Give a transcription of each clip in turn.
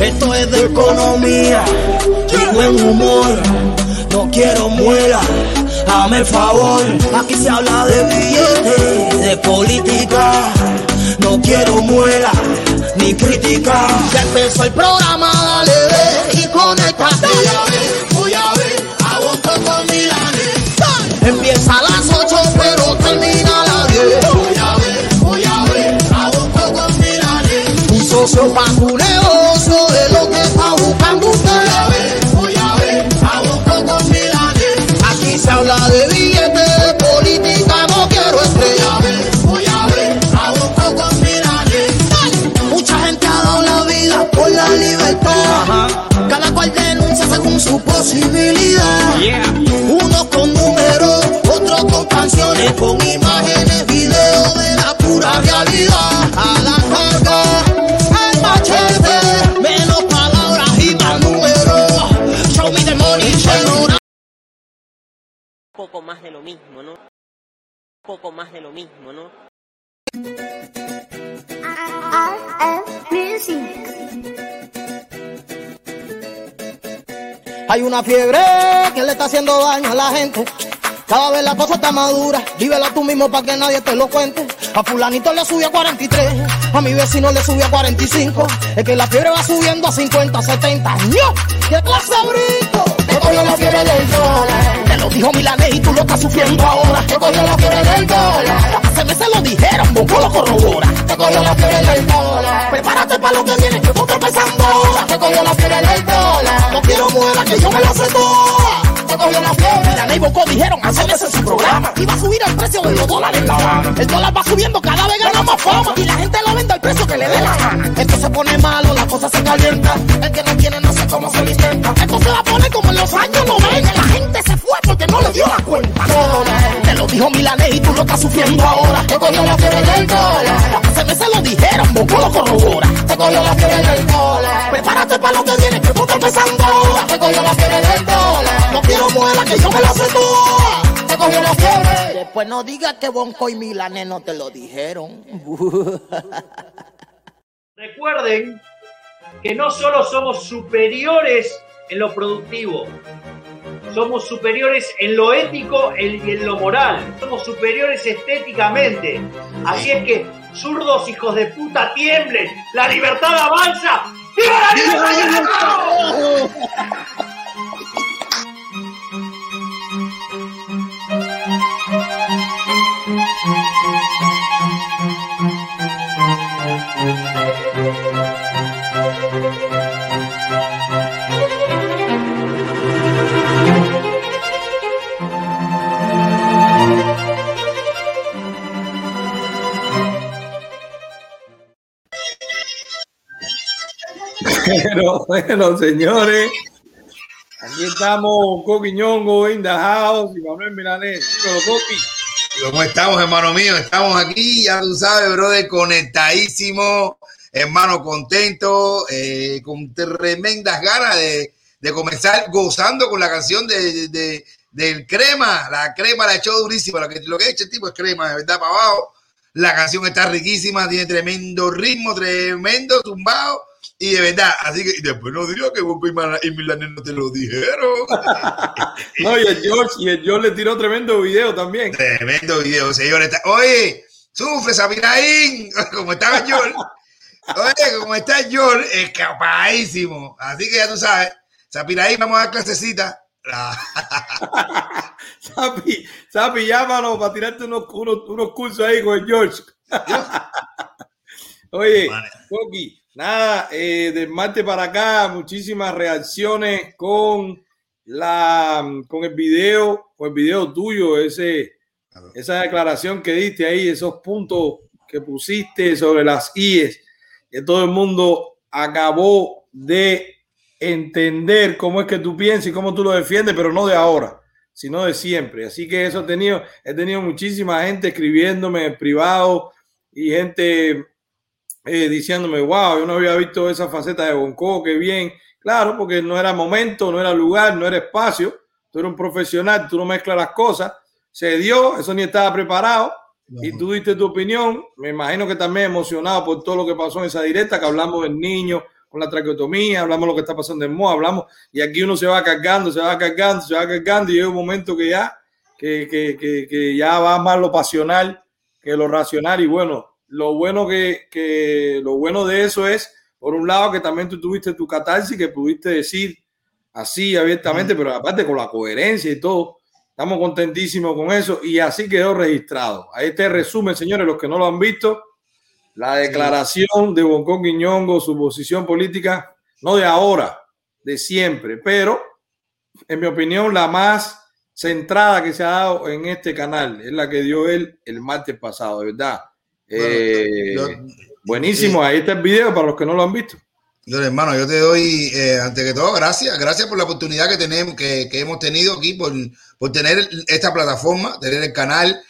Esto es de economía y buen humor. No quiero muela, dame el favor. Aquí se habla de billetes, de política. No quiero muela ni crítica. Ya empezó el programa, dale ve y conéctate. Voy a ver, voy a ver, a con. Empieza a Socio pa' negocio de lo que está buscando usted. Voy a ver, voy a ver, a con Milanes. Aquí se habla de billetes, de política, no quiero estrella. Voy a ver, a vos con Milanes. Mucha gente ha dado la vida por la libertad. Cada cual denuncia según su posibilidad. Unos con números, otros con canciones, con imágenes, videos de la pura realidad. Mismo, ¿no? Poco más de lo mismo, ¿no? Hay una fiebre que le está haciendo daño a la gente. Cada vez la cosa está madura, vívela tú mismo para que nadie te lo cuente. A fulanito le subió a 43, a mi vecino le subió a 45. Es que la fiebre va subiendo a 50, 70. ¡No! ¡Qué clase de brinco! Te cogió la fiebre del dólar. Te lo dijo Milanés y tú lo estás sufriendo ahora. Te cogió la fiebre del dólar. Hace meses lo dijeron, Boco lo corrobora. Te cogió la fiebre del dólar. Prepárate para lo que viene, que tú estás pensando ahora. Te cogió la fiebre del dólar. No quiero muela, que yo me la sé toda. Te cogió la fiebre. Y Boco dijeron hace meses su programa. Iba a subir el precio de los dólares la Habana. El dólar va subiendo, cada vez gana más fama. Y la gente lo vende al precio que le dé la gana. Esto se pone malo, la cosa se calienta. El que no tiene no sé cómo se lo intenta. Esto se va a poner como en los años 90. La gente se fue porque no le dio la cuenta. Te lo dijo Milanés y tú lo estás sufriendo ahora. Te cogió la fiebre del dólar. Hace meses lo dijeron, Boco lo corrobora. Te cogió la fiebre del dólar. Prepárate para lo que viene, que tú estás empezando ahora. Te cogió la fiebre del dólar. No quiero muela, que yo me la sé toda. Te cogió la fiebre. Después no digas que Bonco y Milanés no te lo dijeron. Recuerden que no solo somos superiores en lo productivo, somos superiores en lo ético y en lo moral, somos superiores estéticamente. Así es que, zurdos hijos de puta, tiemblen, la libertad avanza. ¡Viva la libertad! Bueno, señores. Aquí estamos, Coqui Ñongo in the house y Manuel Milanés. ¿Cómo estamos, hermano mío? Estamos aquí, ya tú sabes, brother, conectadísimo, hermano, contento, eh, con tremendas ganas de, de comenzar gozando con la canción de, de- del crema. La crema la echó durísima. Lo que, lo que ha hecho el tipo es crema, de verdad, para abajo. La canción está riquísima, tiene tremendo ritmo, tremendo tumbado. Y de verdad, así que después no diría que Boco y Milanés no te lo dijeron. No, y el George, y el George le tiró tremendo video también. Tremendo video, señores. Oye, sufre Sabinaín. ¿Cómo está George? Oye, ¿cómo está George? Escapadísimo. Así que ya tú sabes. Sapiraín, vamos a dar clasecita. Sapi, Sapi, llámanos para tirarte unos, unos, unos cursos ahí con el George. Oye. Coqui, nada, eh, del martes para acá, muchísimas reacciones con la con el video, con el video tuyo, ese, esa declaración que diste ahí, esos puntos que pusiste sobre las IES, que todo el mundo acabó de entender cómo es que tú piensas y cómo tú lo defiendes, pero no de ahora, sino de siempre. Así que eso he tenido, he tenido muchísima gente escribiéndome en privado y gente eh, diciéndome, wow, yo no había visto esa faceta de Bonco, qué bien. Claro, porque no era momento, no era lugar, no era espacio. Tú eres un profesional, tú no mezclas las cosas, se dio, eso ni estaba preparado. Y tú diste tu opinión, me imagino que también emocionado por todo lo que pasó en esa directa, que hablamos del niño con la traqueotomía, hablamos de lo que está pasando en Mo, hablamos, y aquí uno se va cargando, se va cargando, se va cargando, y llega un momento que ya, que, que, que, que ya va más lo pasional que lo racional, y bueno, lo bueno que, que, lo bueno de eso es, por un lado, que también tú tuviste tu catarsis, que pudiste decir así abiertamente, pero aparte con la coherencia y todo, Estamos contentísimos con eso y así quedó registrado. Ahí está el resumen, señores, los que no lo han visto. La declaración de Boncón Quiñongo, su posición política, no de ahora, de siempre, pero en mi opinión la más centrada que se ha dado en este canal es la que dio él el martes pasado, de verdad. Eh, buenísimo, ahí está el video para los que no lo han visto. Yo, hermano, yo te doy, eh, ante que todo, gracias. Gracias por la oportunidad que tenemos, que, que hemos tenido aquí, por, por, tener esta plataforma, tener el canal,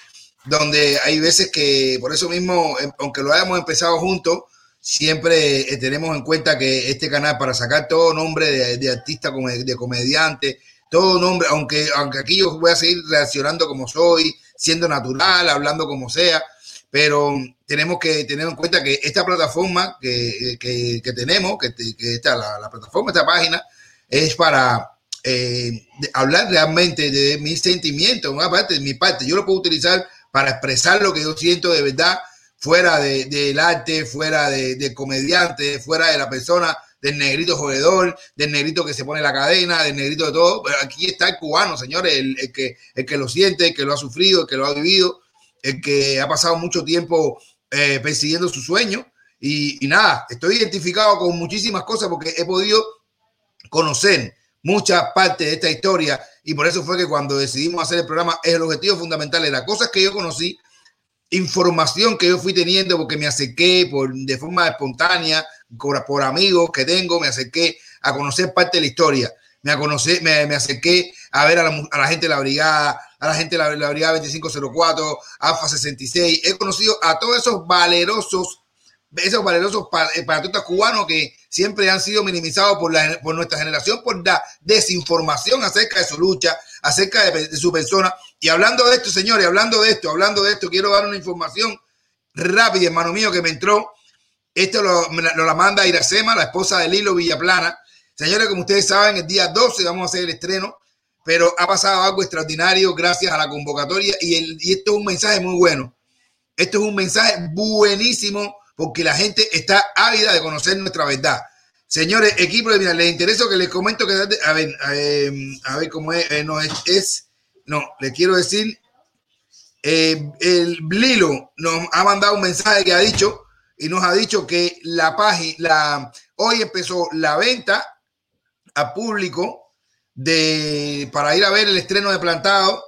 donde hay veces que, por eso mismo, em, aunque lo hayamos empezado juntos, siempre eh, tenemos en cuenta que este canal, para sacar todo nombre de, de artista, de comediante, todo nombre, aunque, aunque aquí yo voy a seguir reaccionando como soy, siendo natural, hablando como sea, pero tenemos que tener en cuenta que esta plataforma que, que, que tenemos, que, está la, la, plataforma, esta página, es para eh, hablar realmente de mis sentimientos, una parte de mi parte. Yo lo puedo utilizar para expresar lo que yo siento de verdad, fuera del de, arte, fuera del de comediante, fuera de la persona, del negrito jugador, del negrito que se pone la cadena, del negrito de todo. Pero aquí está el cubano, señores, el, el, que, el que lo siente, el que lo ha sufrido, el que lo ha vivido, el que ha pasado mucho tiempo eh, persiguiendo su sueño. Y, y, nada, estoy identificado con muchísimas cosas porque he podido conocer muchas partes de esta historia y por eso fue que cuando decidimos hacer el programa, el objetivo fundamental era cosas que yo conocí, información que yo fui teniendo porque me acerqué por, de forma espontánea, por, por amigos que tengo, me acerqué a conocer parte de la historia. Me, a me, me a ver a la, a la, gente de la brigada, a la gente de la, la brigada 2504, AFA 66. He conocido a todos esos valerosos, esos valerosos patriotas cubanos que siempre han sido minimizados por, la, por nuestra generación por la desinformación acerca de su lucha, acerca de, de su persona. Y hablando de esto, señores, hablando de esto, hablando de esto, quiero dar una información rápida, hermano mío, que me entró. Esto lo, lo la manda Iracema, la esposa de Lilo Villaplana. Señores, como ustedes saben, el día 12 vamos a hacer el estreno pero ha pasado algo extraordinario gracias a la convocatoria y, el, y esto es un mensaje muy bueno. Esto es un mensaje buenísimo porque la gente está ávida de conocer nuestra verdad. Señores, equipo de mira, les interesa que les comento que a ver, ver, a ver cómo es, eh, no es, no, les quiero decir, eh, el Blilo nos ha mandado un mensaje que ha dicho y nos ha dicho que la página, la, hoy empezó la venta a público de, para ir a ver el estreno de Plantado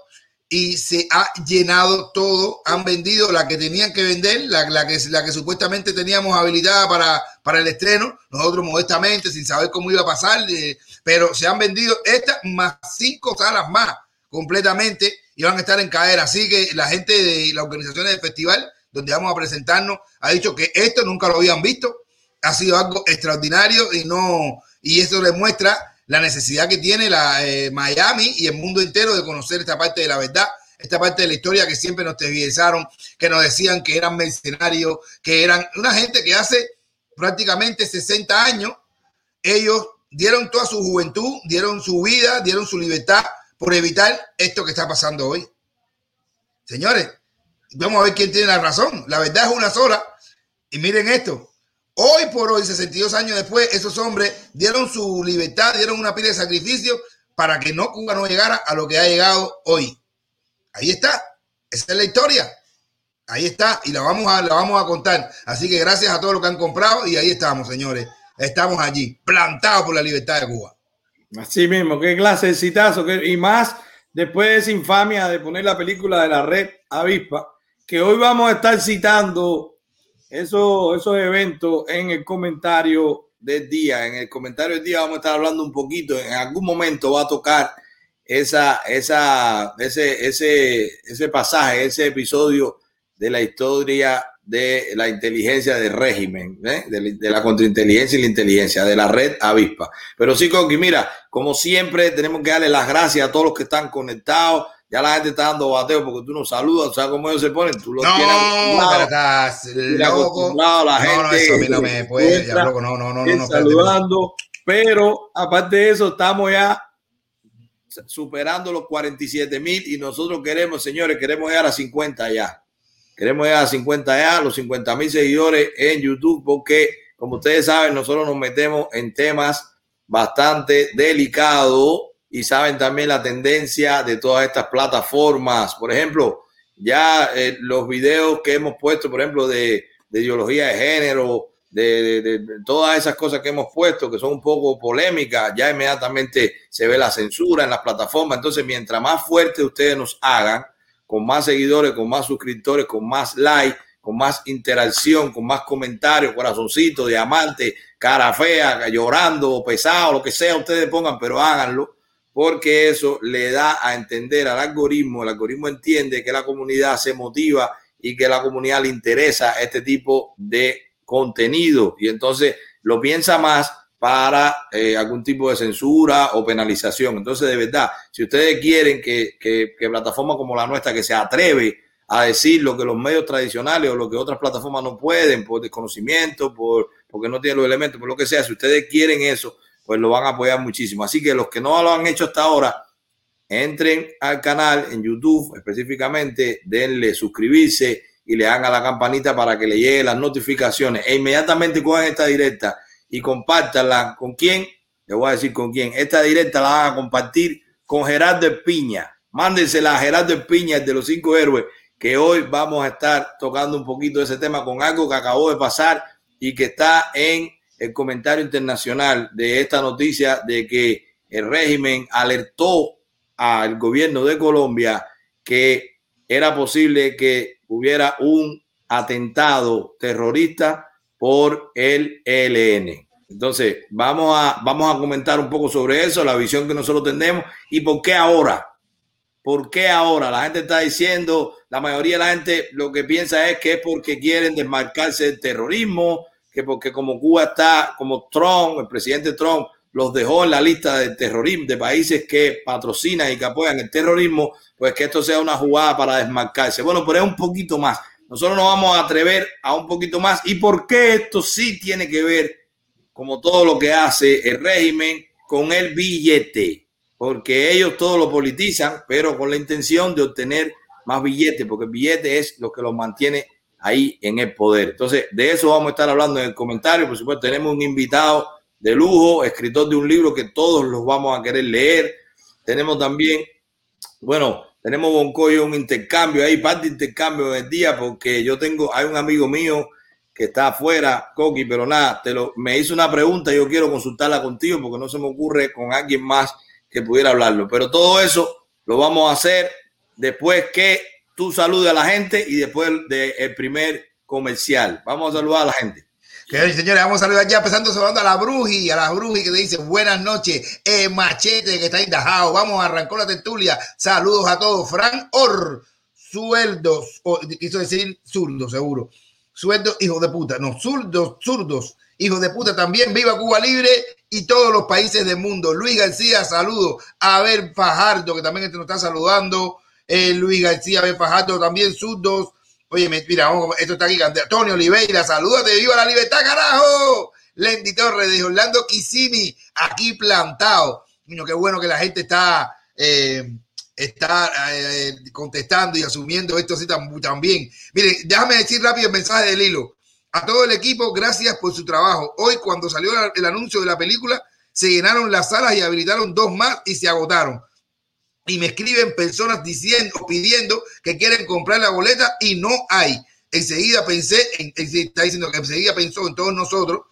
y se ha llenado todo. Han vendido la que tenían que vender, la, la, que, la que supuestamente teníamos habilitada para, para el estreno. Nosotros modestamente, sin saber cómo iba a pasar, eh, pero se han vendido estas más cinco salas más completamente y van a estar en cadera. Así que la gente de las organizaciones del festival, donde vamos a presentarnos, ha dicho que esto nunca lo habían visto. Ha sido algo extraordinario y no, y eso demuestra la necesidad que tiene la, eh, Miami y el mundo entero de conocer esta parte de la verdad, esta parte de la historia que siempre nos televisaron, que nos decían que eran mercenarios, que eran una gente que hace prácticamente 60 años, ellos dieron toda su juventud, dieron su vida, dieron su libertad por evitar esto que está pasando hoy. Señores, vamos a ver quién tiene la razón. La verdad es una sola. Y miren esto, Hoy por hoy, 62 años después, esos hombres dieron su libertad, dieron una pila de sacrificio para que no Cuba no llegara a lo que ha llegado hoy. Ahí está. Esa es la historia. Ahí está. Y la vamos a, la vamos a contar. Así que gracias a todos los que han comprado. Y ahí estamos, señores. Estamos allí, plantados por la libertad de Cuba. Así mismo, qué clase de citazo. y más después de esa infamia de poner la película de la red Avispa, que hoy vamos a estar citando eso, esos eventos en el comentario del día. En el comentario del día vamos a estar hablando un poquito. En algún momento va a tocar esa, esa, ese, ese, ese pasaje, ese episodio de la historia de la inteligencia del régimen, ¿eh? de, de, la contrainteligencia y la inteligencia, de la red avispa. Pero sí, Coqui, mira, como siempre, tenemos que darle las gracias a todos los que están conectados ya la gente está dando bateo porque tú no saludas, ¿sabes cómo ellos se ponen? Tú los no, tienes pero estás loco. La gente, no, no, eso a mí no me puede, ya, loco, no, no, no, no, no. Saludando, pero aparte de eso, estamos ya superando los 47 mil y nosotros queremos, señores, queremos llegar a 50 ya. Queremos llegar a 50 ya, los 50 mil seguidores en YouTube, porque como ustedes saben, nosotros nos metemos en temas bastante delicados y saben también la tendencia de todas estas plataformas. Por ejemplo, ya eh, los videos que hemos puesto, por ejemplo, de, ideología de género, de, todas esas cosas que hemos puesto que son un poco polémicas, ya inmediatamente se ve la censura en las plataformas. Entonces, mientras más fuerte ustedes nos hagan, con más seguidores, con más suscriptores, con más likes, con más interacción, con más comentarios, corazoncito, diamante, cara fea, llorando, pesado, lo que sea, ustedes pongan, pero háganlo porque eso le da a entender al algoritmo, el algoritmo entiende que la comunidad se motiva y que la comunidad le interesa este tipo de contenido y entonces lo piensa más para eh, algún tipo de censura o penalización. Entonces, de verdad, si ustedes quieren que, que, que plataformas como la nuestra, que se atreve a decir lo que los medios tradicionales o lo que otras plataformas no pueden por desconocimiento, por, porque no tienen los elementos, por lo que sea, si ustedes quieren eso, pues lo van a apoyar muchísimo. Así que los que no lo han hecho hasta ahora, entren al canal en YouTube específicamente, denle suscribirse y le hagan a la campanita para que le lleguen las notificaciones e inmediatamente cojan esta directa y compártanla con quién, le voy a decir con quién, esta directa la van a compartir con Gerardo Espiña. Mándensela a Gerardo Espiña, el de los cinco héroes, que hoy vamos a estar tocando un poquito ese tema con algo que acabó de pasar y que está en el comentario internacional de esta noticia de que el régimen alertó al gobierno de Colombia que era posible que hubiera un atentado terrorista por el ELN. Entonces, vamos a, vamos a comentar un poco sobre eso, la visión que nosotros tenemos y por qué ahora. ¿Por qué ahora? La gente está diciendo, la mayoría de la gente lo que piensa es que es porque quieren desmarcarse del terrorismo, que porque como Cuba está, como Trump, el presidente Trump, los dejó en la lista de terrorismo, de países que patrocinan y que apoyan el terrorismo, pues que esto sea una jugada para desmarcarse. Bueno, pero es un poquito más. Nosotros nos vamos a atrever a un poquito más. ¿Y por qué esto sí tiene que ver, como todo lo que hace el régimen, con el billete? Porque ellos todo lo politizan, pero con la intención de obtener más billetes, porque el billete es lo que los mantiene ahí en el poder. Entonces, de eso vamos a estar hablando en el comentario. Por supuesto, tenemos un invitado de lujo, escritor de un libro que todos los vamos a querer leer. Tenemos también, bueno, tenemos Boncoyo un intercambio ahí, parte de intercambio del día, porque yo tengo, hay un amigo mío que está afuera, Coqui, pero nada, te lo, me hizo una pregunta yo quiero consultarla contigo porque no se me ocurre con alguien más que pudiera hablarlo. Pero todo eso lo vamos a hacer después que tú a la gente y después del primer comercial. Vamos a saludar a la gente. señores, vamos a saludar ya empezando saludando a la Bruji, a la Bruji que te dice buenas noches, eh, Machete que está indajado, vamos, arrancó la tertulia, saludos a todos, Fran Or, sueldos, quiso decir zurdo seguro, sueldos, hijos de puta, no, zurdos, zurdos, hijos de puta. También, viva Cuba Libre y todos los países del mundo, Luis García, saludos, a ver Fajardo que también nos está saludando, eh, Luis García Ben Fajardo, también sus dos. Oye, mira, esto está aquí. Antonio Oliveira, salúdate, viva la libertad, carajo. Lendy Torres de Orlando Kissimmee, aquí plantado. Mira, qué bueno que la gente está, eh, está eh, contestando y asumiendo esto así también. Miren, déjame decir rápido el mensaje del hilo. A todo el equipo, gracias por su trabajo. Hoy, cuando salió el anuncio de la película, se llenaron las salas y habilitaron dos más y se agotaron y me escriben personas diciendo pidiendo que quieren comprar la boleta y no hay. Enseguida pensé, en, está diciendo que enseguida pensó en todos nosotros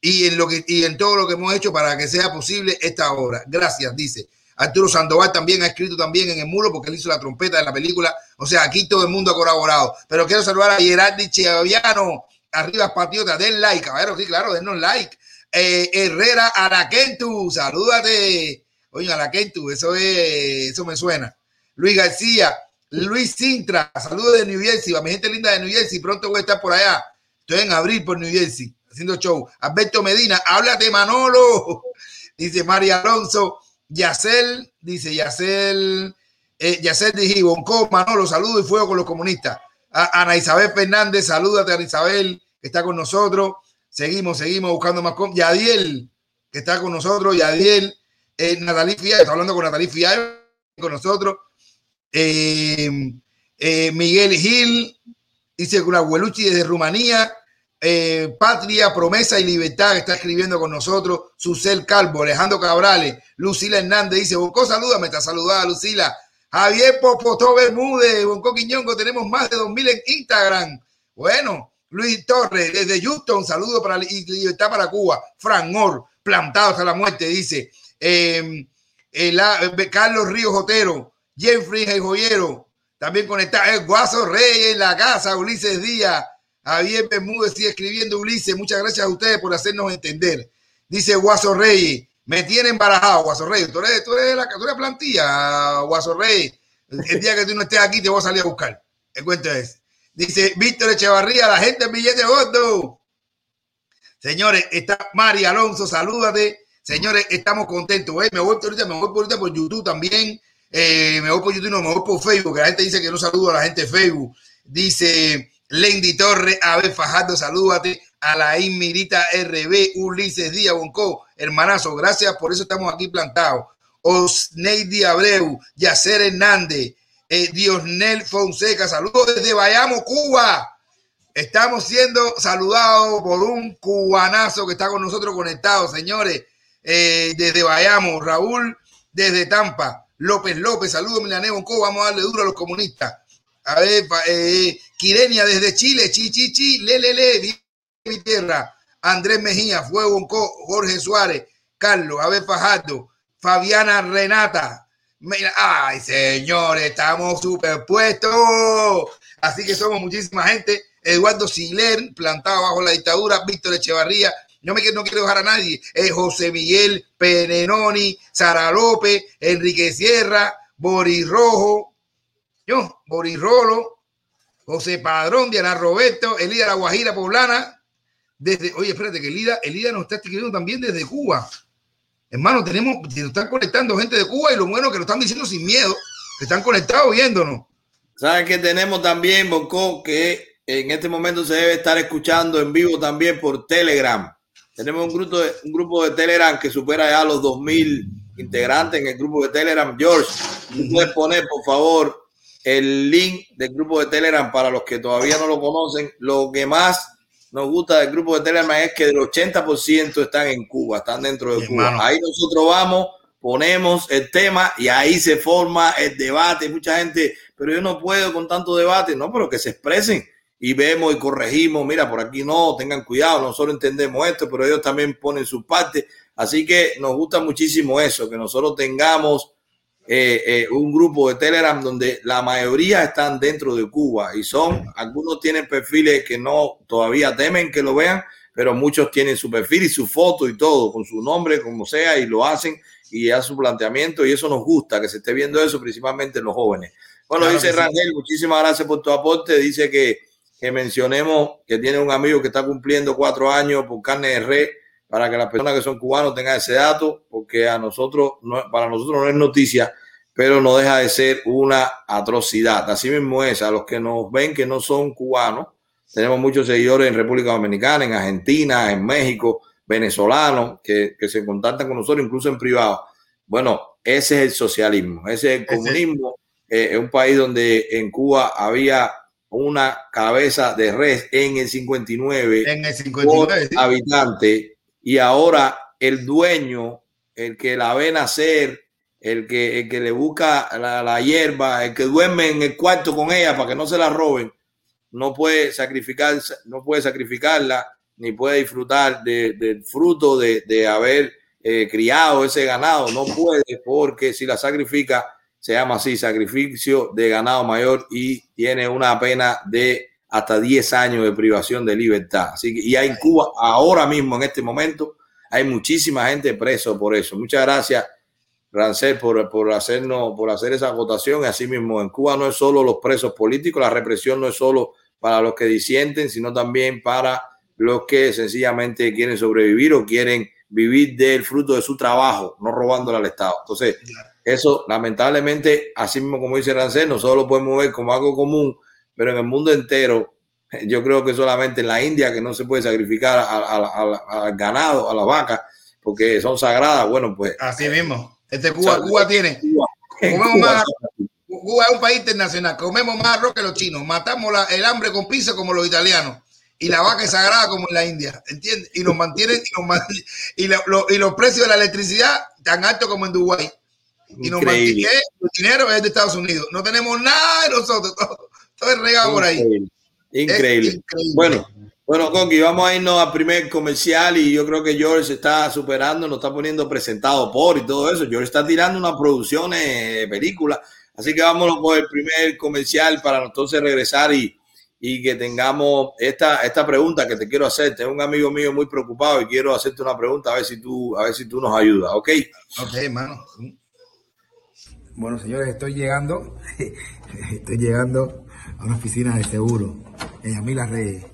y en lo que y en todo lo que hemos hecho para que sea posible esta obra. Gracias, dice. Arturo Sandoval también ha escrito también en el muro porque él hizo la trompeta de la película. O sea, aquí todo el mundo ha colaborado. Pero quiero saludar a Gerardi Cheviano, arriba Patriota, den like, ver, sí, claro, denos like. Eh, Herrera Araquentu, salúdate. Oiga, la Kentu, eso es, eso me suena. Luis García, Luis Sintra, saludos de New Jersey, a mi gente linda de New Jersey, pronto voy a estar por allá. Estoy en abril por New Jersey, haciendo show. Alberto Medina, háblate Manolo, dice María Alonso. Yacel, dice Yacel, Eh, Yacer Diji, Bonco, Manolo, saludo y fuego con los comunistas. Ana Isabel Fernández, salúdate, Ana Isabel, que está con nosotros. Seguimos, seguimos buscando más. Yadiel, que está con nosotros. Yadiel, eh, Natalie Fiallo, está hablando con Natalie Fiallo, con nosotros. Eh, eh, Miguel Gil, dice Gueluchi desde Rumanía. Eh, Patria, Promesa y Libertad, que está escribiendo con nosotros. Susel Calvo, Alejandro Cabrales, Lucila Hernández dice: Bonco, salúdame, está saludada Lucila. Javier Popotó Bermúdez, Bonco Quiñongo, tenemos más de 2000 en Instagram. Bueno, Luis Torres, desde Houston, saludo para Libertad para Cuba. Frank Moore, plantado hasta la muerte, dice. Em, Carlos Ríos Otero, Jeffrey Joyero, también conectado. El Guaso Rey en la casa, Ulises Díaz. Javier Bermúdez sigue escribiendo Ulises. Muchas gracias a ustedes por hacernos entender. Dice Guaso Rey, me tienen barajado, Guaso Rey. Tú eres, tú eres la, tú eres plantilla, Guaso Rey. El día que tú no estés aquí, te voy a salir a buscar. El cuento es. Dice Víctor Echevarría, la gente en billete gordo. Señores, está Mari Alonso, salúdate. Señores, estamos contentos. ¿eh? Me voy por ahorita, me voy por ahorita por YouTube también. Eh, me voy por YouTube, no, me voy por Facebook. La gente dice que no saludo a la gente de Facebook. Dice Lendy Torres, Abel Fajardo, salúdate. A la Mirita RB, Ulises Díaz Bonco, hermanazo, gracias, por eso estamos aquí plantados. Osneidi Abreu, Yacer Hernández, eh, Diosnel Fonseca, saludos desde Bayamo, Cuba. Estamos siendo saludados por un cubanazo que está con nosotros conectado, señores, eh, desde Bayamo, Raúl desde Tampa, López López, saludos Milané Bonco, vamos a darle duro a los comunistas. A ver, eh, Quirenia desde Chile, chi, chi, chi, le, le, le, mi tierra. Andrés Mejía, Fuego Bonco, Jorge Suárez, Carlos, a ver, Fajardo, Fabiana Renata. Ay, señores, estamos superpuestos. Así que somos muchísima gente. Eduardo Siler, plantado bajo la dictadura, Víctor Echevarría, no me no quiero dejar a nadie, eh, José Miguel Penenoni, Sara López, Enrique Sierra, Boris Rojo, yo, Boris Rolo, José Padrón, Diana Roberto, Elida La Guajira Poblana, desde, oye, espérate, que Elida, Elida nos está escribiendo también desde Cuba. Hermano, tenemos, nos están conectando gente de Cuba y lo bueno que lo están diciendo sin miedo, que están conectados viéndonos. ¿Saben que tenemos también, Bocó, que en este momento se debe estar escuchando en vivo también por Telegram? Tenemos un grupo de, un grupo de Telegram que supera ya los 2000 integrantes en el grupo de Telegram. George, ¿puedes poner, por favor, el link del grupo de Telegram para los que todavía no lo conocen? Lo que más nos gusta del grupo de Telegram es que el 80% están en Cuba, están dentro de Cuba. Ahí nosotros vamos, ponemos el tema y ahí se forma el debate. Mucha gente, pero yo no puedo con tanto debate. No, pero que se expresen y vemos y corregimos. Mira, por aquí no, tengan cuidado, nosotros entendemos esto, pero ellos también ponen su parte. Así que nos gusta muchísimo eso, que nosotros tengamos eh, eh, un grupo de Telegram donde la mayoría están dentro de Cuba y son, algunos tienen perfiles que no todavía temen que lo vean, pero muchos tienen su perfil y su foto y todo, con su nombre, como sea, y lo hacen y hacen su planteamiento y eso nos gusta, que se esté viendo eso principalmente en los jóvenes. Bueno, dice Rangel, muchísimas gracias por tu aporte, dice que, que mencionemos que tiene un amigo que está cumpliendo cuatro años por carne de red para que las personas que son cubanos tengan ese dato, porque a nosotros, no, para nosotros no es noticia, pero no deja de ser una atrocidad. Así mismo es, a los que nos ven que no son cubanos, tenemos muchos seguidores en República Dominicana, en Argentina, en México, venezolanos, que, que se contactan con nosotros incluso en privado. Bueno, ese es el socialismo, ese es el comunismo. Eh, es un país donde en Cuba había una cabeza de res en el 59, en el 59 por habitante y ahora el dueño, el que la ve nacer, el que, el que le busca la, la, hierba, el que duerme en el cuarto con ella para que no se la roben, no puede sacrificar, no puede sacrificarla, ni puede disfrutar de, del fruto de, de haber eh, criado ese ganado. No puede, porque si la sacrifica, se llama así, sacrificio de ganado mayor y tiene una pena de hasta 10 años de privación de libertad. Así que, y hay en Cuba, ahora mismo, en este momento, hay muchísima gente preso por eso. Muchas gracias, Rancel, por, por, hacernos, por hacer esa votación. Así mismo, en Cuba no es solo los presos políticos, la represión no es solo para los que disienten, sino también para los que sencillamente quieren sobrevivir o quieren vivir del fruto de su trabajo, no robándole al Estado. Entonces, eso lamentablemente, así mismo como dice Rancel, nosotros lo podemos ver como algo común, pero en el mundo entero, yo creo que solamente en la India que no se puede sacrificar al ganado, a la vaca, porque son sagradas. Bueno, pues. Así mismo. Este Cuba, Cuba tiene. Cuba, Cuba, es un país internacional. Comemos más arroz que los chinos. Matamos el hambre con pizza como los italianos. Y la vaca es sagrada como en la India. ¿Entiendes? Y nos mantienen. Y, y, los precios de la electricidad tan altos como en Dubái. Y nos mantienen. El dinero es de Estados Unidos. No tenemos nada de nosotros. Todo, es regado por ahí. increíble. Bueno, bueno, Coqui, vamos a irnos al primer comercial y yo creo que George se está superando, nos está poniendo presentado por y todo eso. George está tirando una producción de película. Así que vámonos por el primer comercial para entonces regresar y, y que tengamos esta, esta pregunta que te quiero hacer. Tengo un amigo mío muy preocupado y quiero hacerte una pregunta a ver si tú, a ver si tú nos ayudas, ¿ok? Ok, hermano. Bueno, señores, estoy llegando, estoy llegando a una oficina de seguro en Amila Reyes.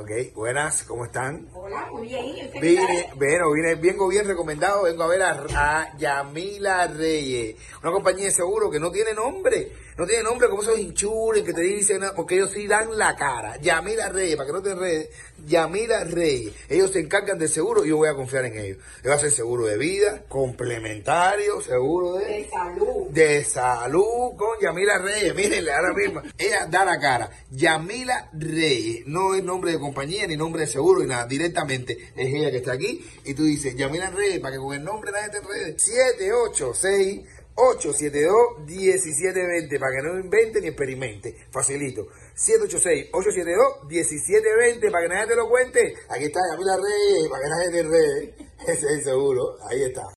Ok, buenas, ¿cómo están? Hola, muy bien. Vine, bueno, vine, vengo bien recomendado, vengo a ver a, a, Yamila Reyes, una compañía de seguro que no tiene nombre, no tiene nombre como esos hinchures que te dicen, porque ellos sí dan la cara. Yamila Reyes, para que no te enredes, Yamila Reyes, ellos se encargan del seguro y yo voy a confiar en ellos. Ellos va a ser seguro de vida, complementario, seguro de, de salud. De salud con Yamila Reyes, mírenle ahora mismo, ella da la cara. Yamila Reyes, no es nombre de compañía ni nombre de seguro ni nada, directamente es ella que está aquí y tú dices, Yamila Reyes, para que con el nombre nadie te enrede, 786 872-1720 para que no invente ni experimente. Facilito. 786-872-1720 para que nadie te lo cuente. Aquí está Yamila Reyes, para que nadie te enrede. Ese es el seguro. Ahí está.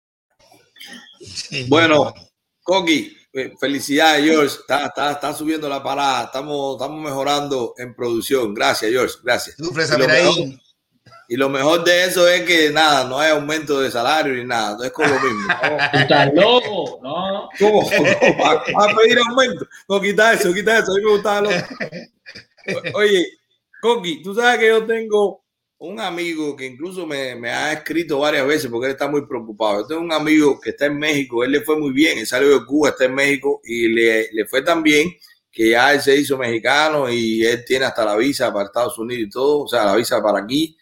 Bueno, Coqui, eh, felicidades, George. Está, está, está, subiendo la parada. Estamos, estamos mejorando en producción. Gracias, George. Gracias. Y lo mejor de eso es que nada, no hay aumento de salario ni nada, no es como lo mismo. ¿no? estás loco, ¿no? ¿Cómo? ¿Vas a pedir aumento? No, quita eso, quita eso, a mí me gustaba lo... Oye, Coqui, tú sabes que yo tengo un amigo que incluso me, me, ha escrito varias veces porque él está muy preocupado. Yo tengo un amigo que está en México, él le fue muy bien, él salió de Cuba, está en México y le, le fue tan bien que ya él se hizo mexicano y él tiene hasta la visa para Estados Unidos y todo, o sea, la visa para aquí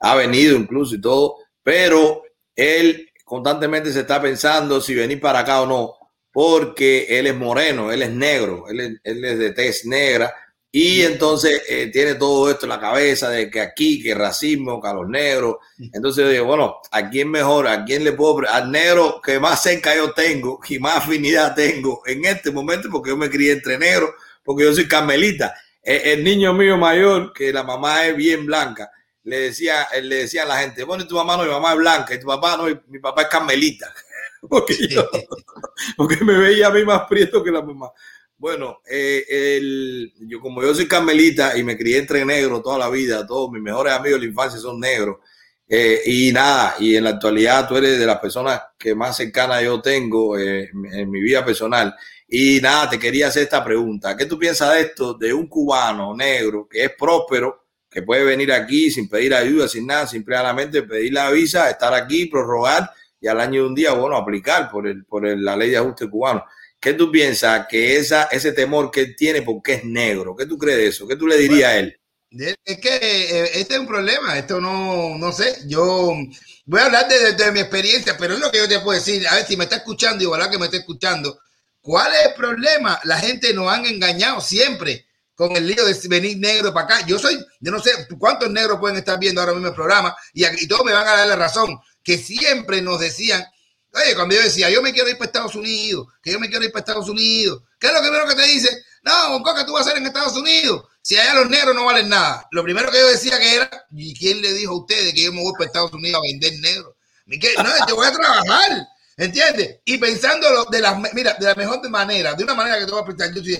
ha venido incluso y todo, pero él constantemente se está pensando si venir para acá o no, porque él es moreno, él es negro, él es, él es de tez negra, y entonces eh, tiene todo esto en la cabeza de que aquí, que racismo, que a los negros. Entonces yo digo, bueno, ¿a quién mejor? ¿A quién le puedo? Al negro que más cerca yo tengo y más afinidad tengo en este momento, porque yo me crié entre negros, porque yo soy carmelita. El, el niño mío mayor, que la mamá es bien blanca, le decía, le decía a la gente, bueno, tu mamá no, mi mamá es blanca, y tu papá no, mi papá es carmelita. porque, yo, porque me veía a mí más prieto que la mamá. Bueno, eh, el, yo como yo soy carmelita y me crié entre negros toda la vida, todos mis mejores amigos de la infancia son negros. Eh, y nada, y en la actualidad tú eres de las personas que más cercanas yo tengo eh, en mi vida personal. Y nada, te quería hacer esta pregunta. ¿Qué tú piensas de esto de un cubano negro que es próspero, que puede venir aquí sin pedir ayuda, sin nada, simplemente pedir la visa, estar aquí, prorrogar y al año de un día, bueno, aplicar por, el, por la ley de ajuste cubano. ¿Qué tú piensas que esa, ese temor que él tiene porque es negro? ¿Qué tú crees de eso? ¿Qué tú le dirías a él? Es que eh, este es un problema, esto no, no sé, yo voy a hablar de, de, mi experiencia, pero es lo que yo te puedo decir, a ver si me está escuchando y ojalá que me esté escuchando, ¿cuál es el problema? La gente nos han engañado siempre, con el lío de venir negro para acá. Yo soy, yo no sé cuántos negros pueden estar viendo ahora mismo el programa y, y todos me van a dar la razón, que siempre nos decían, oye, cuando yo decía, yo me quiero ir para Estados Unidos, que yo me quiero ir para Estados Unidos, ¿qué es lo primero que te dice? No, ¿qué tú vas a hacer en Estados Unidos? Si allá los negros no valen nada. Lo primero que yo decía que era, ¿y quién le dijo a ustedes que yo me voy para Estados Unidos a vender negro? No, yo voy a trabajar, ¿entiendes? Y pensándolo de la, mira, de la mejor manera, de una manera que te voy a explicar, yo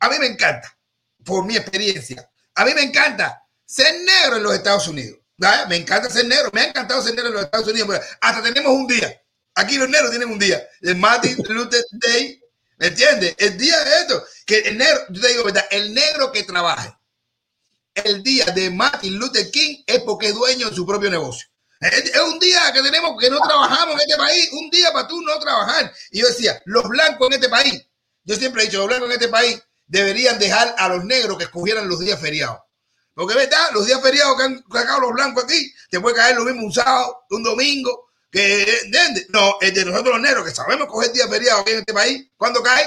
a mí me encanta por mi experiencia. A mí me encanta ser negro en los Estados Unidos. Me encanta ser negro. Me ha encantado ser negro en los Estados Unidos. Hasta tenemos un día. Aquí los negros tienen un día. El Martin Luther Day. ¿Me entiendes? El día de esto. Que el negro, yo te digo verdad, el negro que trabaje el día de Martin Luther King es porque es dueño de su propio negocio. Es, un día que tenemos que no trabajamos en este país, un día para tú no trabajar. Y yo decía, los blancos en este país, yo siempre he dicho, los blancos en este país deberían dejar a los negros que escogieran los días feriados. Porque, ¿verdad? Los días feriados que han sacado los blancos aquí, te puede caer lo mismo un sábado, un domingo, que, ¿entiendes? No, el de nosotros los negros, que sabemos coger días feriados aquí en este país, ¿cuándo cae?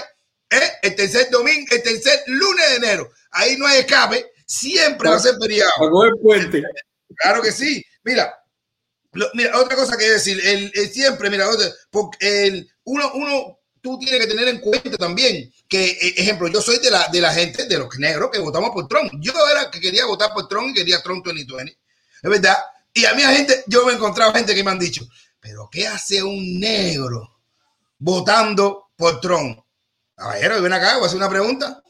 ¿Eh? El tercer domingo, el tercer lunes de enero. Ahí no hay escape, siempre va a ser feriado. el puente. Claro que sí. Mira, mira, otra cosa que decir, el, siempre, mira, porque el, uno, uno, tú tienes que tener en cuenta también que, e, ejemplo, yo soy de la, de la gente, de los negros que votamos por Trump. Yo era que quería votar por Trump y quería Trump 2020. Es verdad. Y a mí, a gente, yo me he encontrado gente que me han dicho, pero ¿qué hace un negro votando por Trump? Caballero, ven acá, voy a hacer una pregunta.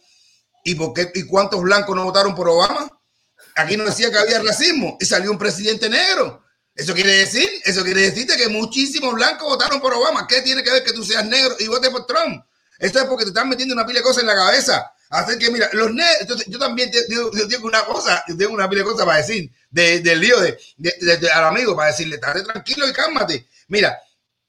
¿Y por qué y cuántos blancos no votaron por Obama? Aquí no decía que había racismo y salió un presidente negro. Eso quiere decir, eso quiere decirte que muchísimos blancos votaron por Obama. ¿Qué tiene que ver que tú seas negro y votes por Trump? Esto es porque te están metiendo una pila de cosas en la cabeza. Así que, mira, los negros, yo también tengo, una cosa, yo tengo una pila de cosas para decir del lío de, al amigo, para decirle, estate tranquilo y cálmate. Mira,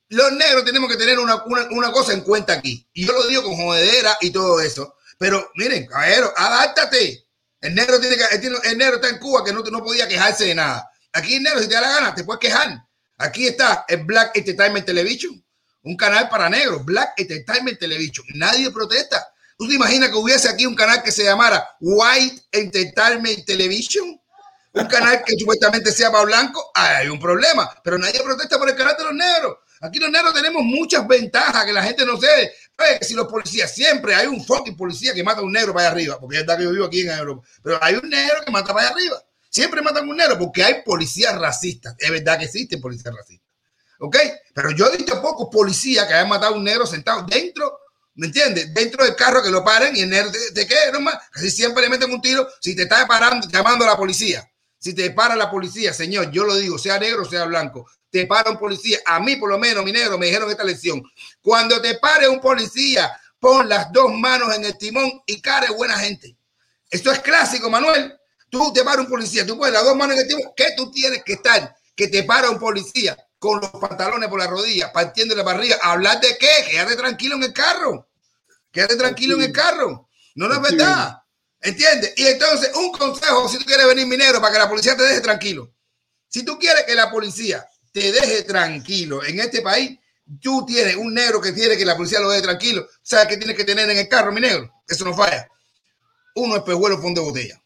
los negros tenemos que tener una, una, cosa en cuenta aquí. Y yo lo digo con jodedera y todo eso. Pero miren, caballero, adáptate. El negro tiene que, el negro está en Cuba que no, no podía quejarse de nada. Aquí en negro, si te da la gana, te puedes quejar. Aquí está el Black Entertainment Television, un canal para negros, Black Entertainment Television. Nadie protesta. ¿Tú te imaginas que hubiese aquí un canal que se llamara White Entertainment Television? Un canal que supuestamente sea para blanco. hay un problema, pero nadie protesta por el canal de los negros. Aquí los negros tenemos muchas ventajas que la gente no. Pues, si los policías, siempre hay un fucking policía que mata a un negro para arriba, porque es verdad que yo vivo aquí en Europa, pero hay un negro que mata para allá arriba. Siempre matan un negro porque hay policías racistas. Es verdad que existen policías racistas. ¿Ok? Pero yo he visto pocos policías que hayan matado a un negro sentado dentro, ¿me entiendes? Dentro del carro que lo paren y el negro, ¿de, qué? Nomás, casi siempre le meten un tiro si te está parando, llamando a la policía. Si te para la policía, señor, yo lo digo, sea negro, sea blanco, te para un policía. A mí, por lo menos, mi negro, me dijeron esta lección. Cuando te pare un policía, pon las dos manos en el timón y care buena gente. Esto es clásico, Manuel. Tú te para un policía, tú pones las dos manos timón. ¿Qué tú tienes que estar? Que te para un policía con los pantalones por la rodilla, partiendo la barriga. ¿Hablar de qué? Quédate tranquilo en el carro. Quédate tranquilo en el carro. No, no es verdad. ¿Entiendes? Y entonces, un consejo, si tú quieres venir minero, para que la policía te deje tranquilo. Si tú quieres que la policía te deje tranquilo en este país, tú tienes un negro que quiere que la policía lo deje tranquilo. ¿Sabes qué tienes que tener en el carro, mi negro? Eso no falla. Uno espejuelo fondo de botella.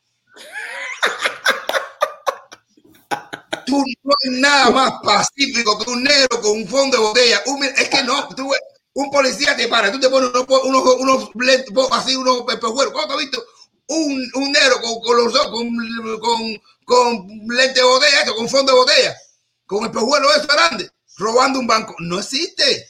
Tú no hay nada más pacífico que un negro con un fondo de botella. es que no, tú, un policía te para, tú te pones unos, unos, unos así, unos espejuelos. ¿Cuándo has visto un, un negro con, con los con, con, con lente de botella, esto, con fondo de botella, con espejuelo eso grande, robando un banco? No existe.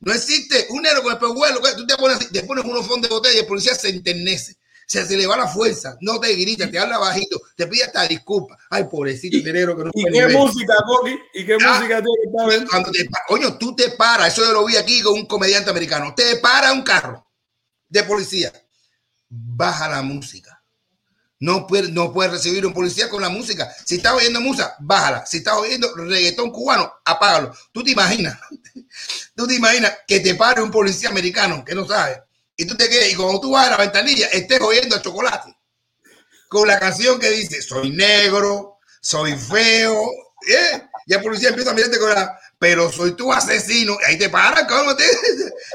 No existe un negro con espejuelo. Tú te pones, te pones unos fondos de botella y el policía se enternece se, se le va la fuerza, no te grita, te habla bajito, te pide hasta disculpa. Ay, pobrecito dinero que no ¿Y qué música, Coqui? ¿Y qué ah, música tiene cuando te, Coño, tú te paras, eso yo lo vi aquí con un comediante americano, te para un carro de policía, baja la música. No puedes no puede recibir un policía con la música. Si estás oyendo música, bájala. Si estás oyendo reggaetón cubano, apágalo. Tú te imaginas, tú te imaginas que te pare un policía americano que no sabe y tú te quedas, y cuando tú vas a la ventanilla, estés oyendo el chocolate con la canción que dice: Soy negro, soy feo. ¿eh? Y el policía empieza a mirarte con la. Pero soy tu asesino. Y ahí te paran, ¿cómo te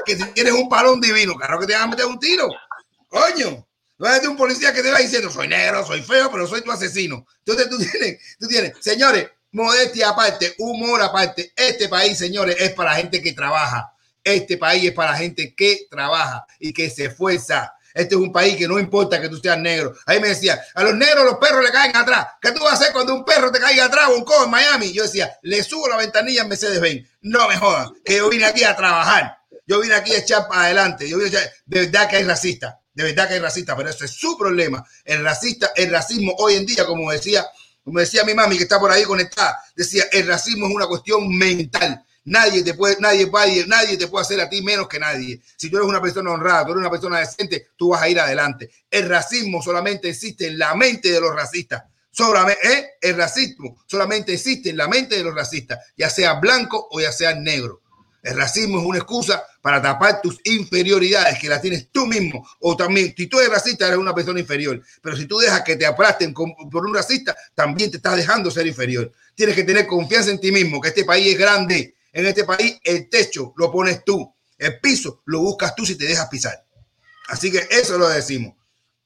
Que si tienes un palón divino, claro que te van a meter un tiro. Coño. No es de un policía que te va diciendo: Soy negro, soy feo, pero soy tu asesino. Entonces tú tienes, tú tienes, señores, modestia aparte, humor aparte. Este país, señores, es para gente que trabaja este país es para gente que trabaja y que se esfuerza. Este es un país que no importa que tú seas negro. Ahí me decía, a los negros los perros le caen atrás. ¿Qué tú vas a hacer cuando un perro te caiga atrás o un cojo en Miami? Yo decía, le subo la ventanilla en Mercedes-Benz. No me jodan, que yo vine aquí a trabajar. Yo vine aquí a echar para adelante. Yo vine a echar, de verdad que hay racista. De verdad que hay racista, pero eso es su problema. El racista, el racismo hoy en día, como decía, como decía mi mami que está por ahí conectada, decía, el racismo es una cuestión mental Nadie te puede, nadie, nadie, nadie te puede hacer a ti menos que nadie. Si tú eres una persona honrada, tú eres una persona decente, tú vas a ir adelante. El racismo solamente existe en la mente de los racistas. Solamente, ¿eh? El racismo solamente existe en la mente de los racistas, ya sea blanco o ya sea negro. El racismo es una excusa para tapar tus inferioridades que las tienes tú mismo. O también, si tú eres racista, eres una persona inferior. Pero si tú dejas que te aplasten por un racista, también te estás dejando ser inferior. Tienes que tener confianza en ti mismo, que este país es grande. En este país el techo lo pones tú. El piso lo buscas tú si te dejas pisar. Así que eso lo decimos.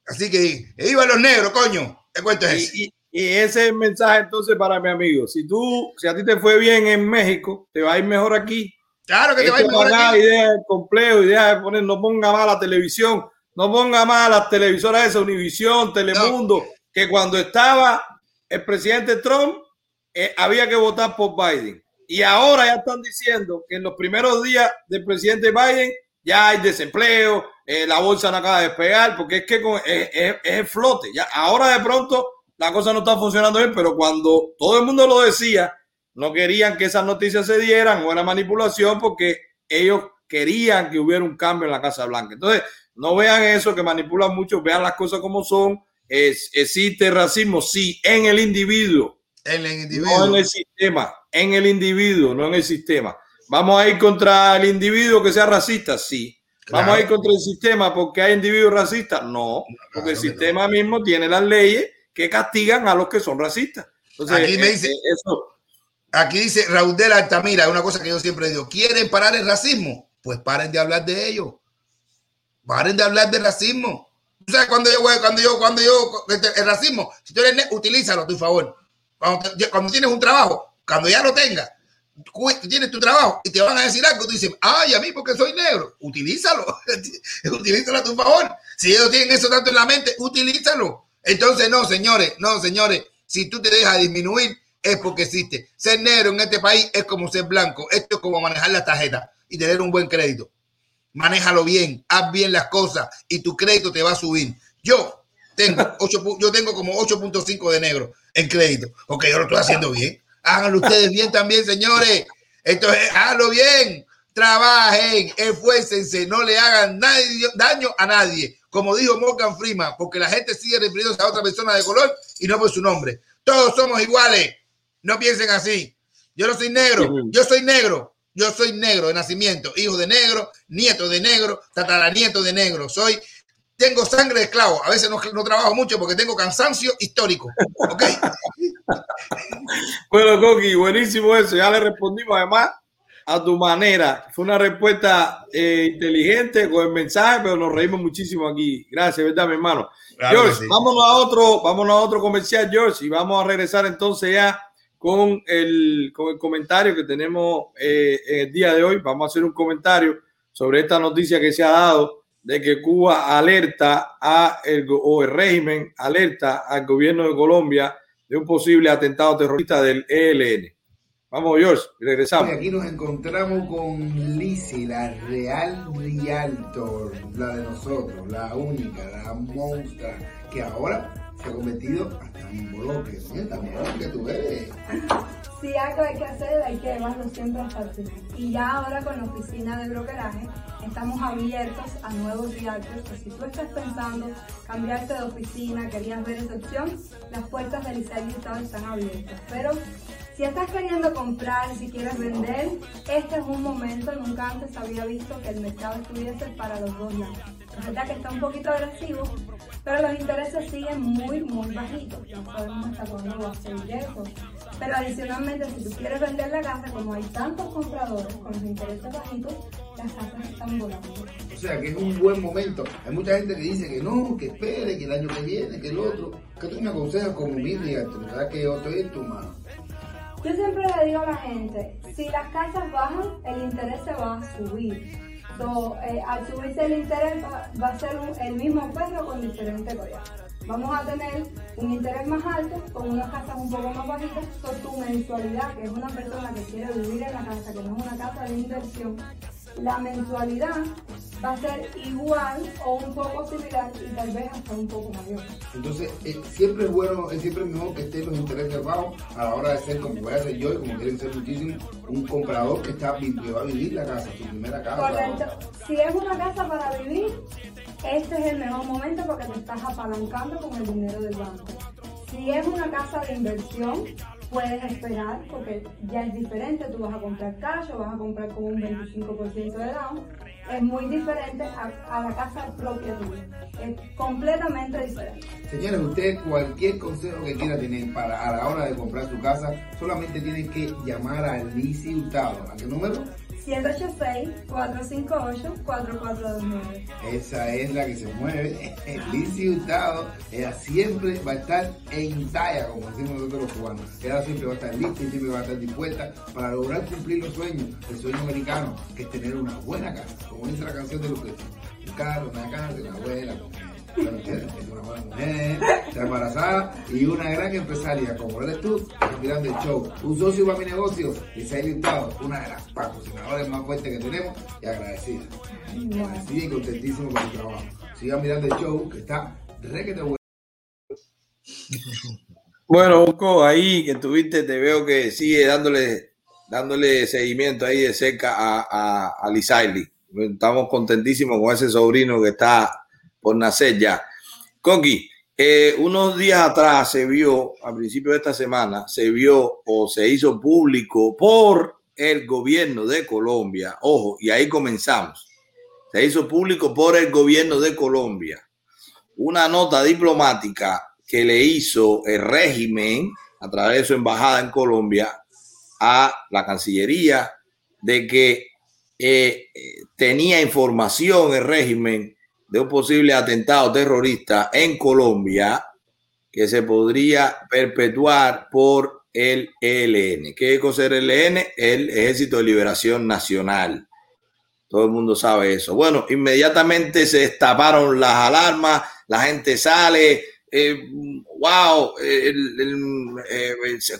Así que, ¡viva los negros, coño! ¿Qué cuento es y, y, ese es el mensaje entonces para mi amigo. Si tú, si a ti te fue bien en México, te va a ir mejor aquí. Claro que te va a ir mejor aquí. Idea complejo, idea de poner, no ponga más la televisión, no ponga más las televisoras esa Univisión, Telemundo, que cuando estaba el presidente Trump eh, había que votar por Biden. Y ahora ya están diciendo que en los primeros días del presidente Biden ya hay desempleo, eh, la bolsa no acaba de despegar, porque es que es, el flote. Ya, ahora de pronto la cosa no está funcionando bien, pero cuando todo el mundo lo decía, no querían que esas noticias se dieran o era manipulación porque ellos querían que hubiera un cambio en la Casa Blanca. Entonces, no vean eso que manipulan mucho, vean las cosas como son. Es, existe racismo, sí, en el individuo. En el individuo. No en el sistema, en el individuo, no en el sistema. Vamos a ir contra el individuo que sea racista, sí. Vamos a ir contra el sistema porque hay individuos racistas. No, porque el sistema mismo tiene las leyes que castigan a los que son racistas. Entonces, aquí me dice, eso. Aquí dice Raúl de la Altamira, una cosa que yo siempre digo, ¿quieren parar el racismo? Pues paren de hablar de ello. Paren de hablar de racismo. ¿Tú sabes cuando yo, cuando yo, cuando yo, el racismo, si tú eres, utilízalo a tu favor. Cuando, cuando tienes un trabajo, cuando ya lo tengas, tienes tu trabajo y te van a decir algo, tú dices, ay, a mí porque soy negro, utilízalo, utilízalo a tu favor. Si ellos tienen eso tanto en la mente, utilízalo. Entonces, no, señores, no, señores, si tú te dejas disminuir, es porque existe. Ser negro en este país es como ser blanco. Esto es como manejar la tarjeta y tener un buen crédito. Manéjalo bien, haz bien las cosas y tu crédito te va a subir. Yo tengo, 8, yo tengo como 8.5 de negro en crédito. Ok, yo lo estoy haciendo bien. Háganlo ustedes bien también, señores. Entonces, háganlo bien. Trabajen, esfuércense, no le hagan daño a nadie. Como dijo Morgan Freeman, porque la gente sigue refiriéndose a otra persona de color y no por su nombre. Todos somos iguales. No piensen así. Yo no soy negro, yo soy negro. Yo soy negro de nacimiento, hijo de negro, nieto de negro, tataranieto de negro. Soy tengo sangre de esclavo. A veces no, no, trabajo mucho porque tengo cansancio histórico. ¿Ok? bueno, Coqui, buenísimo eso. Ya le respondimos además a tu manera. Fue una respuesta eh, inteligente con el mensaje, pero nos reímos muchísimo aquí. Gracias, ¿verdad, mi hermano? George, vámonos a otro, vámonos a otro comercial, George, y vamos a regresar entonces ya con el, con el comentario que tenemos eh, en el día de hoy. Vamos a hacer un comentario sobre esta noticia que se ha dado de que Cuba alerta a el, o el régimen alerta al gobierno de Colombia de un posible atentado terrorista del ELN. Vamos, George, regresamos. Aquí nos encontramos con Lizzie, la real Rialtor, la de nosotros, la única, la monstrua, que ahora se ha convertido hasta en bloque. También que tú eres si algo hay que hacer, hay que llevarlo siempre hasta el final. Y ya ahora con la oficina de brokeraje estamos abiertos a nuevos viajes. Pues si tú estás pensando cambiarte de oficina, querías ver opción, las puertas del ICEL están abiertas. Pero si estás queriendo comprar, si quieres vender, este es un momento, nunca antes había visto que el mercado estuviese para los dos lados. Es verdad que está un poquito agresivo, pero los intereses siguen muy, muy bajitos. No sabemos hasta cuándo va a seguir eso. Pero adicionalmente, si tú quieres vender la casa, como hay tantos compradores con los intereses bajitos, las casas están volando. O sea que es un buen momento. Hay mucha gente que dice que no, que espere, que el año que viene, que el otro. ¿Qué tú me aconsejas como mi ¿Verdad que yo estoy en tu mano? Yo siempre le digo a la gente, si las casas bajan, el interés se va a subir. Eh, al subirse el interés va, a ser el mismo perro con diferente collar. Vamos a tener un interés más alto con unas casas un poco más bajitas por tu mensualidad, que es una persona que quiere vivir en la casa, que no es una casa de inversión. La mensualidad va a ser igual o un poco similar y tal vez hasta un poco mayor. Entonces, eh, siempre es bueno, es siempre mejor que estén los intereses bajos a la hora de ser, como voy a ser yo y como quieren ser muchísimos, un comprador que, está, que va a vivir la casa, su primera casa. Correcto. Si es una casa para vivir, este es el mejor momento porque te estás apalancando con el dinero del banco. Si es una casa de inversión, puedes esperar porque ya es diferente, tú vas a comprar cash o vas a comprar con un 25% de down, es muy diferente a, a la casa propia tuya, es completamente diferente. Señores, usted cualquier consejo que quiera tener para a la hora de comprar su casa, solamente tiene que llamar a Lizzy Hurtado. ¿A qué número? 786-458-4429. Esa es la que se mueve. Lizzy Hurtado, ella siempre va a estar en talla, como decimos nosotros los cubanos. Ella siempre va a estar lista y siempre va a estar dispuesta para lograr cumplir los sueños, el sueño americano, que es tener una buena casa, como dice la canción de Lucrecia. Un carro, una casa, una buena está embarazada y una gran empresaria como eres tú, mirando el show. Un socio para mi negocio, Isaí Hurtado, una de las patrocinadoras más fuertes que tenemos y agradecida. Agradecida y contentísimo con su trabajo. Sigan mirando el show que está requete bueno. Bueno, Uco, ahí que tuviste, te veo que sigue dándole, dándole seguimiento ahí de cerca a, a, a Lizaili. Estamos contentísimos con ese sobrino que está por nacer ya. Coqui, eh, unos días atrás se vio, a principio de esta semana, se vio o se hizo público por el gobierno de Colombia. Ojo, y ahí comenzamos. Se hizo público por el gobierno de Colombia una nota diplomática que le hizo el régimen a través de su embajada en Colombia a la Cancillería de que eh, tenía información el régimen de un posible atentado terrorista en Colombia que se podría perpetuar por el ELN. ¿Qué es el ELN? El Ejército de Liberación Nacional. Todo el mundo sabe eso. Bueno, inmediatamente se destaparon las alarmas, la gente sale, eh, wow, eh,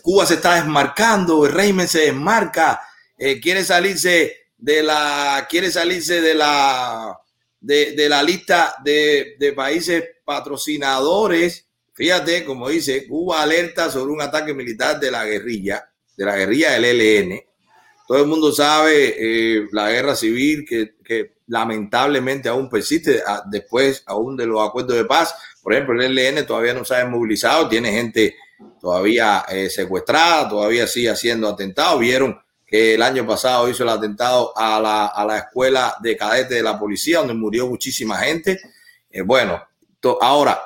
Cuba se está desmarcando, el régimen se desmarca, eh, quiere salirse de la, quiere salirse de la, de, de la lista de, de, países patrocinadores. Fíjate, como dice, Cuba alerta sobre un ataque militar de la guerrilla, de la guerrilla del ELN. Todo el mundo sabe eh, la guerra civil que, que, lamentablemente aún persiste después aún de los acuerdos de paz. Por ejemplo, el ELN todavía no se ha movilizado, tiene gente todavía eh, secuestrada, todavía sigue haciendo atentados. Vieron que el año pasado hizo el atentado a la, a la escuela de cadetes de la policía, donde murió muchísima gente. Eh, bueno, ahora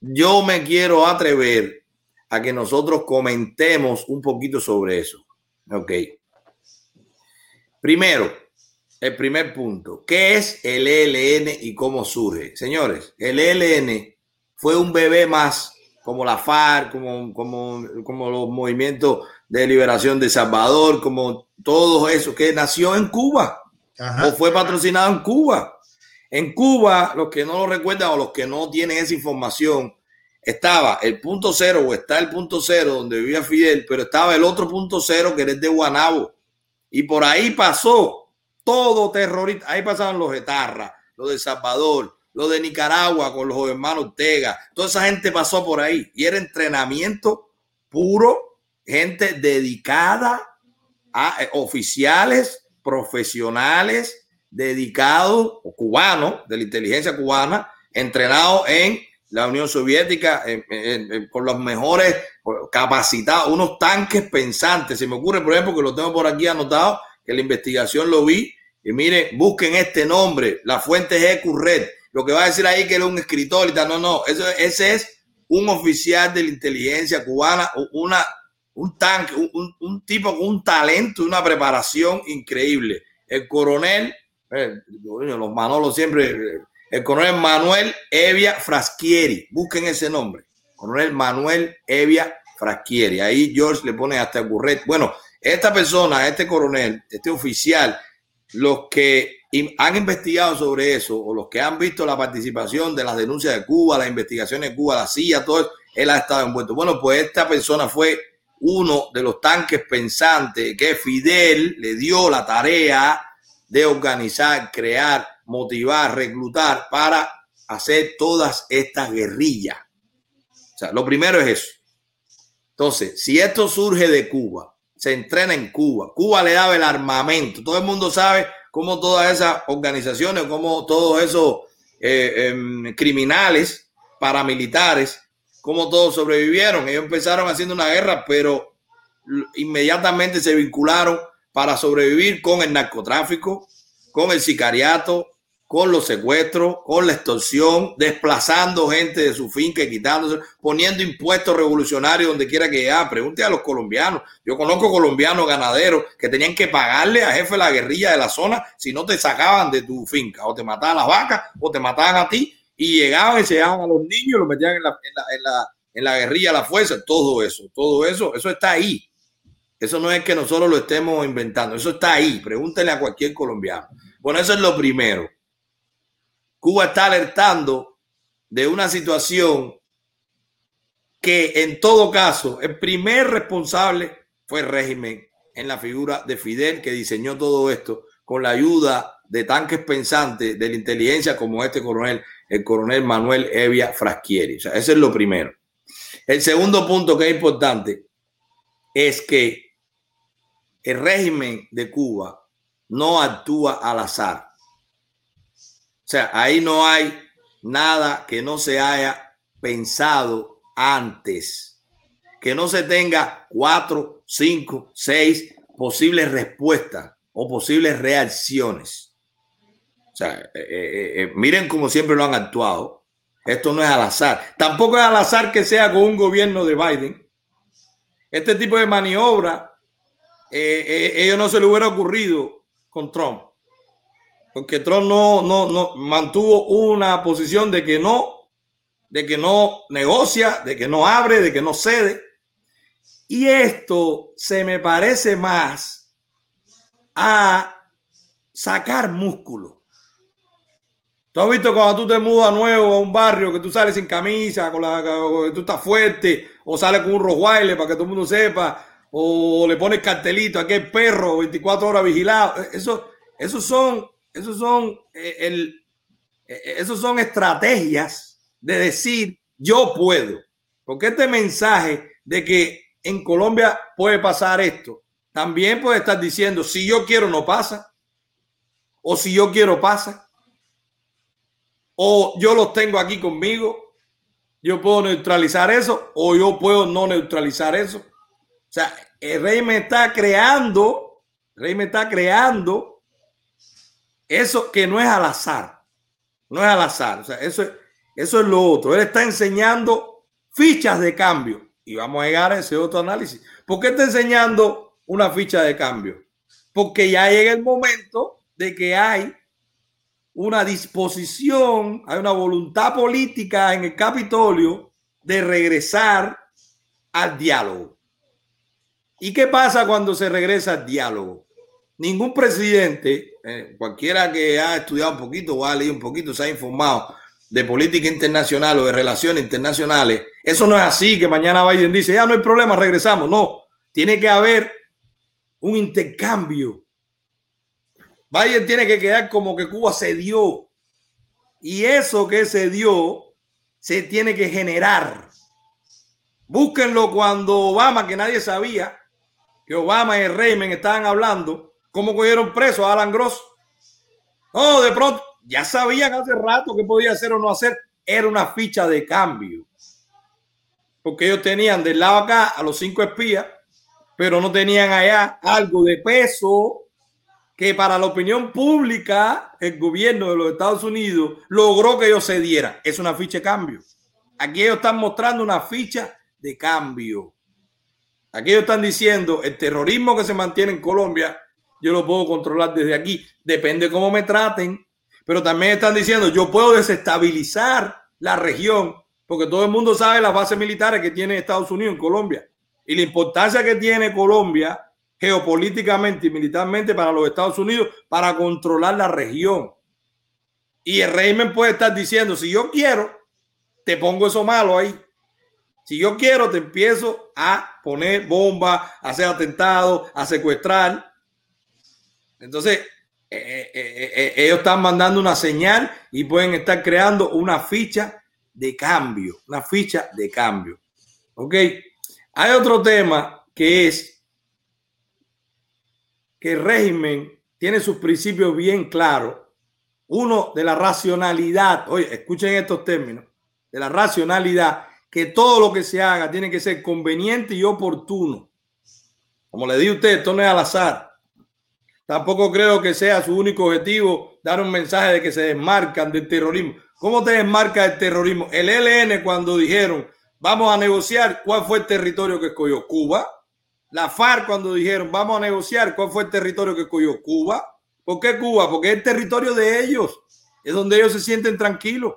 yo me quiero atrever a que nosotros comentemos un poquito sobre eso. Ok. Primero, el primer punto, ¿qué es el ELN y cómo surge? Señores, el ELN fue un bebé más, como la FARC, como, como, como los movimientos de liberación de Salvador, como todo eso, que nació en Cuba Ajá. o fue patrocinado en Cuba. En Cuba, los que no lo recuerdan o los que no tienen esa información, estaba el punto cero o está el punto cero donde vivía Fidel, pero estaba el otro punto cero que era el de Guanabo. Y por ahí pasó todo terrorista. Ahí pasaban los etarras, los de Salvador, los de Nicaragua con los hermanos Ortega. Toda esa gente pasó por ahí y era entrenamiento puro, gente dedicada a eh, oficiales profesionales dedicados cubanos de la inteligencia cubana entrenados en la Unión Soviética con los mejores capacitados, unos tanques pensantes. Se me ocurre, por ejemplo, que lo tengo por aquí anotado, que la investigación lo vi. Y miren, busquen este nombre, la fuente es Ecurred. Lo que va a decir ahí que era un escritor y tal, no, no, eso, ese es un oficial de la inteligencia cubana, una, un tanque, un, un tipo con un talento, una preparación increíble. El coronel, eh, los Manolos siempre el coronel Manuel Evia Fraschieri. Busquen ese nombre. Coronel Manuel Evia Fraschieri. Ahí George le pone hasta el curret. Bueno, esta persona, este coronel, este oficial, los que han investigado sobre eso o los que han visto la participación de las denuncias de Cuba, las investigaciones de Cuba, la CIA, todo eso, él ha estado envuelto. Bueno, pues esta persona fue uno de los tanques pensantes que Fidel le dio la tarea de organizar, crear motivar, reclutar para hacer todas estas guerrillas. O sea, lo primero es eso. Entonces, si esto surge de Cuba, se entrena en Cuba, Cuba le daba el armamento, todo el mundo sabe cómo todas esas organizaciones, cómo todos esos eh, eh, criminales paramilitares cómo todos sobrevivieron. Ellos empezaron haciendo una guerra, pero inmediatamente se vincularon para sobrevivir con el narcotráfico, con el sicariato, con los secuestros, con la extorsión, desplazando gente de su finca y quitándose, poniendo impuestos revolucionarios donde quiera que llegara. Pregunte a los colombianos. Yo conozco colombianos ganaderos que tenían que pagarle a jefe de la guerrilla de la zona si no te sacaban de tu finca, o te mataban las vacas, o te mataban a ti, y llegaban y se llevaban a los niños los metían en la, en la, en la guerrilla, la fuerza, todo eso, todo eso, eso está ahí. Eso no es que nosotros lo estemos inventando, eso está ahí. Pregúntenle a cualquier colombiano. Bueno, eso es lo primero. Cuba está alertando de una situación que en todo caso el primer responsable fue el régimen en la figura de Fidel que diseñó todo esto con la ayuda de tanques pensantes de la inteligencia como este coronel, el coronel Manuel Evia Fraschieri. O sea, ese es lo primero. El segundo punto que es importante es que el régimen de Cuba no actúa al azar. O sea, ahí no hay nada que no se haya pensado antes. Que no se tenga cuatro, cinco, seis posibles respuestas o posibles reacciones. O sea, eh, eh, eh, miren cómo siempre lo han actuado. Esto no es al azar. Tampoco es al azar que sea con un gobierno de Biden. Este tipo de maniobra, ellos no se le hubiera ocurrido con Trump porque Trump no, no, no mantuvo una posición de que no, de que no negocia, de que no abre, de que no cede. Y esto se me parece más a sacar músculo. Tú has visto cuando tú te mudas nuevo a un barrio que tú sales sin camisa, que tú estás fuerte, o sales con un rojuaile para que todo el mundo sepa, o le pones cartelito, aquí hay perro, 24 horas vigilado. Eso, esos son esos son, el, eh, esos son estrategias de decir yo puedo. Porque este mensaje de que en Colombia puede pasar esto, también puede estar diciendo si yo quiero no pasa. O si yo quiero pasa. O yo los tengo aquí conmigo. Yo puedo neutralizar eso o yo puedo no neutralizar eso. O sea, el rey me está creando, el rey me está creando eso que no es al azar, no es al azar, o sea, eso, eso es lo otro. Él está enseñando fichas de cambio y vamos a llegar a ese otro análisis. ¿Por qué está enseñando una ficha de cambio? Porque ya llega el momento de que hay una disposición, hay una voluntad política en el Capitolio de regresar al diálogo. ¿Y qué pasa cuando se regresa al diálogo? Ningún presidente eh, cualquiera que ha estudiado un poquito o ha leído un poquito, se ha informado de política internacional o de relaciones internacionales, eso no es así que mañana Biden dice, ya no hay problema, regresamos. No, tiene que haber un intercambio. Biden tiene que quedar como que Cuba se dio. Y eso que se dio se tiene que generar. Búsquenlo cuando Obama, que nadie sabía que Obama y el estaban hablando ¿Cómo cogieron preso a Alan Gross? No, de pronto ya sabían hace rato que podía hacer o no hacer. Era una ficha de cambio. Porque ellos tenían del lado acá a los cinco espías, pero no tenían allá algo de peso que para la opinión pública el gobierno de los Estados Unidos logró que ellos se dieran. Es una ficha de cambio. Aquí ellos están mostrando una ficha de cambio. Aquí ellos están diciendo el terrorismo que se mantiene en Colombia yo lo puedo controlar desde aquí. Depende cómo me traten. Pero también están diciendo, yo puedo desestabilizar la región, porque todo el mundo sabe las bases militares que tiene Estados Unidos en Colombia y la importancia que tiene Colombia geopolíticamente y militarmente para los Estados Unidos para controlar la región. Y el régimen puede estar diciendo, si yo quiero, te pongo eso malo ahí. Si yo quiero, te empiezo a poner bombas, a hacer atentados, a secuestrar. Entonces, eh, eh, eh, ellos están mandando una señal y pueden estar creando una ficha de cambio, una ficha de cambio. ¿Ok? Hay otro tema que es que el régimen tiene sus principios bien claros. Uno de la racionalidad, oye, escuchen estos términos, de la racionalidad que todo lo que se haga tiene que ser conveniente y oportuno. Como le di a usted, esto no es al azar. Tampoco creo que sea su único objetivo dar un mensaje de que se desmarcan del terrorismo. ¿Cómo te desmarca el terrorismo? El ELN cuando dijeron vamos a negociar, ¿cuál fue el territorio que escogió? Cuba. La FARC cuando dijeron vamos a negociar, ¿cuál fue el territorio que escogió? Cuba. ¿Por qué Cuba? Porque es el territorio de ellos. Es donde ellos se sienten tranquilos.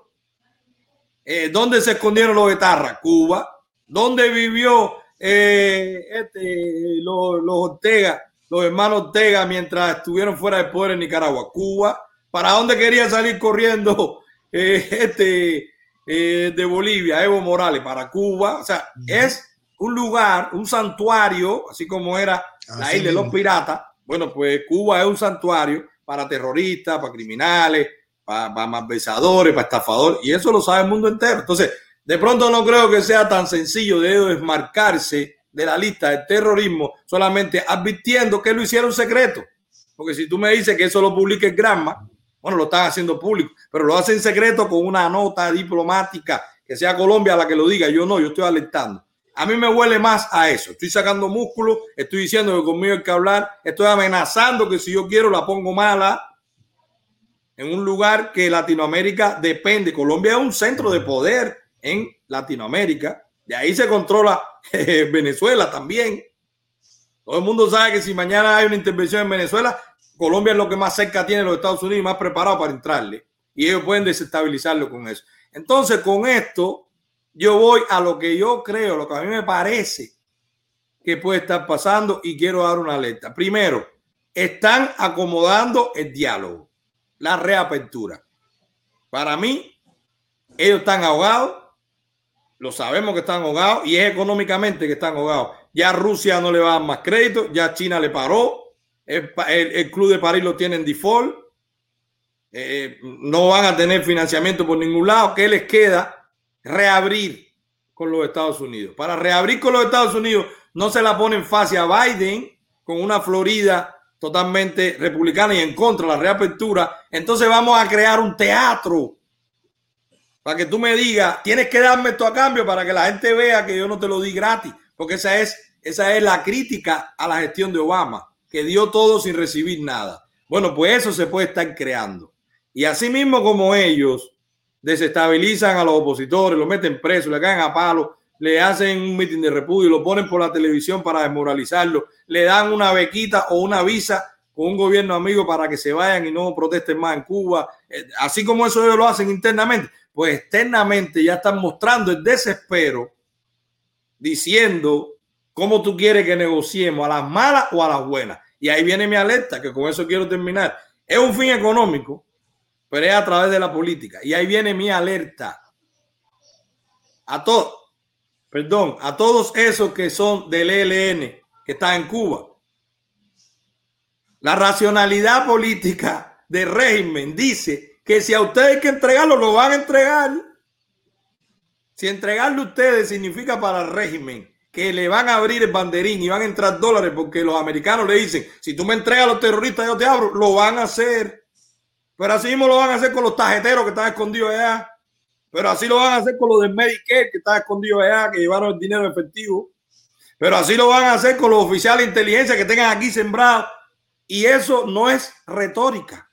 Eh, ¿Dónde se escondieron los etarras? Cuba. ¿Dónde vivió eh, este, los, los Ortega, los hermanos Ortega, mientras estuvieron fuera de poder en Nicaragua? Cuba. ¿Para dónde quería salir corriendo eh, este, eh, de Bolivia, Evo Morales, para Cuba? O sea, es un lugar, un santuario, así como era la isla de los piratas. Bueno, pues Cuba es un santuario para terroristas, para criminales, para, para malversadores, para estafadores, y eso lo sabe el mundo entero. Entonces, de pronto no creo que sea tan sencillo de desmarcarse de la lista del terrorismo solamente advirtiendo que lo hicieron secreto. Porque si tú me dices que eso lo publica el Granma, bueno, lo están haciendo público, pero lo hacen secreto con una nota diplomática que sea Colombia la que lo diga. Yo no, yo estoy alertando. A mí me huele más a eso. Estoy sacando músculo, estoy diciendo que conmigo hay que hablar, estoy amenazando que si yo quiero la pongo mala en un lugar que Latinoamérica depende. Colombia es un centro de poder en Latinoamérica. De ahí se controla Venezuela también. Todo el mundo sabe que si mañana hay una intervención en Venezuela, Colombia es lo que más cerca tiene los Estados Unidos y más preparado para entrarle. Y ellos pueden desestabilizarlo con eso. Entonces, con esto, yo voy a lo que yo creo, lo que a mí me parece que puede estar pasando y quiero dar una alerta. Primero, están acomodando el diálogo, la reapertura. Para mí, ellos están ahogados, lo sabemos que están ahogados y es económicamente que están ahogados. Ya Rusia no le va a más crédito, ya China le paró, el, Club de París lo tiene en default, eh, no van a tener financiamiento por ningún lado. ¿Qué les queda? Reabrir con los Estados Unidos. Para reabrir con los Estados Unidos no se la ponen fácil a Biden con una Florida totalmente republicana y en contra de la reapertura. Entonces vamos a crear un teatro para que tú me digas, tienes que darme esto a cambio para que la gente vea que yo no te lo di gratis, porque esa es, esa es la crítica a la gestión de Obama, que dio todo sin recibir nada. Bueno, pues eso se puede estar creando. Y así mismo como ellos desestabilizan a los opositores, los meten presos, le caen a palo, le hacen un mitin de repudio, lo ponen por la televisión para desmoralizarlo, le dan una bequita o una visa con un gobierno amigo para que se vayan y no protesten más en Cuba. Así como eso ellos lo hacen internamente, pues externamente ya están mostrando el desespero, diciendo cómo tú quieres que negociemos, a las malas o a las buenas. Y ahí viene mi alerta, que con eso quiero terminar. Es un fin económico, pero es a través de la política. Y ahí viene mi alerta. A todos, perdón, a todos esos que son del ELN, que están en Cuba. La racionalidad política del régimen dice que si a ustedes hay que entregarlo, lo van a entregar. Si entregarlo a ustedes significa para el régimen que le van a abrir el banderín y van a entrar dólares porque los americanos le dicen, si tú me entregas a los terroristas, yo te abro, lo van a hacer. Pero así mismo lo van a hacer con los tarjeteros que están escondidos allá. Pero así lo van a hacer con los del Medicare que están escondidos allá, que llevaron el dinero efectivo. Pero así lo van a hacer con los oficiales de inteligencia que tengan aquí sembrados. Y eso no es retórica.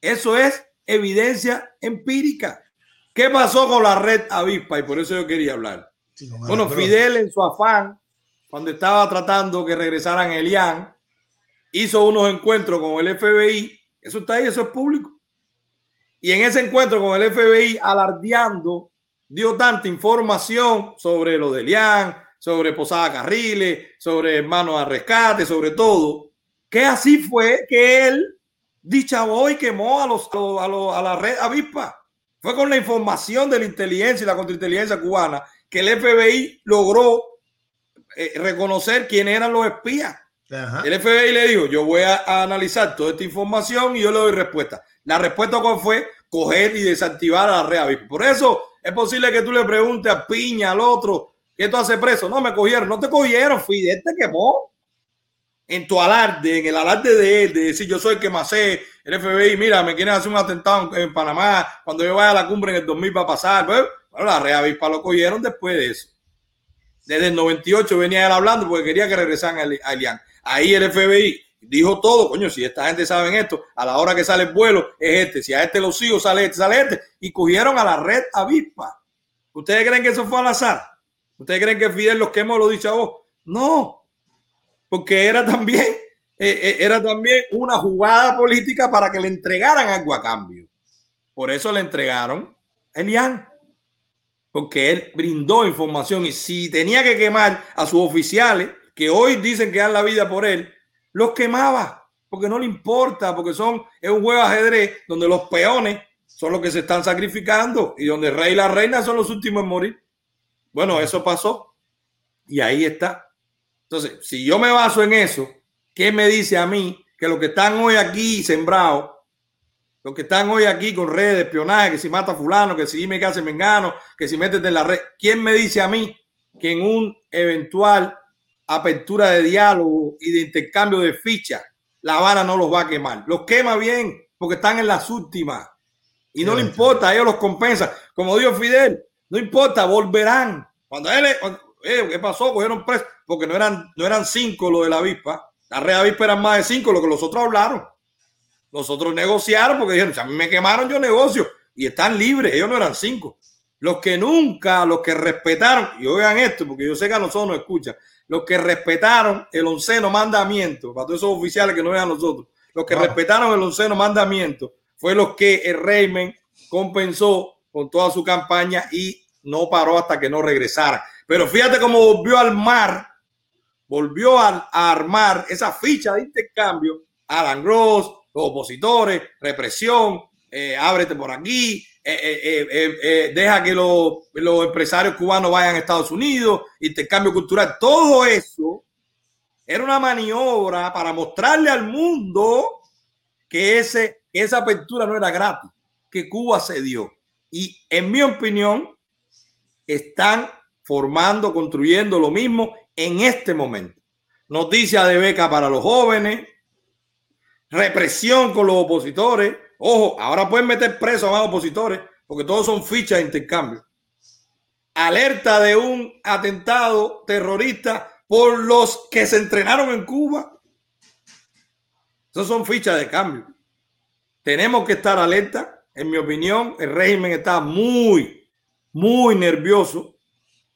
Eso es evidencia empírica. ¿Qué pasó con la red avispa? Y por eso yo quería hablar. Sí, bueno, Fidel en su afán, cuando estaba tratando que regresaran Elian, hizo unos encuentros con el FBI. Eso está ahí, eso es público. Y en ese encuentro con el FBI, alardeando, dio tanta información sobre lo de Elian, sobre Posada Carriles, sobre hermanos a rescate, sobre todo, que así fue que él dichavó y quemó a, los, a la red avispa. Fue con la información de la inteligencia y la contrainteligencia cubana que el FBI logró eh, reconocer quién eran los espías. Ajá. El FBI le dijo, yo voy a, analizar toda esta información y yo le doy respuesta. La respuesta cuál fue coger y desactivar a la red avispa. Por eso es posible que tú le preguntes a Piña, al otro, ¿qué tú haces preso? No, me cogieron. No te cogieron, Fidel te quemó. En tu alarde, en el alarde de él, de decir yo soy el que más sé, el FBI, mira, me quieren hacer un atentado en, Panamá, cuando yo vaya a la cumbre en el 2000 va a pasar. Pues, Bueno, la Red Avispa lo cogieron después de eso. Desde el 98 venía él hablando porque quería que regresaran a Elian. Ahí el FBI dijo todo, coño, si esta gente sabe esto, a la hora que sale el vuelo es este, si a este lo sigo, sale este, sale este, y cogieron a la red avispa. ¿Ustedes creen que eso fue al azar? ¿Ustedes creen que Fidel los quemó, lo dicho a vos? No, porque era también, eh, eh, era también una jugada política para que le entregaran algo a cambio. Por eso le entregaron a Elian porque él brindó información y si tenía que quemar a sus oficiales, que hoy dicen que dan la vida por él, los quemaba, porque no le importa, porque son, es un juego de ajedrez donde los peones son los que se están sacrificando y donde el rey y la reina son los últimos en morir. Bueno, eso pasó y ahí está. Entonces, si yo me baso en eso, ¿qué me dice a mí que los que están hoy aquí sembrados los que están hoy aquí con redes de espionaje, que si mata fulano, que si dime que hace mengano, que si metes en la red. ¿Quién me dice a mí que en un eventual apertura de diálogo y de intercambio de fichas, La Habana no los va a quemar? Los quema bien porque están en las últimas. Y no le importa, ellos los compensan. Como dijo Fidel, no importa, volverán. Cuando él, eh, ¿qué pasó? Cogieron preso porque no eran, no eran cinco lo de la avispa. La red avispa eran más de cinco, lo que los otros hablaron. Los otros negociaron porque dijeron, si a mí me quemaron, yo negocio. Y están libres, ellos no eran cinco. Los que nunca, los que respetaron, y oigan esto, porque yo sé que a nosotros nos escuchan, los que respetaron el onceno mandamiento, para todos esos oficiales que no vean nosotros, los que respetaron el onceno mandamiento, fue los que el régimen compensó con toda su campaña y no paró hasta que no regresara. Pero fíjate cómo volvió al mar, volvió a, armar esa ficha de intercambio, Alan Gross, los opositores, represión, eh, ábrete por aquí, eh, eh, deja que los, empresarios cubanos vayan a Estados Unidos, intercambio cultural, todo eso era una maniobra para mostrarle al mundo que ese, esa apertura no era gratis, que Cuba se dio. Y en mi opinión, están formando, construyendo lo mismo en este momento. Noticia de beca para los jóvenes, represión con los opositores. Ojo, ahora pueden meter presos a más opositores porque todos son fichas de intercambio. Alerta de un atentado terrorista por los que se entrenaron en Cuba. Esos son fichas de cambio. Tenemos que estar alerta. En mi opinión, el régimen está muy, muy nervioso.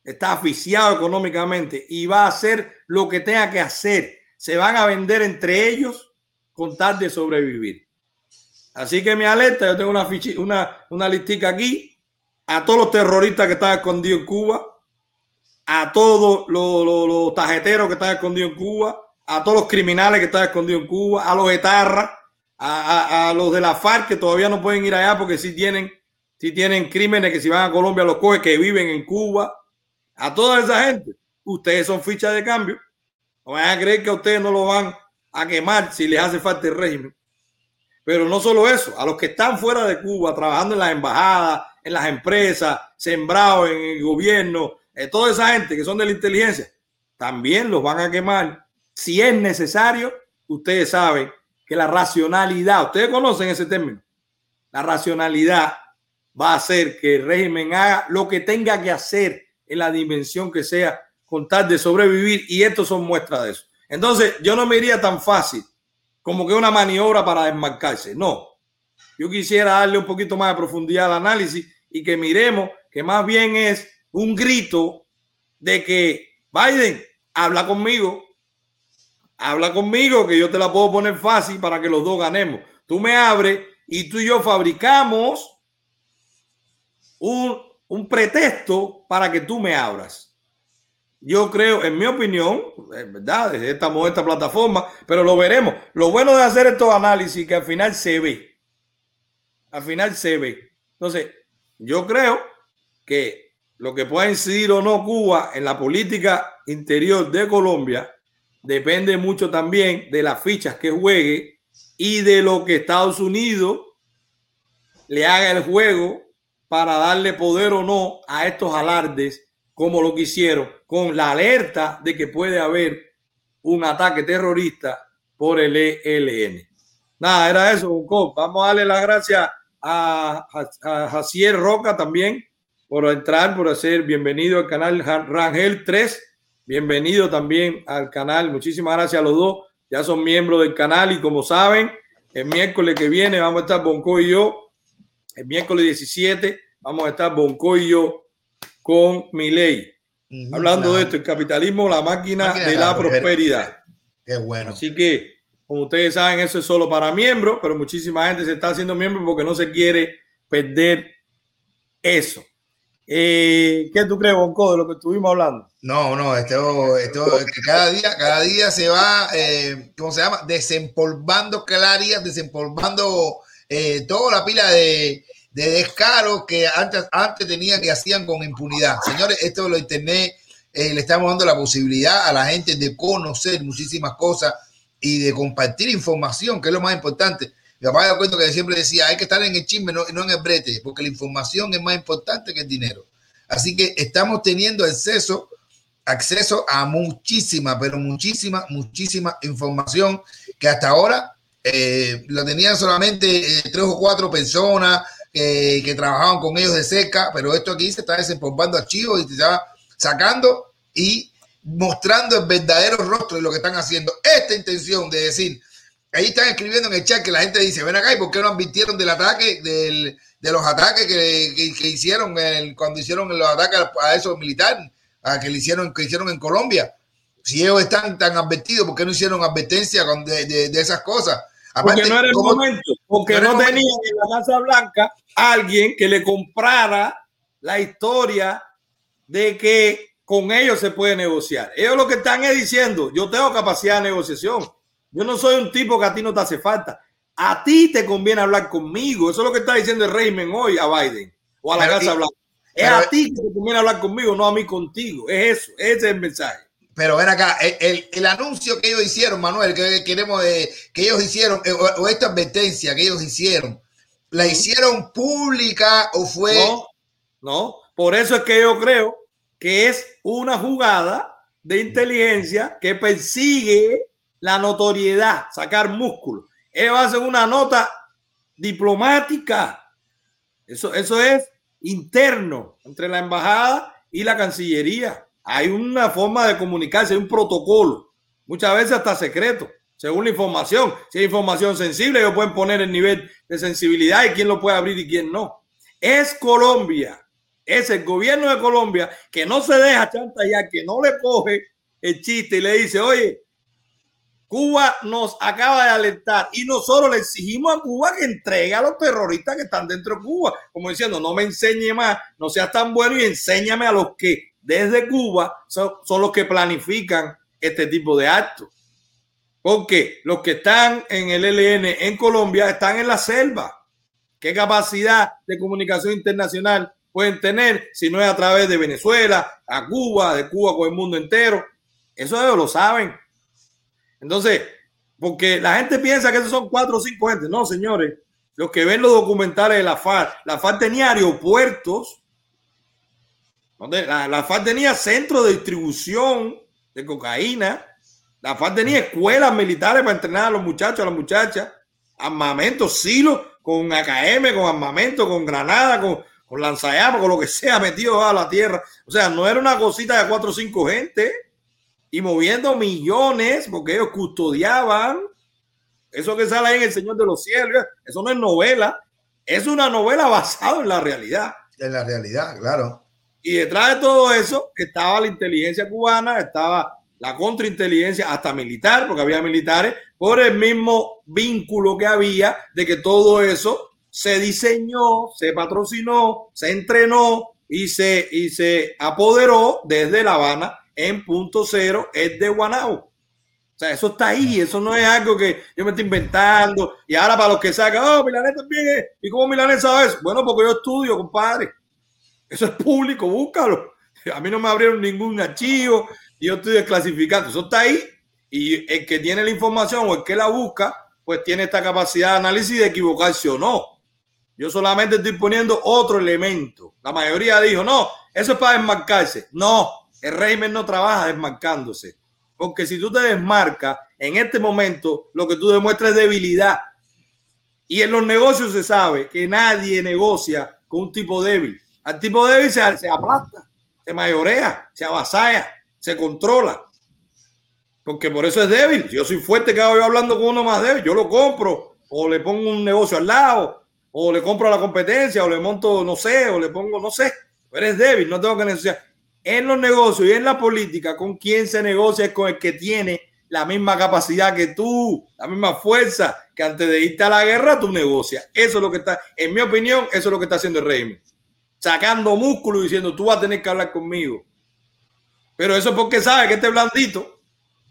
Está asfixiado económicamente y va a hacer lo que tenga que hacer. Se van a vender entre ellos con tal de sobrevivir. Así que mi alerta, yo tengo una, una, una listica aquí, a todos los terroristas que están escondidos en Cuba, a todos los, los, tajeteros que están escondidos en Cuba, a todos los criminales que están escondidos en Cuba, a los etarras, a, a, los de la FARC que todavía no pueden ir allá porque si tienen, si tienen crímenes que si van a Colombia los coge, que viven en Cuba, a toda esa gente. Ustedes son fichas de cambio. No vayan a creer que ustedes no lo van a quemar si les hace falta el régimen. Pero no solo eso, a los que están fuera de Cuba, trabajando en las embajadas, en las empresas, sembrados en el gobierno, eh, toda esa gente que son de la inteligencia, también los van a quemar. Si es necesario, ustedes saben que la racionalidad, ustedes conocen ese término, la racionalidad va a hacer que el régimen haga lo que tenga que hacer en la dimensión que sea con tal de sobrevivir y estos son muestras de eso. Entonces, yo no me iría tan fácil como que una maniobra para desmarcarse. No. Yo quisiera darle un poquito más de profundidad al análisis y que miremos que más bien es un grito de que Biden habla conmigo, habla conmigo, que yo te la puedo poner fácil para que los dos ganemos. Tú me abres y tú y yo fabricamos un, un pretexto para que tú me abras. Yo creo, en mi opinión, es verdad, estamos en esta plataforma, pero lo veremos. Lo bueno de hacer estos análisis que al final se ve. Al final se ve. Entonces, yo creo que lo que pueda incidir o no Cuba en la política interior de Colombia depende mucho también de las fichas que juegue y de lo que Estados Unidos le haga el juego para darle poder o no a estos alardes como lo que hicieron, con la alerta de que puede haber un ataque terrorista por el ELN. Nada, era eso, Vamos a darle las gracias a, a, Roca también, por entrar, por hacer bienvenido al canal Rangel 3. Bienvenido también al canal. Muchísimas gracias a los dos. Ya son miembros del canal y como saben, el miércoles que viene vamos a estar Bonco y yo. El miércoles 17 vamos a estar Bonco y yo con Miley. Hablando de esto, el capitalismo, la máquina, de, la, prosperidad. Qué bueno. Así que, como ustedes saben, eso es solo para miembros, pero muchísima gente se está haciendo miembro porque no se quiere perder eso. Eh, ¿Qué tú crees, Bonco, de lo que estuvimos hablando? No, no, esto, esto cada día, cada día se va, eh, ¿cómo se llama? Desempolvando clarías, desempolvando eh, toda la pila de, de descaro que antes, antes tenían que hacían con impunidad. Señores, esto lo internet eh, le estamos dando la posibilidad a la gente de conocer muchísimas cosas y de compartir información, que es lo más importante. Mi papá me cuento que siempre decía, hay que estar en el chisme, no, no en el brete, porque la información es más importante que el dinero. Así que estamos teniendo acceso, acceso a muchísima, pero muchísima, muchísima información que hasta ahora eh, la tenían solamente eh, tres o cuatro personas que, que, trabajaban con ellos de cerca, pero esto aquí se está desempolvando archivos y se está sacando y mostrando el verdadero rostro de lo que están haciendo. Esta intención de decir, ahí están escribiendo en el chat que la gente dice, ven acá, ¿y por qué no advirtieron del ataque, del, de los ataques que, que, que hicieron el, cuando hicieron los ataques a esos militares, a que le hicieron, que hicieron en Colombia? Si ellos están tan advertidos, ¿por qué no hicieron advertencia de, de, de esas cosas? Aparte, porque no era el momento, porque no, tenía en la Casa Blanca alguien que le comprara la historia de que con ellos se puede negociar. Ellos lo que están es diciendo, yo tengo capacidad de negociación. Yo no soy un tipo que a ti no te hace falta. A ti te conviene hablar conmigo. Eso es lo que está diciendo el régimen hoy a Biden o a la pero, Casa Blanca. Es a ti que te conviene hablar conmigo, no a mí contigo. Es eso, ese es el mensaje. Pero ven acá, el, el, el, anuncio que ellos hicieron, Manuel, que queremos eh, que ellos hicieron, eh, o, o, esta advertencia que ellos hicieron, ¿la hicieron pública o fue? No, no. Por eso es que yo creo que es una jugada de inteligencia que persigue la notoriedad, sacar músculo. Ellos hacen una nota diplomática. Eso, eso es interno entre la embajada y la Cancillería hay una forma de comunicarse, hay un protocolo, muchas veces hasta secreto, según la información. Si hay información sensible, ellos pueden poner el nivel de sensibilidad y quién lo puede abrir y quién no. Es Colombia, es el gobierno de Colombia que no se deja chantajear, que no le coge el chiste y le dice, oye, Cuba nos acaba de alertar y nosotros le exigimos a Cuba que entregue a los terroristas que están dentro de Cuba, como diciendo, no me enseñe más, no seas tan bueno y enséñame a los que desde Cuba son, los que planifican este tipo de actos. Porque los que están en el ELN en Colombia están en la selva. ¿Qué capacidad de comunicación internacional pueden tener si no es a través de Venezuela, a Cuba, de Cuba con el mundo entero? Eso ellos lo saben. Entonces, porque la gente piensa que esos son cuatro o cinco gente. No, señores, los que ven los documentales de la FARC, la FARC tenía aeropuertos la, la FARC tenía centro de distribución de cocaína. La FARC tenía escuelas militares para entrenar a los muchachos, a las muchachas. Armamento, silos con AKM, con armamento, con granada, con, con lanzallamas, con lo que sea metido a la tierra. O sea, no era una cosita de cuatro o cinco gente y moviendo millones porque ellos custodiaban. Eso que sale ahí en El Señor de los Cielos, eso no es novela, es una novela basada en la realidad. En la realidad, claro. Y detrás de todo eso estaba la inteligencia cubana, estaba la contrainteligencia, hasta militar, porque había militares, por el mismo vínculo que había de que todo eso se diseñó, se patrocinó, se entrenó y se, y se apoderó desde La Habana en punto cero, es de Guanau. O sea, eso está ahí, eso no es algo que yo me estoy inventando. Y ahora para los que sacan, oh, Milanet también es. ¿Y cómo Milanet sabe eso? Bueno, porque yo estudio, compadre. Eso es público, búscalo. A mí no me abrieron ningún archivo yo estoy desclasificando. Eso está ahí y el que tiene la información o el que la busca, pues tiene esta capacidad de análisis de equivocarse o no. Yo solamente estoy poniendo otro elemento. La mayoría dijo, no, eso es para desmarcarse. No, el régimen no trabaja desmarcándose. Porque si tú te desmarcas, en este momento lo que tú demuestras es debilidad. Y en los negocios se sabe que nadie negocia con un tipo débil Al tipo débil se, se aplasta, se mayorea, se avasalla, se controla. Porque por eso es débil. Yo soy fuerte, hago yo hablando con uno más débil? Yo lo compro, o le pongo un negocio al lado, o le compro a la competencia, o le monto, no sé, o le pongo, no sé. eres débil, no tengo que negociar. En los negocios y en la política, con quien se negocia es con el que tiene la misma capacidad que tú, la misma fuerza que antes de irte a la guerra tú negocias. Eso es lo que está, en mi opinión, eso es lo que está haciendo el régimen. Sacando músculo y diciendo, tú vas a tener que hablar conmigo. Pero eso es porque sabe que este blandito,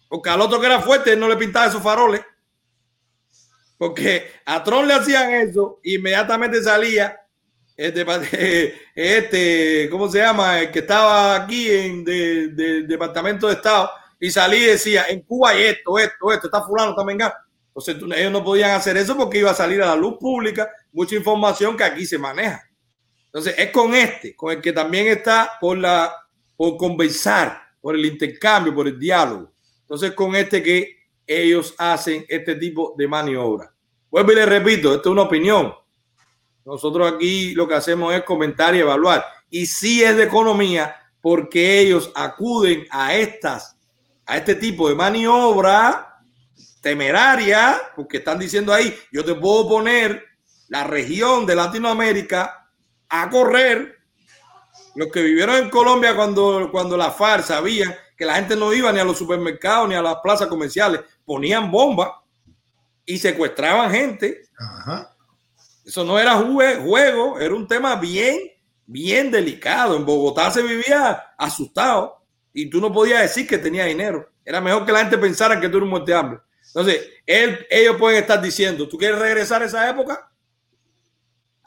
porque al otro que era fuerte, él no le pintaba esos faroles. Porque a Tron le hacían eso, inmediatamente salía este, este, ¿cómo se llama? El que estaba aquí en del Departamento de Estado y salí y decía, en Cuba hay esto, esto, esto, está fulano, está mengano. Entonces ellos no podían hacer eso porque iba a salir a la luz pública mucha información que aquí se maneja. Entonces es con este, con el que también está por la, por conversar, por el intercambio, por el diálogo. Entonces con este que ellos hacen este tipo de maniobra. Vuelvo y le repito, esto es una opinión. Nosotros aquí lo que hacemos es comentar y evaluar. Y si es de economía, porque ellos acuden a estas a este tipo de maniobra temeraria, porque están diciendo ahí, yo te puedo poner la región de Latinoamérica a correr. Los que vivieron en Colombia cuando, cuando la FARC sabían que la gente no iba ni a los supermercados ni a las plazas comerciales, ponían bombas y secuestraban gente. Eso no era juego, era un tema bien, bien delicado. En Bogotá se vivía asustado y tú no podías decir que tenía dinero. Era mejor que la gente pensara que tú eres un muerte de hambre. Entonces, él, ellos pueden estar diciendo, ¿tú quieres regresar a esa época?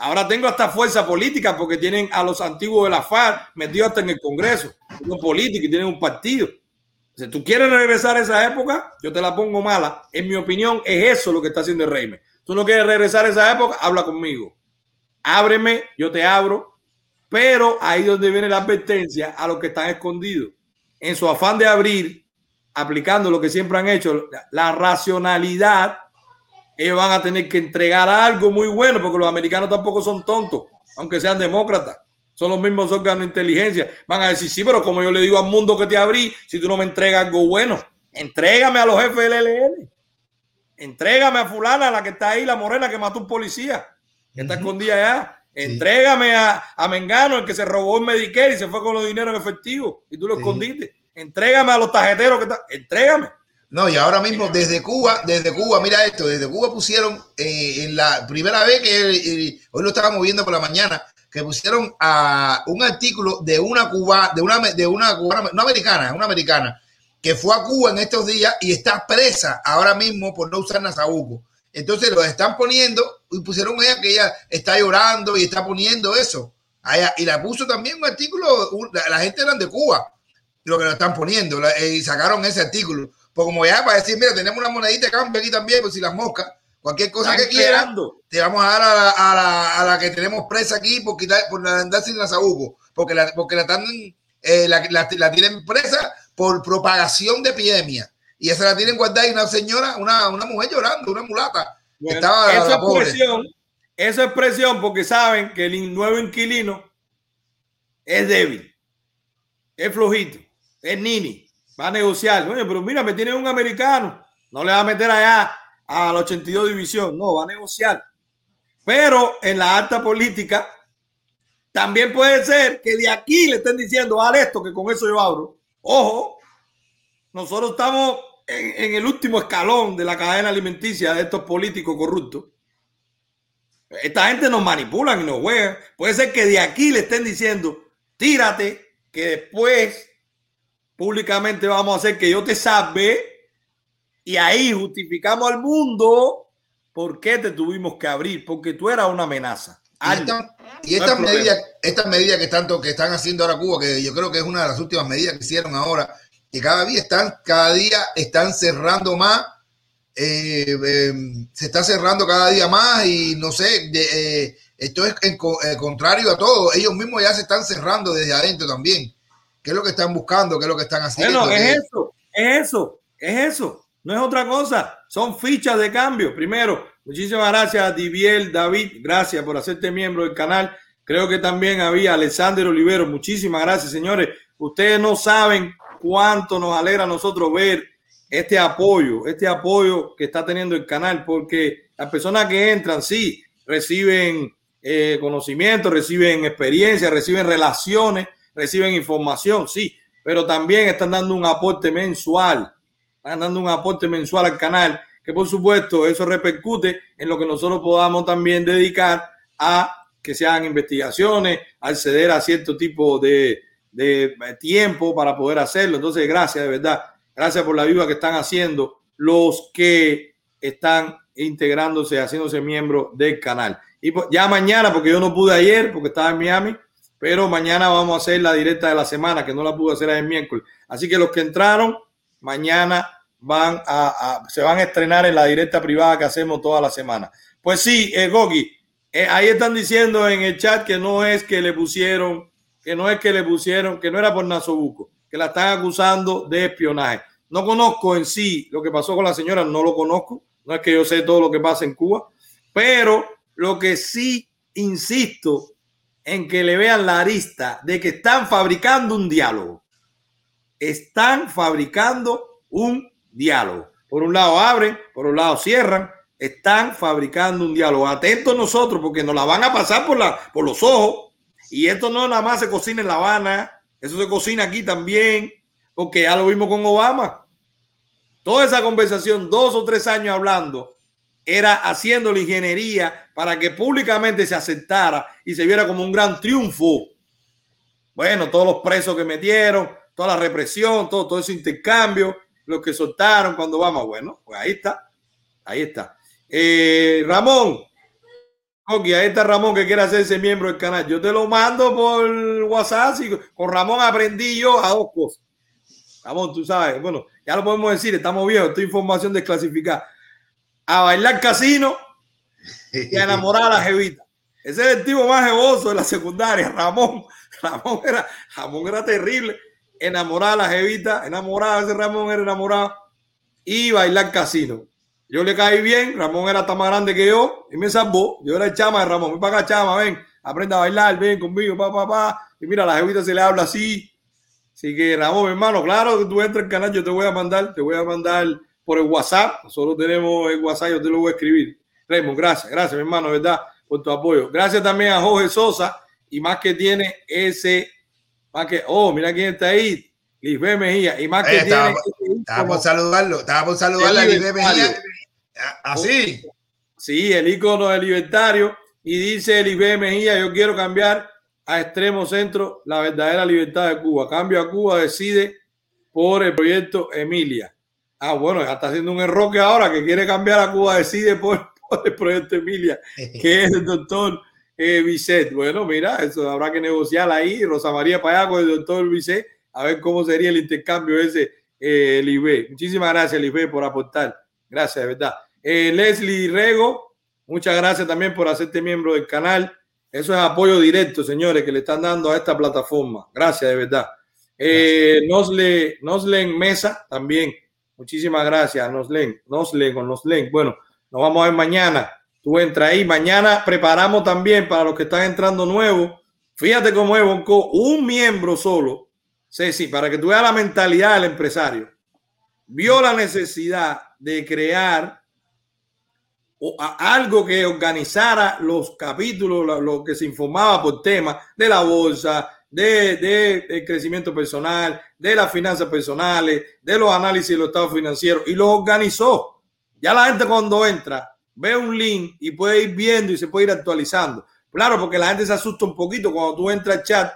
Ahora tengo hasta fuerza política porque tienen a los antiguos de la FARC metidos hasta en el Congreso, son políticos y tienen un partido. Si tú quieres regresar a esa época, yo te la pongo mala. En mi opinión, es eso lo que está haciendo el régimen. Tú no quieres regresar a esa época, habla conmigo. Ábreme, yo te abro. Pero ahí donde viene la advertencia a los que están escondidos en su afán de abrir, aplicando lo que siempre han hecho, la racionalidad, ellos van a tener que entregar algo muy bueno, porque los americanos tampoco son tontos, aunque sean demócratas. Son los mismos órganos de inteligencia. Van a decir, sí, pero como yo le digo al mundo que te abrí, si tú no me entregas algo bueno, entrégame a los jefes del ELN. Entrégame a fulana, la que está ahí, la morena que mató un policía, que está escondida allá. Entrégame a, a, Mengano, el que se robó el Medicare y se fue con los dinero en efectivo y tú lo escondiste. Entrégame a los tarjeteros que están. Entrégame. No, y ahora mismo desde Cuba, desde Cuba, mira esto, desde Cuba pusieron eh, en la primera vez que eh, hoy lo estábamos viendo por la mañana, que pusieron a un artículo de una Cuba, de una de una cubana, no americana, una americana, que fue a Cuba en estos días y está presa ahora mismo por no usar Nazabuco. Entonces lo están poniendo y pusieron ella que ella está llorando y está poniendo eso. y la puso también un artículo, la, gente eran de Cuba, lo que lo están poniendo, y sacaron ese artículo. Pues como ya para decir, mira, tenemos una monedita de cambio aquí también, pues si las moscas, cualquier cosa que quieran, te vamos a dar a la, a, la, que tenemos presa aquí por, quitar, por andar sin la sabuco, porque la, porque la, están, eh, la, la, tienen presa por propagación de epidemia. Y esa la tienen guardada y una señora, una, una mujer llorando, una mulata. estaba esa, expresión, esa expresión, porque saben que el nuevo inquilino es débil, es flojito, es nini, va a negociar. Oye, pero mira, me tiene un americano, no le va a meter allá a la 82 división, no, va a negociar. Pero en la alta política, también puede ser que de aquí le estén diciendo, haz esto, que con eso yo abro. Ojo, nosotros estamos en, el último escalón de la cadena alimenticia de estos políticos corruptos. Esta gente nos manipulan y nos juegan. Puede ser que de aquí le estén diciendo, tírate, que después públicamente vamos a hacer que yo te salve y ahí justificamos al mundo por qué te tuvimos que abrir, porque tú eras una amenaza. Y, estas medidas, estas medidas que tanto que están haciendo ahora Cuba, que yo creo que es una de las últimas medidas que hicieron ahora, que cada día están, cada día están cerrando más, eh, em, se está cerrando cada día más y no sé, eh, esto es en, eh, contrario a todo, ellos mismos ya se están cerrando desde adentro también. ¿Qué es lo que están buscando? ¿Qué es lo que están haciendo? Bueno, es eso, es eso, es eso, no es otra cosa, son fichas de cambio. Primero, muchísimas gracias a Diviel, David, gracias por hacerte miembro del canal. Creo que también había Alexander Olivero. Muchísimas gracias, señores. Ustedes no saben cuánto nos alegra a nosotros ver este apoyo, este apoyo que está teniendo el canal, porque las personas que entran, sí, reciben eh, conocimiento, reciben experiencia, reciben relaciones, reciben información, sí, pero también están dando un aporte mensual, están dando un aporte mensual al canal, que por supuesto eso repercute en lo que nosotros podamos también dedicar a que se hagan investigaciones, acceder a cierto tipo de, de tiempo para poder hacerlo. Entonces, gracias, de verdad. Gracias por la ayuda que están haciendo los que están integrándose, haciéndose miembros del canal. Y pues, ya mañana, porque yo no pude ayer, porque estaba en Miami, pero mañana vamos a hacer la directa de la semana, que no la pude hacer el miércoles. Así que los que entraron, mañana van a, se van a estrenar en la directa privada que hacemos toda la semana. Pues sí, eh, Gogi, eh, ahí están diciendo en el chat que no es que le pusieron, que no es que le pusieron, que no era por Nasobuco, que la están acusando de espionaje. No conozco en sí lo que pasó con la señora, no lo conozco. No es que yo sé todo lo que pasa en Cuba, pero lo que sí insisto en que le vean la arista de que están fabricando un diálogo. Están fabricando un diálogo. Por un lado abren, por un lado cierran. Están fabricando un diálogo. Atentos nosotros porque nos la van a pasar por, la, por los ojos. Y esto no nada más se cocina en La Habana, eso se cocina aquí también, porque ya lo vimos con Obama. Toda esa conversación, dos o tres años hablando, era haciendo la ingeniería para que públicamente se aceptara y se viera como un gran triunfo. Bueno, todos los presos que metieron, toda la represión, todo, todo ese intercambio, los que soltaron cuando vamos, bueno, pues ahí está, ahí está. Eh, Ramón, ok, ahí está Ramón que quiere hacerse miembro del canal. Yo te lo mando por WhatsApp. Y con Ramón aprendí yo a dos cosas. Ramón, tú sabes, bueno, ya lo podemos decir, estamos viejos, esta información desclasificada. A bailar casino y a enamorar a la jevita. Ese es el tipo más jevoso de la secundaria, Ramón. Ramón era, Ramón era terrible. Enamorar a la jevita, enamorado, ese Ramón era enamorado. Y bailar casino. Yo le caí bien, Ramón era tan más grande que yo y me salvó. Yo era el chama de Ramón. Ven para acá, chama, ven, aprenda a bailar, ven conmigo, pa, pa, pa. Y mira, la jevita se le habla así, Así que Ramón, hermano, claro que tú entras al canal, yo te voy a mandar, te voy a mandar por el WhatsApp. Nosotros tenemos el WhatsApp, yo te lo voy a escribir. Raymond, gracias, gracias, mi hermano, ¿verdad? Por tu apoyo. Gracias también a Jorge Sosa y más que tiene ese, más que, oh, mira quién está ahí, Lisbeth Mejía. Y más que tiene. Estaba por saludarlo, estaba por saludarlo a Lisbeth Mejía. Así. Ah, sí, el icono del libertario. Y dice Lisbeth Mejía, yo quiero cambiar a extremo centro la verdadera libertad de Cuba. Cambio a Cuba decide por el proyecto Emilia. Ah, bueno, está haciendo un error que ahora que quiere cambiar a Cuba decide por, el proyecto Emilia, que es el doctor eh. Bueno, mira, eso habrá que negociar ahí. Rosa María para allá con el doctor Bisset, a ver cómo sería el intercambio ese, eh. Muchísimas gracias, Libe, por aportar. Gracias, de verdad. Eh, Leslie Rego, muchas gracias también por hacerte miembro del canal. Eso es apoyo directo, señores, que le están dando a esta plataforma. Gracias, de verdad. Eh, Nosle, Noslen Mesa también. Muchísimas gracias, Noslen. Noslen o Noslen. Bueno, nos vamos a ver mañana. Tú entra ahí. Mañana preparamos también para los que están entrando nuevos. Fíjate cómo es, un miembro solo. Sí, para que tú veas la mentalidad del empresario. Vio la necesidad de crear algo que organizara los capítulos, lo, que se informaba por temas de la bolsa, de, de, crecimiento personal, de las finanzas personales, de los análisis de los estados financieros y lo organizó. Ya la gente cuando entra ve un link y puede ir viendo y se puede ir actualizando. Claro, porque la gente se asusta un poquito cuando tú entras al chat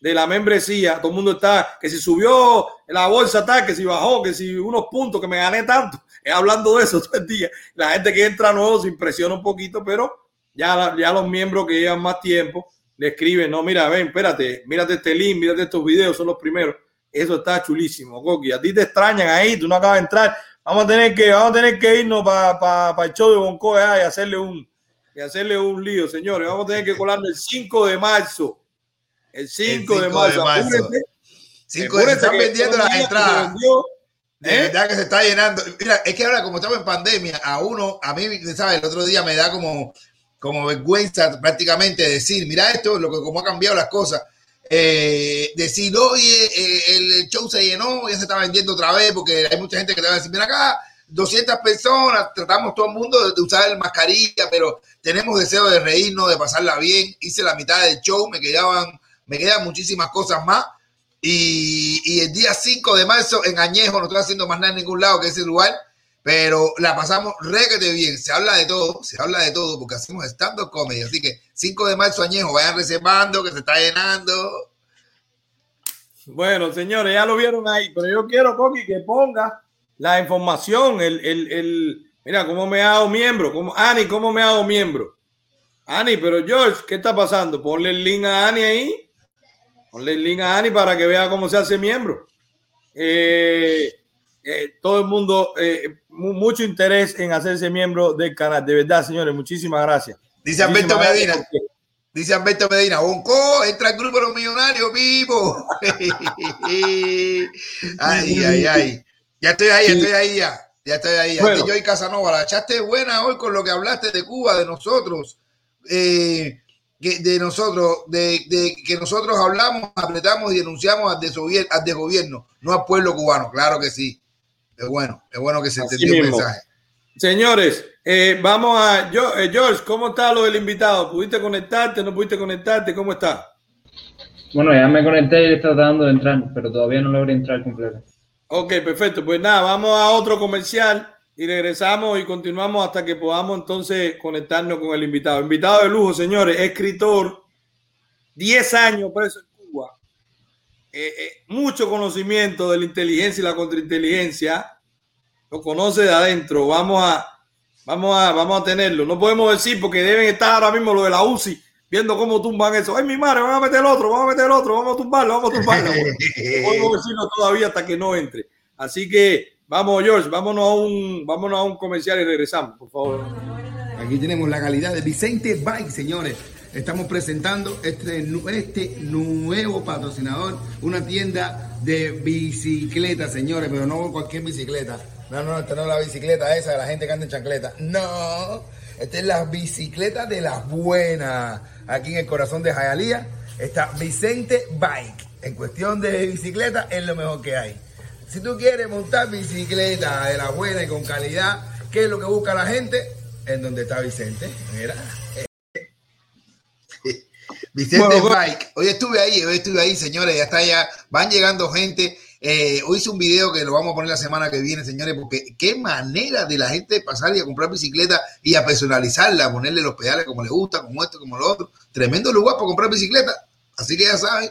de la membresía, todo el mundo está, que si subió la bolsa tal, que si bajó, que si unos puntos, que me gané tanto, es hablando de eso todo el día. La gente que entra nuevo se impresiona un poquito, pero ya, ya los miembros que llevan más tiempo le escriben, no, mira, ven, espérate, mírate este link, mírate estos videos, son los primeros. Eso está chulísimo, Coqui. A ti te extrañan ahí, tú no acabas de entrar. Vamos a tener que, vamos a tener que irnos para el show de Bonco y hacerle un y hacerle un lío, señores. Vamos a tener que colarnos el 5 de marzo el 5, de marzo. 5 de están vendiendo las entradas. De ¿Eh? verdad que se está llenando. Mira, es que ahora, como estamos en pandemia, a uno, a mí, ¿sabes? El otro día me da como, como vergüenza prácticamente decir, mira esto, lo que como ha cambiado las cosas. Eh, decir, oye, eh, el show se llenó, ya se está vendiendo otra vez, porque hay mucha gente que te va a decir, mira acá, 200 personas, tratamos todo el mundo de, usar el mascarilla, pero tenemos deseo de reírnos, de pasarla bien. Hice la mitad del show, me quedaban, me quedan muchísimas cosas más. Y, y el día 5 de marzo en Añejo, no estoy haciendo más nada en ningún lado que ese lugar, pero la pasamos requete bien. Se habla de todo, se habla de todo, porque hacemos stand-up comedy. Así que 5 de marzo Añejo, vayan reservando, que se está llenando. Bueno, señores, ya lo vieron ahí, pero yo quiero, Coqui, que ponga la información, el, el, el, mira, cómo me hago miembro, cómo, Ani, cómo me hago miembro. Ani, pero George, ¿qué está pasando? Ponle el link a Ani ahí. Ponle el link a Ani para que vea cómo se hace miembro. Eh, eh, todo el mundo, eh, mucho interés en hacerse miembro del canal. De verdad, señores, muchísimas gracias. Dice Alberto Medina. Dice Alberto Medina, Bonco, entra el grupo de los millonarios vivo. ay, ay, ay. Ya estoy ahí, ya estoy ahí ya. Ya estoy ahí. Bueno. Yo y Casanova, la echaste buena hoy con lo que hablaste de Cuba, de nosotros. Eh, de nosotros, de, de, que nosotros hablamos, apretamos y denunciamos al, desgobierno, al desgobierno, no al pueblo cubano. Claro que sí. Es bueno, es bueno que se entendió el mensaje. Señores, eh, vamos a. Yo, eh, George, ¿cómo está lo del invitado? ¿Pudiste conectarte? ¿No pudiste conectarte? ¿Cómo está? Bueno, ya me conecté y está tratando de entrar, pero todavía no logré entrar completo. Ok, perfecto. Pues nada, vamos a otro comercial y regresamos y continuamos hasta que podamos entonces conectarnos con el invitado. Invitado de lujo, señores, escritor, 10 años preso eh, eh, mucho conocimiento de la inteligencia y la contrainteligencia, lo conoce de adentro. Vamos a, vamos a, vamos a tenerlo. No podemos decir porque deben estar ahora mismo lo de la UCI viendo cómo tumban eso. Ay, mi madre, van a meter el otro, vamos a meter el otro, vamos a tumbarlo, vamos a tumbarlo. no podemos decirlo todavía hasta que no entre. Así que vamos, George, vámonos a un, vámonos a un comercial y regresamos, por favor. Aquí tenemos la calidad de Vicente Bike, señores. Estamos presentando este, este nuevo patrocinador, una tienda de bicicletas, señores, pero no cualquier bicicleta. No, no, esta no es la bicicleta esa de la gente que anda en chancleta. No, esta es la bicicleta de las buenas. Aquí en el corazón de Jayalía está Vicente Bike. En cuestión de bicicleta es lo mejor que hay. Si tú quieres montar bicicleta de la buena y con calidad, ¿qué es lo que busca la gente? En donde está Vicente. Mira. Vicente bueno. Hoy estuve ahí, hoy estuve ahí, señores. Ya está ya. Van llegando gente. Eh, hoy hice un video que lo vamos a poner la semana que viene, señores, porque qué manera de la gente pasar y a comprar bicicleta y a personalizarla, a ponerle los pedales como le gusta, como esto, como lo otro. Tremendo lugar para comprar bicicleta. Así que ya saben,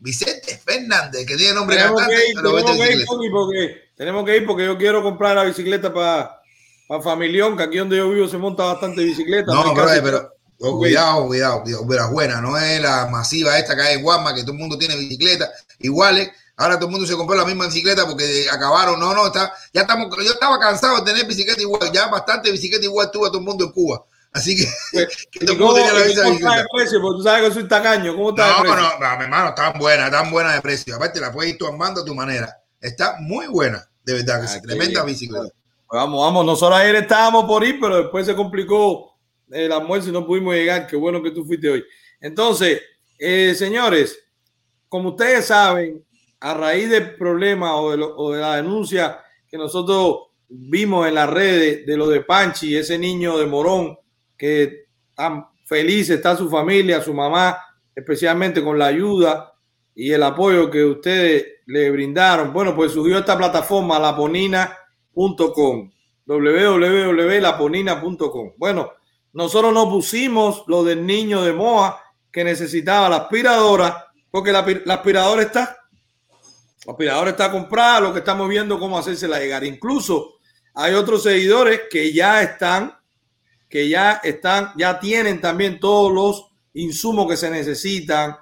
Vicente Fernández, que tiene nombre tenemos cantante, que ir, tenemos, que ir porque, tenemos que ir porque yo quiero comprar la bicicleta para pa Familión, que aquí donde yo vivo se monta bastante bicicleta. No, pero, pero oh, cuidado, cuidado, cuidado, buena, no es la masiva esta que hay en Guasma, que todo el mundo tiene bicicleta iguales. Ahora todo el mundo se compró la misma bicicleta porque acabaron. No, no, está, ya estamos. Yo estaba cansado de tener bicicleta igual. Ya bastante bicicleta igual tuvo todo el mundo en Cuba. Así que, que todo el mundo tenía la misma bicicleta. precio? Porque tú sabes que soy tacaño. ¿Cómo está no, no, no, mi hermano, tan buena, tan buena de precio. Aparte, la puedes ir tú armando a tu manera. Está muy buena, de verdad, que ah, sí. Tremenda bien. bicicleta. Pues vamos, vamos. Nosotros ayer estábamos por ir, pero después se complicó el almuerzo y no pudimos llegar. Qué bueno que tú fuiste hoy. Entonces, eh, señores, como ustedes saben, a raíz del problema o de, lo, o de, la denuncia que nosotros vimos en las redes de lo de Panchi, ese niño de Morón, que tan feliz está su familia, su mamá, especialmente con la ayuda y el apoyo que ustedes le brindaron. Bueno, pues surgió esta plataforma, laponina.com, www.laponina.com. Bueno, nosotros nos pusimos lo del niño de Moa que necesitaba la aspiradora, porque la, aspiradora está la aspiradora está comprada, lo que estamos viendo cómo hacérsela llegar. Incluso hay otros seguidores que ya están, que ya están, ya tienen también todos los insumos que se necesitan,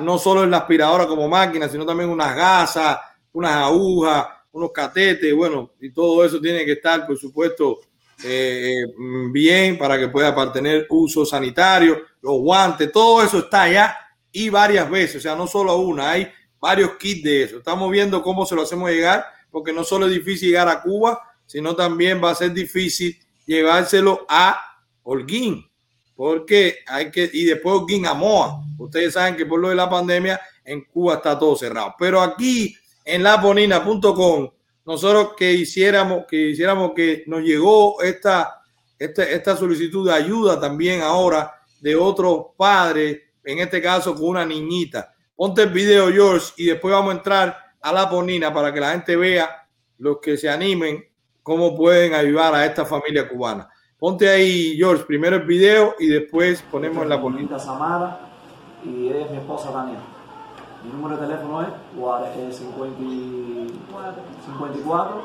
no solo en la aspiradora como máquina, sino también unas gasas, unas agujas, unos catetes, bueno, y todo eso tiene que estar, por supuesto, eh, bien para que pueda tener uso sanitario, los guantes, todo eso está allá y varias veces, o sea, no solo una, hay varios kits de eso. Estamos viendo cómo se lo hacemos llegar, porque no solo es difícil llegar a Cuba, sino también va a ser difícil llevárselo a Holguín. porque hay que, y después Guinamoa. Ustedes saben que por lo de la pandemia en Cuba está todo cerrado. Pero aquí en laponina.com, nosotros que hiciéramos, que hiciéramos que nos llegó esta, esta, esta solicitud de ayuda también ahora de otros padres, en este caso con una niñita. Ponte el video, George, y después vamos a entrar a la ponina para que la gente vea, los que se animen, cómo pueden ayudar a esta familia cubana. Ponte ahí, George, primero el video y después ponemos la ponina. Samara y es mi esposa Tania. Mi número de teléfono es 54, 54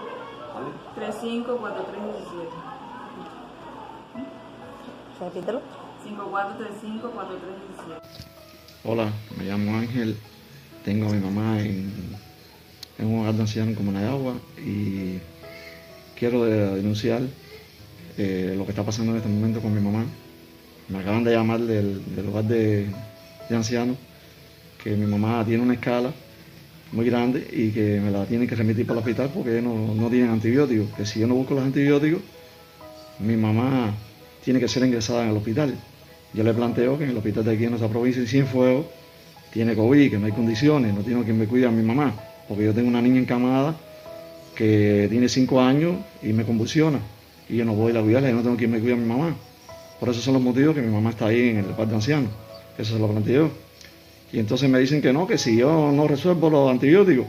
354317. Repítelo. 54354317. Hola, me llamo Ángel, tengo a mi mamá en, en un hogar de ancianos en Comuna de Agua y quiero de- denunciar eh, lo que está pasando en este momento con mi mamá. Me acaban de llamar del, del hogar de, de ancianos que mi mamá tiene una escala muy grande y que me la tienen que remitir para el hospital porque no, no tienen antibióticos. Que si yo no busco los antibióticos, mi mamá tiene que ser ingresada en el hospital. Yo le planteo que en el hospital de aquí en nuestra provincia, en Cienfuegos, tiene COVID, que no hay condiciones, no tiene quien me cuide a mi mamá, porque yo tengo una niña encamada que tiene 5 años y me convulsiona, y yo no voy a la cuidarla y no tengo quien me cuide a mi mamá. Por eso son los motivos que mi mamá está ahí en el parque de ancianos, eso se lo planteo. Y entonces me dicen que no, que si yo no resuelvo los antibióticos,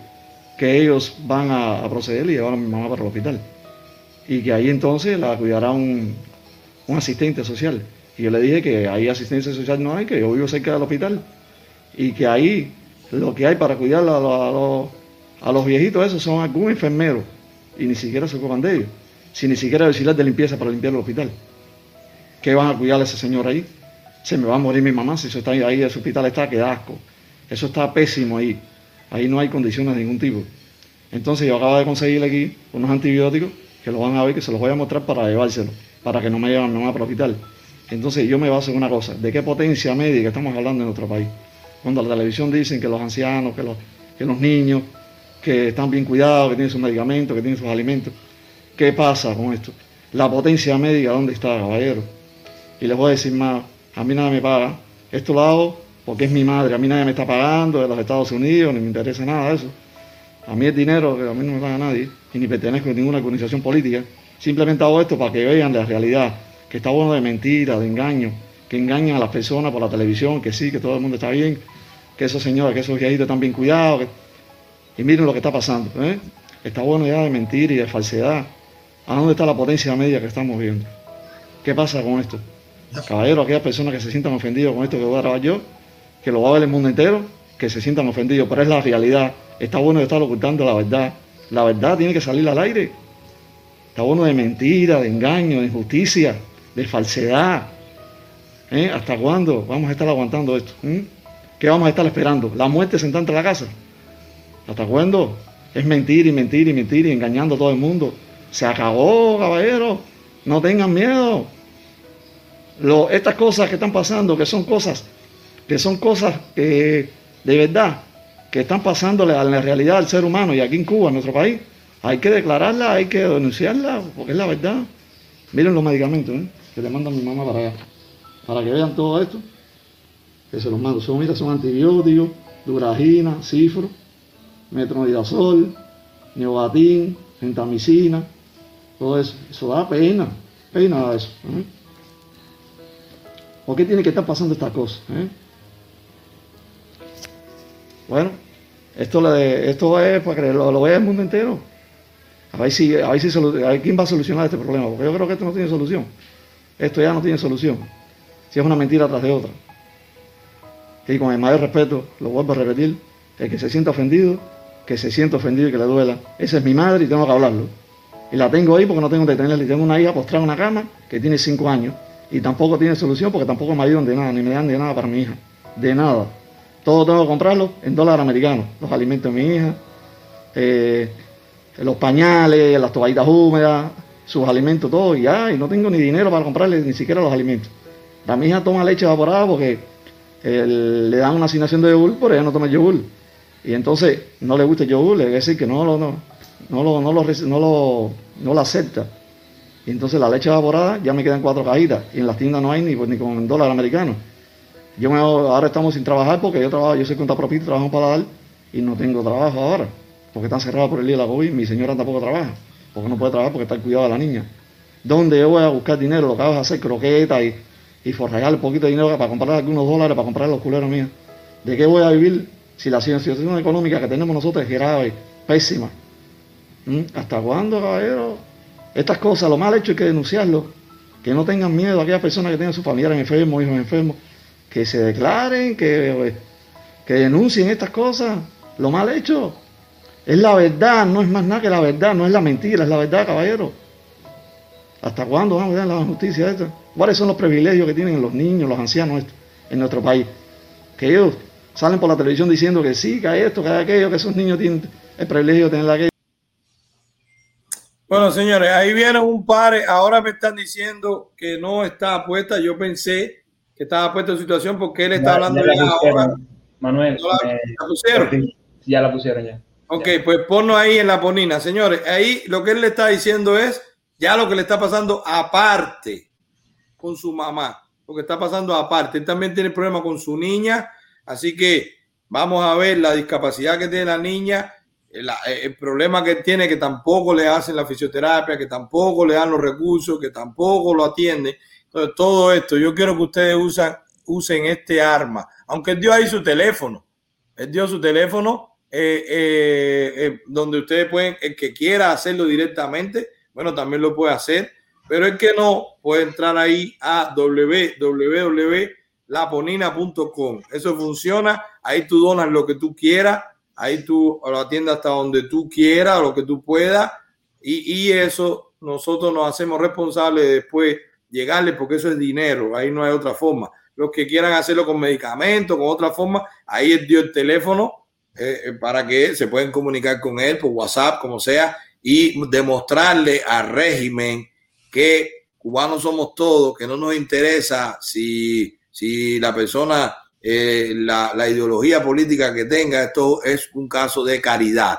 que ellos van a, proceder y llevar a mi mamá para el hospital. Y que ahí entonces la cuidará un, un asistente social. Y yo le dije que ahí asistencia social no hay, que yo vivo cerca del hospital. Y que ahí lo que hay para cuidar a, los- a los, viejitos esos son algún enfermero. Y ni siquiera se ocupan de ellos. Si ni siquiera auxiliar de limpieza para limpiar el hospital. ¿Qué van a cuidar a ese señor ahí? Se me va a morir mi mamá si eso está ahí, ese hospital está, que asco. Eso está pésimo ahí. Ahí no hay condiciones de ningún tipo. Entonces yo acabo de conseguir aquí unos antibióticos que los van a ver, que se los voy a mostrar para llevárselos, para que no me lleven mamá para el hospital. Entonces yo me baso en una cosa, ¿de qué potencia médica estamos hablando en nuestro país? Cuando la televisión dicen que los ancianos, que los, que los niños, que están bien cuidados, que tienen sus medicamentos, que tienen sus alimentos. ¿Qué pasa con esto? La potencia médica, ¿dónde está, caballero? Y les voy a decir más, a mí nada me paga. Esto lo hago porque es mi madre, a mí nadie me está pagando de los Estados Unidos, ni me interesa nada de eso. A mí es dinero que a mí no me paga nadie y ni pertenezco a ninguna organización política. Simplemente hago esto para que vean la realidad, que está bueno de mentira, de engaño, que engañan a las personas por la televisión, que sí, que todo el mundo está bien, que esos señores, que esos viejitos están bien cuidados. Y miren lo que está pasando. ¿eh? Está bueno ya de mentira y de falsedad. ¿A dónde está la potencia media que estamos viendo? ¿Qué pasa con esto? Caballero, aquellas personas que se sientan ofendidos con esto que voy a grabar yo, que lo va a ver el mundo entero, que se sientan ofendidos, pero es la realidad. Está bueno de estar ocultando la verdad. La verdad tiene que salir al aire. Está bueno de mentira, de engaño, de injusticia, de falsedad. ¿Eh? ¿Hasta cuándo vamos a estar aguantando esto? ¿Mm? ¿Qué vamos a estar esperando? ¿La muerte sentada en la casa? ¿Hasta cuándo? Es mentir y mentir y mentir y engañando a todo el mundo. Se acabó, caballero. No tengan miedo. Lo- estas cosas que están pasando, que son cosas, que son cosas de verdad, que están pasándole a la realidad del ser humano y aquí en Cuba, en nuestro país, hay que declararla, hay que denunciarla, porque es la verdad. Miren los medicamentos ¿eh? que le mandan mi mamá para allá, para que vean todo esto, que se los mando. Son, mira, son antibióticos, duragina, cifro, metronidazol, neobatín, gentamicina, todo eso. Eso da pena, pena eso. ¿eh? ¿Por qué tiene que estar pasando estas cosas? eh? Bueno, esto, le- esto es para que lo, vea el mundo entero. A ver, si, a, ver a ver quién va a solucionar este problema, porque yo creo que esto no tiene solución. Esto ya no tiene solución. Si es una mentira tras de otra. Y con el mayor respeto, lo vuelvo a repetir, el que se sienta ofendido, que se sienta ofendido y que le duela. Esa es mi madre y tengo que hablarlo. Y la tengo ahí porque no tengo que tenerla. Y tengo una hija postrada en una cama que tiene cinco años. Y tampoco tiene solución porque tampoco me ayudan de nada, ni me dan de nada para mi hija. De nada. Todo tengo que comprarlo en dólar americano. Los alimentos de mi hija, eh, los pañales, las toallitas húmedas, sus alimentos, todo. Y ya, y no tengo ni dinero para comprarle ni siquiera los alimentos. La mi hija toma leche evaporada porque eh, le dan una asignación de yogur, pero ella no toma yogur. Y entonces no le gusta el yogur, le decir que no lo, no, lo, no lo, no lo, no lo acepta. Entonces la leche evaporada ya me quedan cuatro cajitas. Y en las tiendas no hay ni, pues, ni con dólar americano. Yo me, ahora estamos sin trabajar porque yo trabajo, yo soy contapropito, trabajo para dar y no tengo trabajo ahora. Porque están cerrados por el día de la COVID. Mi señora tampoco trabaja. Porque no puede trabajar porque está el cuidado de la niña. ¿Dónde yo voy a buscar dinero? Lo que hago es hacer croquetas y, y forrallar un poquito de dinero para comprar algunos dólares para comprar los culeros míos. ¿De qué voy a vivir si la situación económica que tenemos nosotros es grave, pésima? ¿Mm? ¿Hasta cuándo, caballero? Estas cosas, lo mal hecho hay que denunciarlo. Que no tengan miedo a aquellas personas que tengan sus familiares enfermos, hijos enfermos, que se declaren, que, que denuncien estas cosas. Lo mal hecho es la verdad, no es más nada que la verdad, no es la mentira, es la verdad, caballero. ¿Hasta cuándo vamos a ver la justicia esta? ¿Cuáles son los privilegios que tienen los niños, los ancianos en nuestro país? Que ellos salen por la televisión diciendo que sí, que hay esto, que hay aquello, que esos niños tienen el privilegio de tener aquello. Bueno, señores, ahí vienen un par. Ahora me están diciendo que no está puesta. Yo pensé que estaba puesta en situación porque él está hablando ya ahora. Manuel, ¿No la- me- la pusieron? ya la pusieron ya. Ok, pues ponlo ahí en la ponina. Señores, ahí lo que él le está diciendo es ya lo que le está pasando aparte con su mamá. Lo que está pasando aparte. Él también tiene problemas con su niña. Así que vamos a ver la discapacidad que tiene la niña. El, el problema que tiene que tampoco le hacen la fisioterapia, que tampoco le dan los recursos, que tampoco lo atienden. Entonces, todo esto, yo quiero que ustedes usan, usen este arma. Aunque él dio ahí su teléfono. Él dio su teléfono eh, eh, eh, donde ustedes pueden, el que quiera hacerlo directamente, bueno, también lo puede hacer, pero el que no puede entrar ahí a www.laponina.com. Eso funciona, ahí tú donas lo que tú quieras, ahí tú lo atiendes hasta donde tú quieras, lo que tú puedas, y, y eso nosotros nos hacemos responsables de después llegarle, porque eso es dinero, ahí no hay otra forma. Los que quieran hacerlo con medicamentos, con otra forma, ahí él dio el teléfono eh, eh, para que se pueden comunicar con él por WhatsApp, como sea, y demostrarle al régimen que cubanos somos todos, que no nos interesa si, si la persona, eh, la, la ideología política que tenga, esto es un caso de caridad.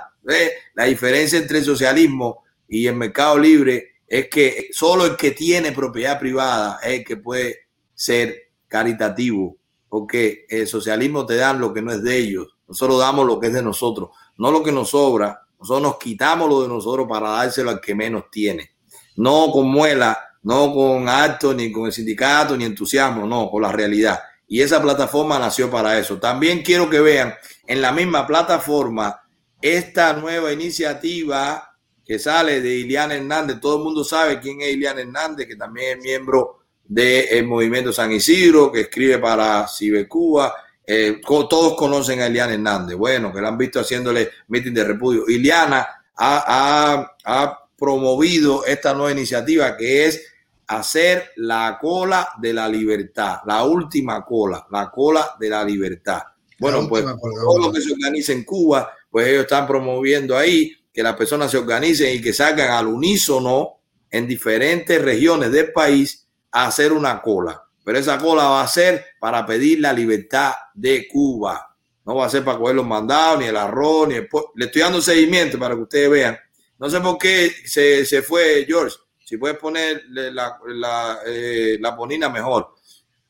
La diferencia entre el socialismo y el mercado libre es que solo el que tiene propiedad privada es el que puede ser caritativo, porque el socialismo te dan lo que no es de ellos, nosotros damos lo que es de nosotros, no lo que nos sobra, nosotros nos quitamos lo de nosotros para dárselo al que menos tiene, no con muela, no con acto, ni con el sindicato, ni entusiasmo, no, con la realidad. Y esa plataforma nació para eso. También quiero que vean en la misma plataforma esta nueva iniciativa que sale de Iliana Hernández. Todo el mundo sabe quién es Iliana Hernández, que también es miembro del movimiento San Isidro, que escribe para Cibercuba. Eh, todos conocen a Iliana Hernández. Bueno, que la han visto haciéndole meeting de repudio. Iliana ha promovido esta nueva iniciativa que es hacer la cola de la libertad, la última cola, la cola de la libertad. Bueno, pues todo lo que se organiza en Cuba, pues ellos están promoviendo ahí que las personas se organicen y que salgan al unísono en diferentes regiones del país a hacer una cola. Pero esa cola va a ser para pedir la libertad de Cuba. No va a ser para coger los mandados, ni el arroz, ni el... Le estoy dando seguimiento para que ustedes vean. No sé por qué se, se fue George. Si puedes poner la, la, eh, ponina mejor.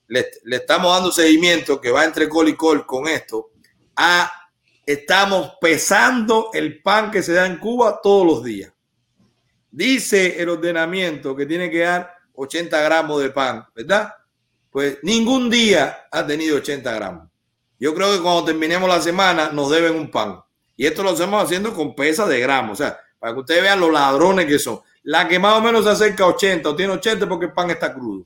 Le, estamos dando seguimiento que va entre col y col con esto. A, estamos pesando el pan que se da en Cuba todos los días. Dice el ordenamiento que tiene que dar 80 gramos de pan, ¿verdad? Pues ningún día ha tenido 80 gramos. Yo creo que cuando terminemos la semana nos deben un pan. Y esto lo estamos haciendo con pesa de gramos. O sea, para que ustedes vean los ladrones que son. La que más o menos se acerca a 80 o tiene 80 porque el pan está crudo.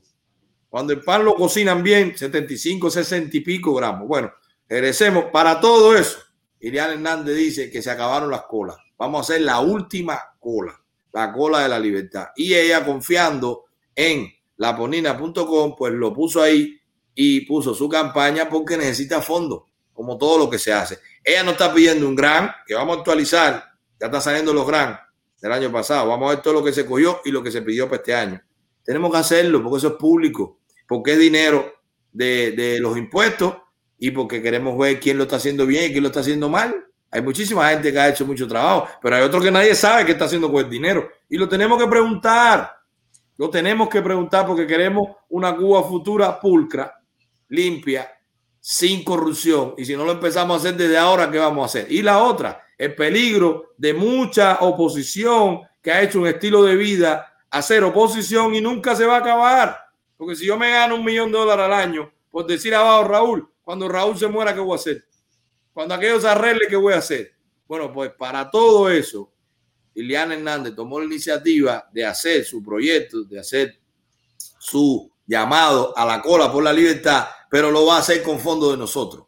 Cuando el pan lo cocinan bien, 75, 60 y pico gramos. Bueno, regresemos. Para todo eso, Irián Hernández dice que se acabaron las colas. Vamos a hacer la última cola, la cola de la libertad. Y ella confiando en laponina.com, pues lo puso ahí y puso su campaña porque necesita fondos, como todo lo que se hace. Ella no está pidiendo un gran, que vamos a actualizar, ya están saliendo los gran del año pasado. Vamos a ver todo lo que se cogió y lo que se pidió para este año. Tenemos que hacerlo porque eso es público, porque es dinero de, de los impuestos y porque queremos ver quién lo está haciendo bien y quién lo está haciendo mal. Hay muchísima gente que ha hecho mucho trabajo, pero hay otro que nadie sabe qué está haciendo con el dinero y lo tenemos que preguntar. Lo tenemos que preguntar porque queremos una Cuba futura pulcra, limpia, sin corrupción. Y si no lo empezamos a hacer desde ahora, ¿qué vamos a hacer? Y la otra, el peligro de mucha oposición que ha hecho un estilo de vida hacer oposición y nunca se va a acabar. Porque si yo me gano un millón de dólares al año, por decir abajo Raúl, cuando Raúl se muera, ¿qué voy a hacer? Cuando aquello se arregle, ¿qué voy a hacer? Bueno, pues para todo eso, Liliana Hernández tomó la iniciativa de hacer su proyecto, de hacer su llamado a la cola por la libertad, pero lo va a hacer con fondos de nosotros.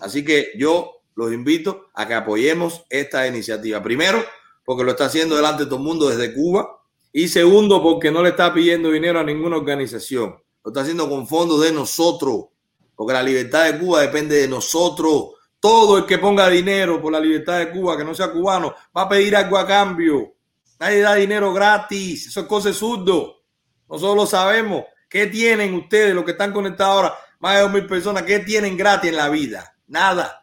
Así que yo los invito a que apoyemos esta iniciativa. Primero, porque lo está haciendo delante de todo el mundo desde Cuba. Y segundo, porque no le está pidiendo dinero a ninguna organización. Lo está haciendo con fondos de nosotros. Porque la libertad de Cuba depende de nosotros. Todo el que ponga dinero por la libertad de Cuba, que no sea cubano, va a pedir algo a cambio. Nadie da dinero gratis. Eso es cosa surdo. Nosotros lo sabemos. ¿Qué tienen ustedes, los que están conectados ahora? Más de dos mil personas. ¿Qué tienen gratis en la vida? Nada.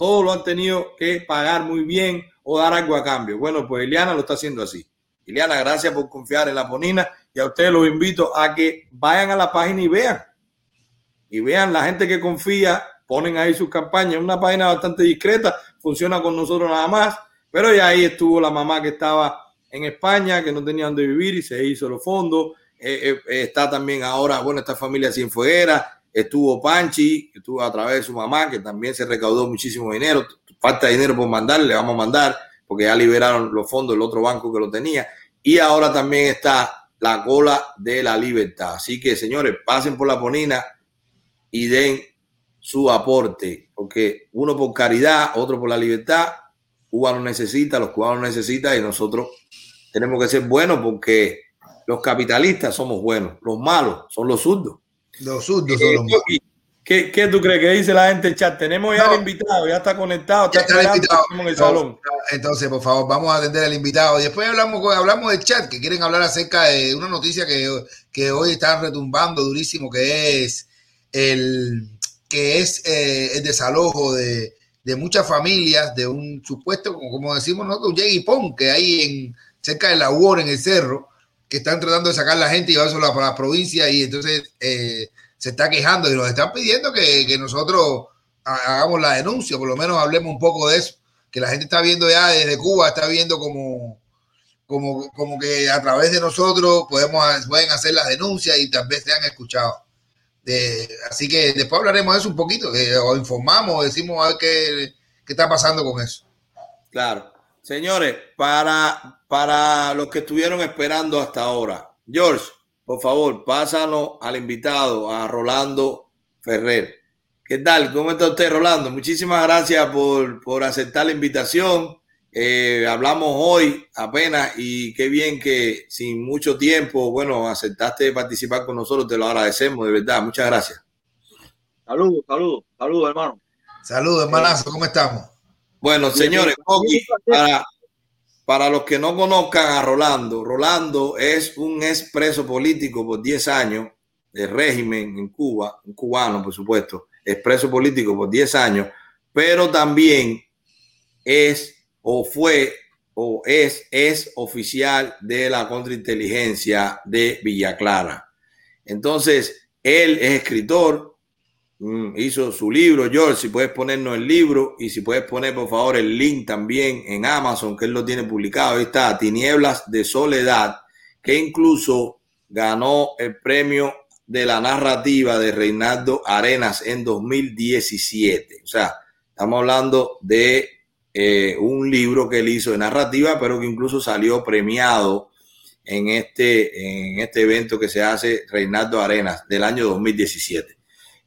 Todo lo han tenido que pagar muy bien o dar algo a cambio. Bueno, pues Ileana lo está haciendo así. Ileana, gracias por confiar en la Ponina y a ustedes los invito a que vayan a la página y vean. Y vean la gente que confía ponen ahí sus campañas. Una página bastante discreta, funciona con nosotros nada más, pero ya ahí estuvo la mamá que estaba en España, que no tenía dónde vivir y se hizo los fondos. Eh, eh, está también ahora, bueno, esta familia sin fuera, estuvo Panchi, estuvo a través de su mamá, que también se recaudó muchísimo dinero. Falta dinero por mandar, le vamos a mandar, porque ya liberaron los fondos del otro banco que lo tenía. Y ahora también está la cola de la libertad. Así que, señores, pasen por la ponina y den su aporte, porque uno por caridad, otro por la libertad, Cuba lo necesita, los cubanos necesitan y nosotros tenemos que ser buenos porque los capitalistas somos buenos, los malos son los surdos. Los surdos son los. ¿Qué, ¿Qué, tú crees que dice la gente en chat? Tenemos ya el invitado, ya está conectado, está, está invitado. en el salón. Entonces, por favor, vamos a atender al invitado. Después hablamos, hablamos del chat, que quieren hablar acerca de una noticia que, que hoy están retumbando durísimo, que es el que es eh, el desalojo de, de, muchas familias de un supuesto, como decimos nosotros, un Pong, que hay en, cerca de la UOR, en el cerro, que están tratando de sacar la gente y llevársela para la provincia y entonces eh, se está quejando y nos están pidiendo que, nosotros hagamos la denuncia, por lo menos hablemos un poco de eso, que la gente está viendo ya desde Cuba, está viendo como, como, como que a través de nosotros podemos, pueden hacer las denuncias y tal vez sean escuchados así que después hablaremos de eso un poquito, o informamos, decimos a ver qué, qué, está pasando con eso. Claro. Señores, para, para los que estuvieron esperando hasta ahora, George, por favor, pásanos al invitado, a Rolando Ferrer. ¿Qué tal? ¿Cómo está usted, Rolando? Muchísimas gracias por, por aceptar la invitación. Eh, hablamos hoy apenas y qué bien que sin mucho tiempo, bueno, aceptaste participar con nosotros, te lo agradecemos, de verdad, muchas gracias. Saludos, saludos, saludos, hermano. Saludos, hermanazo, ¿cómo estamos? Bueno, señores, para, para los que no conozcan a Rolando, Rolando es un expreso político por 10 años de régimen en Cuba, un cubano, por supuesto, expreso político por 10 años, pero también es o fue o es, es oficial de la contrainteligencia de Villa Clara. Entonces, él es escritor, hizo su libro, George, si puedes ponernos el libro y si puedes poner por favor el link también en Amazon, que él lo tiene publicado, ahí está, Tinieblas de Soledad, que incluso ganó el premio de la narrativa de Reinaldo Arenas en 2017. O sea, estamos hablando de eh, un libro que él hizo de narrativa, pero que incluso salió premiado en este, en este evento que se hace Reinaldo Arenas del año 2017.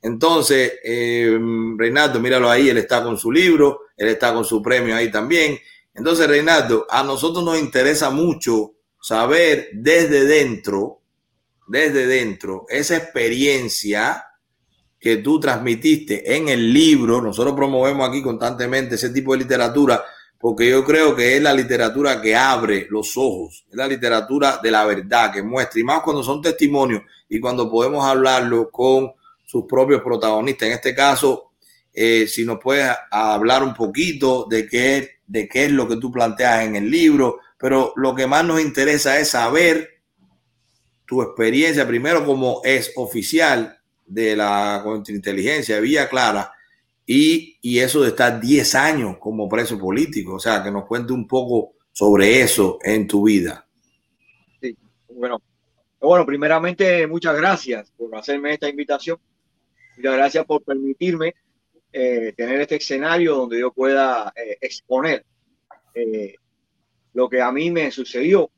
Entonces, eh, Reinaldo, míralo ahí, él está con su libro, él está con su premio ahí también. Entonces, Reinaldo, a nosotros nos interesa mucho saber desde dentro, desde dentro, esa experiencia que tú transmitiste en el libro. Nosotros promovemos aquí constantemente ese tipo de literatura porque yo creo que es la literatura que abre los ojos, es la literatura de la verdad que muestra, y más cuando son testimonios y cuando podemos hablarlo con sus propios protagonistas. En este caso, eh, si nos puedes hablar un poquito de qué, de qué es lo que tú planteas en el libro, pero lo que más nos interesa es saber tu experiencia, primero como es oficial de la contrainteligencia de Villa Clara y, y eso de estar 10 años como preso político. O sea, que nos cuente un poco sobre eso en tu vida. Sí, bueno, bueno, primeramente muchas gracias por hacerme esta invitación. Muchas gracias por permitirme eh, tener este escenario donde yo pueda eh, exponer eh, lo que a mí me sucedió,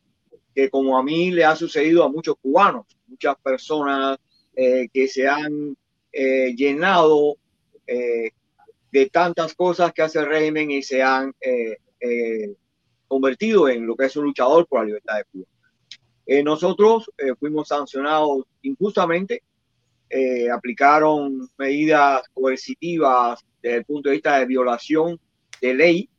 que como a mí le ha sucedido a muchos cubanos, muchas personas que se han llenado de tantas cosas que hace el régimen y se han convertido en lo que es un luchador por la libertad de Cuba. nosotros fuimos sancionados injustamente eh, aplicaron medidas coercitivas desde el punto de vista de violación de ley.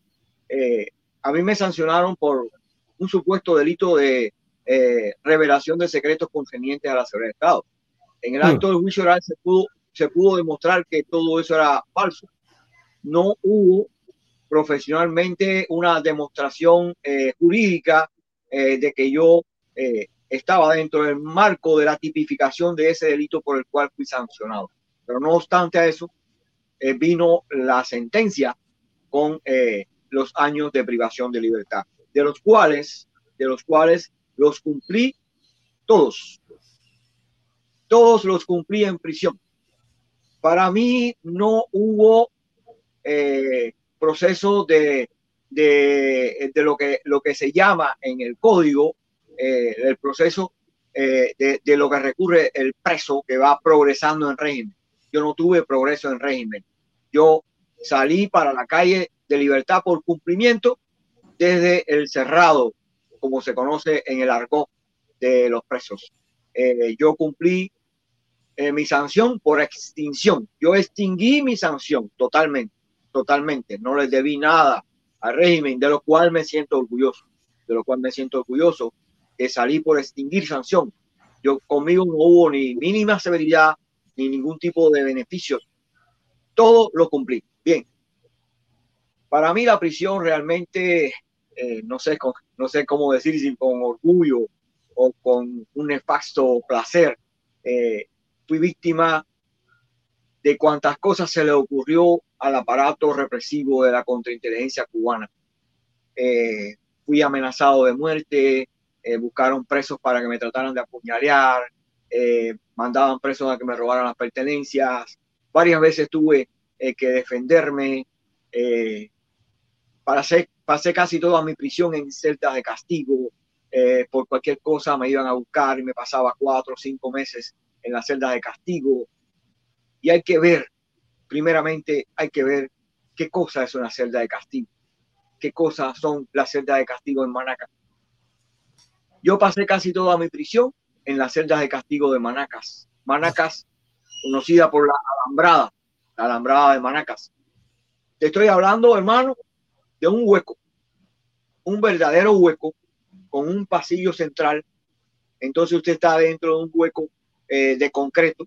Eh, a mí me sancionaron por un supuesto delito de eh, revelación de secretos concernientes a la seguridad de Estado. En el acto del juicio oral se pudo, se pudo demostrar que todo eso era falso. No hubo profesionalmente una demostración jurídica de que yo estaba dentro del marco de la tipificación de ese delito por el cual fui sancionado. Pero no obstante a eso, eh, vino la sentencia con eh, los años de privación de libertad, de los cuales, de los cuales los cumplí todos. Todos los cumplí en prisión. Para mí no hubo eh, proceso de, de, de, lo, que, lo que se llama en el código eh, el proceso eh, de, lo que recurre el preso que va progresando en régimen. Yo no tuve progreso en régimen. Yo salí para la calle de libertad por cumplimiento desde el cerrado, como se conoce en el argot de los presos. Eh, yo cumplí mi sanción por extinción. Yo extinguí mi sanción totalmente, totalmente. No les debí nada al régimen, de lo cual me siento orgulloso, de lo cual me siento orgulloso que salí por extinguir sanción. Yo conmigo no hubo ni mínima severidad ni ningún tipo de beneficios. Todo lo cumplí. Bien. Para mí la prisión realmente, eh, no, sé, no sé cómo decir si con orgullo o con un nefasto placer, eh, fui víctima de cuantas cosas se le ocurrió al aparato represivo de la contrainteligencia cubana. Eh, fui amenazado de muerte, eh, buscaron presos para que me trataran de apuñalear, eh, mandaban presos a que me robaran las pertenencias. Varias veces tuve eh, que defenderme. pasé, pasé casi toda mi prisión en celdas de castigo. por cualquier cosa me iban a buscar y me pasaba cuatro o cinco meses en las celdas de castigo. Y hay que ver, primeramente, hay que ver qué cosa es una celda de castigo, qué cosas son las celdas de castigo en Manaca. Yo pasé casi toda mi prisión en las celdas de castigo de Manacas. Manacas, conocida por la alambrada, la alambrada de Manacas. Te estoy hablando, hermano, de un hueco, un verdadero hueco con un pasillo central. Entonces usted está dentro de un hueco eh, de concreto,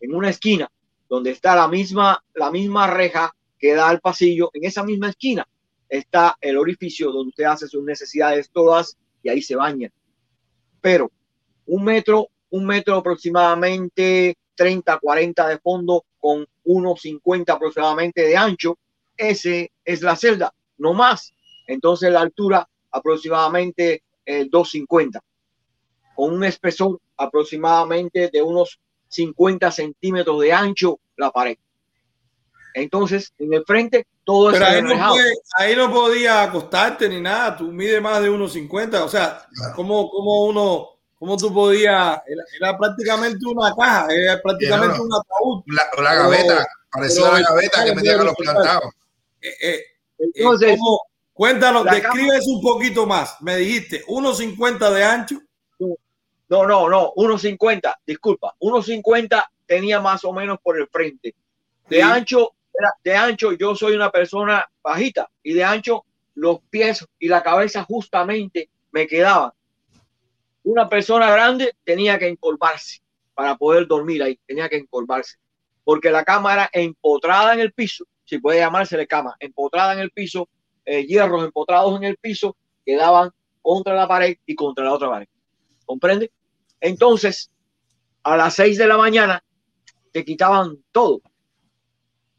en una esquina, donde está la misma, la misma reja que da al pasillo. En esa misma esquina está el orificio donde usted hace sus necesidades todas y ahí se baña. Pero un metro, un metro aproximadamente 30, 40 de fondo con 1,50 aproximadamente de ancho, ese es la celda, no más. Entonces la altura aproximadamente 2,50, eh, con un espesor aproximadamente de unos 50 centímetros de ancho la pared. Entonces, en el frente, todo Pero ahí no, ahí no, podía acostarte ni nada. Tú mides más de 1,50. O sea, ¿cómo, cómo uno, cómo tú podías? Era, prácticamente una caja, era prácticamente un ataúd. La, la gaveta, parecía la gaveta que metían los plantados. Eh, eh, eh, Entonces, cuéntanos, describe eso un poquito más. Me dijiste, 1,50 de ancho. No, no, no, 1,50, disculpa. 1,50 tenía más o menos por el frente. De ancho de ancho yo soy una persona bajita y de ancho los pies y la cabeza justamente me quedaban. Una persona grande tenía que encorvarse para poder dormir ahí, tenía que encorvarse, porque la cama era empotrada en el piso, si puede llamársele cama, empotrada en el piso, eh, hierros empotrados en el piso, quedaban contra la pared y contra la otra pared. ¿Comprende? Entonces, a las 6 de la mañana te quitaban todo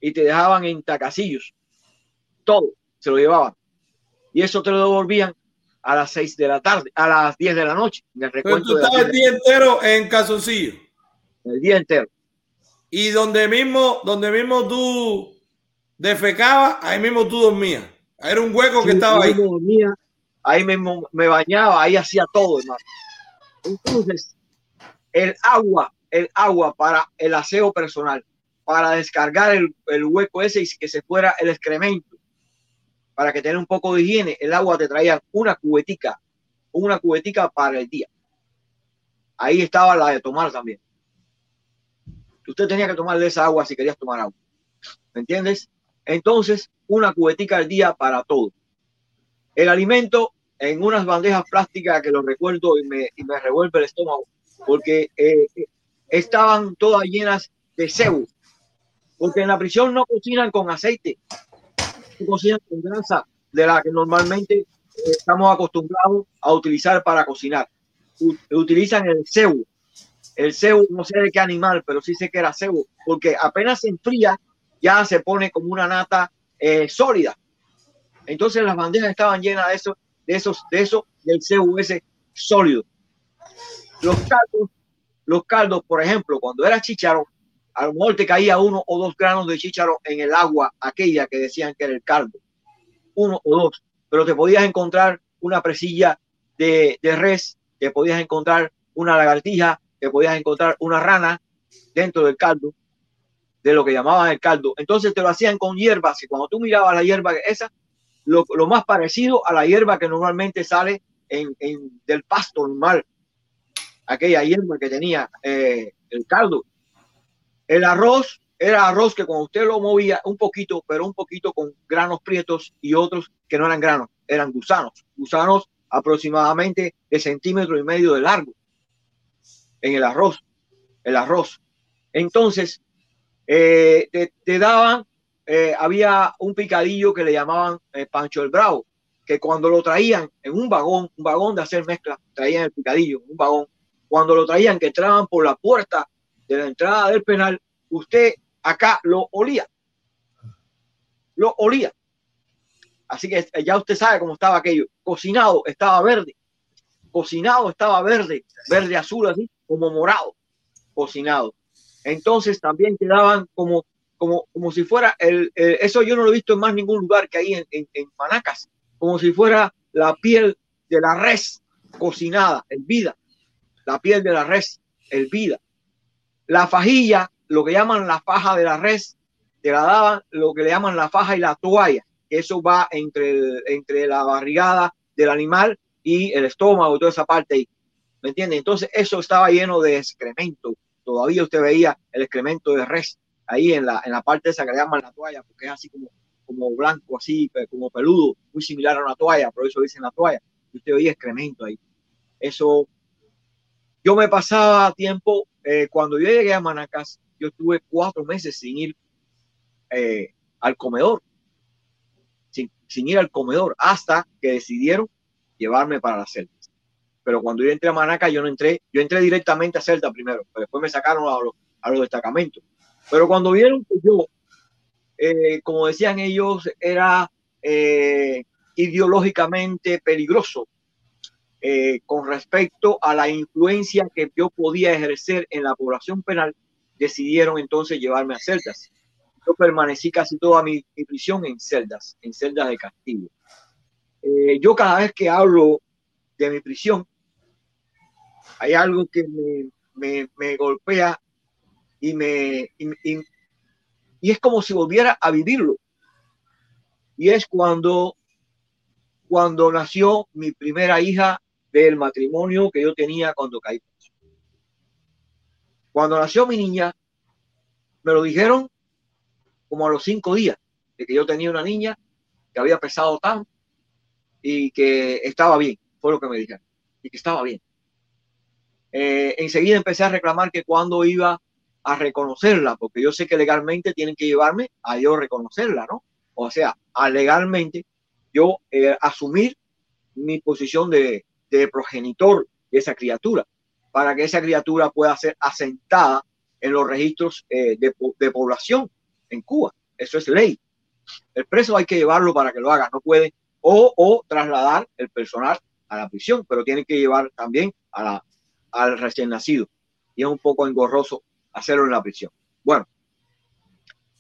y te dejaban en tacasillos. Todo se lo llevaban. Y eso te lo devolvían a las 6 de la tarde, a las 10 de la noche. En el Pero recuento tú de la estabas el día entero en Calzoncillo. el día entero. Y donde mismo, donde mismo tú defecabas, ahí mismo tú dormías. Era un hueco que Sí, estaba ahí. dormía, ahí mismo me bañaba, ahí hacía todo, hermano. Entonces, el agua, el agua para el aseo personal, para descargar el, el hueco ese y que se fuera el excremento, para que tenga un poco de higiene, el agua te traía una cubetica, una cubetica para el día. Ahí estaba la de tomar también. Usted tenía que tomar de esa agua si querías tomar agua. ¿Me entiendes? Entonces, una cubetica al día para todo. El alimento en unas bandejas plásticas que lo recuerdo y me, y me revuelve el estómago, porque eh, estaban todas llenas de cebo. Porque en la prisión no cocinan con aceite, cocinan con grasa de la que normalmente eh, estamos acostumbrados a utilizar para cocinar. Utilizan el cebo. El cebo, no sé de qué animal, pero sí sé que era cebo, porque apenas se enfría, ya se pone como una nata eh, sólida. Entonces las bandejas estaban llenas de eso, de esos, de eso, del CUS sólido. Los caldos, los caldos, por ejemplo, cuando era chícharo, a lo mejor te caía uno o dos granos de chícharo en el agua, aquella que decían que era el caldo. Uno o dos. Pero te podías encontrar una presilla de, de res, te podías encontrar una lagartija, te podías encontrar una rana dentro del caldo, de lo que llamaban el caldo. Entonces te lo hacían con hierbas y cuando tú mirabas la hierba esa, lo, lo más parecido a la hierba que normalmente sale en, en- del pasto normal, aquella hierba que tenía eh, el caldo. El arroz era arroz que cuando usted lo movía un poquito, pero un poquito con granos prietos y otros que no eran granos, eran gusanos, gusanos aproximadamente de centímetro y medio de largo en el arroz, el arroz. Entonces, eh, te, daban, eh, había un picadillo que le llamaban eh, Pancho el Bravo, que cuando lo traían en un vagón, un vagón de hacer mezcla, traían el picadillo, un vagón, cuando lo traían que entraban por la puerta de la entrada del penal, usted acá lo olía, lo olía. Así que eh, ya usted sabe cómo estaba aquello, cocinado, estaba verde, cocinado estaba verde, verde azul así, como morado, cocinado. Entonces también quedaban como, como, como si fuera el, el- eso yo no lo he visto en más ningún lugar que hay en, en, Manacas, como si fuera la piel de la res cocinada, en vida, la piel de la res, el vida. La fajilla, lo que llaman la faja de la res, te la daban lo que le llaman la faja y la toalla, eso va entre, entre la barrigada del animal y el estómago, toda esa parte ahí. ¿Me entiende? Entonces eso estaba lleno de excremento. Todavía usted veía el excremento de res ahí en la, en la parte esa que le llaman la toalla, porque es así como, como blanco, así como peludo, muy similar a una toalla, por eso dicen la toalla. Usted veía excremento ahí. Eso, yo me pasaba tiempo, eh, cuando yo llegué a Manacas, yo estuve cuatro meses sin ir eh, al comedor, sin, ir al comedor, hasta que decidieron llevarme para las celdas. Pero cuando yo entré a Manaca, yo no entré, yo entré directamente a Celta primero, pero después me sacaron a los, destacamentos. Pero cuando vieron que yo, eh, como decían ellos, era ideológicamente peligroso eh, con respecto a la influencia que yo podía ejercer en la población penal, decidieron entonces llevarme a celdas. Yo permanecí casi toda mi, prisión en celdas, en celdas de castigo. Eh, yo cada vez que hablo de mi prisión, hay algo que me, me, me golpea y me y es como si volviera a vivirlo. Y es cuando, cuando nació mi primera hija del matrimonio que yo tenía cuando caí. Cuando nació mi niña, me lo dijeron como a los cinco días de que yo tenía una niña que había pesado tanto y que estaba bien, fue lo que me dijeron, y que estaba bien. Eh, enseguida empecé a reclamar que cuando iba a reconocerla, porque yo sé que legalmente tienen que llevarme a yo reconocerla, ¿no? O sea, a legalmente yo eh, asumir mi posición de, de progenitor de esa criatura. para que esa criatura pueda ser asentada en los registros eh, de, de población en Cuba. Eso es ley. El preso hay que llevarlo para que lo haga, no puede, o, o trasladar el personal a la prisión, pero tiene que llevar también a la, al recién nacido. Y es un poco engorroso hacerlo en la prisión. Bueno,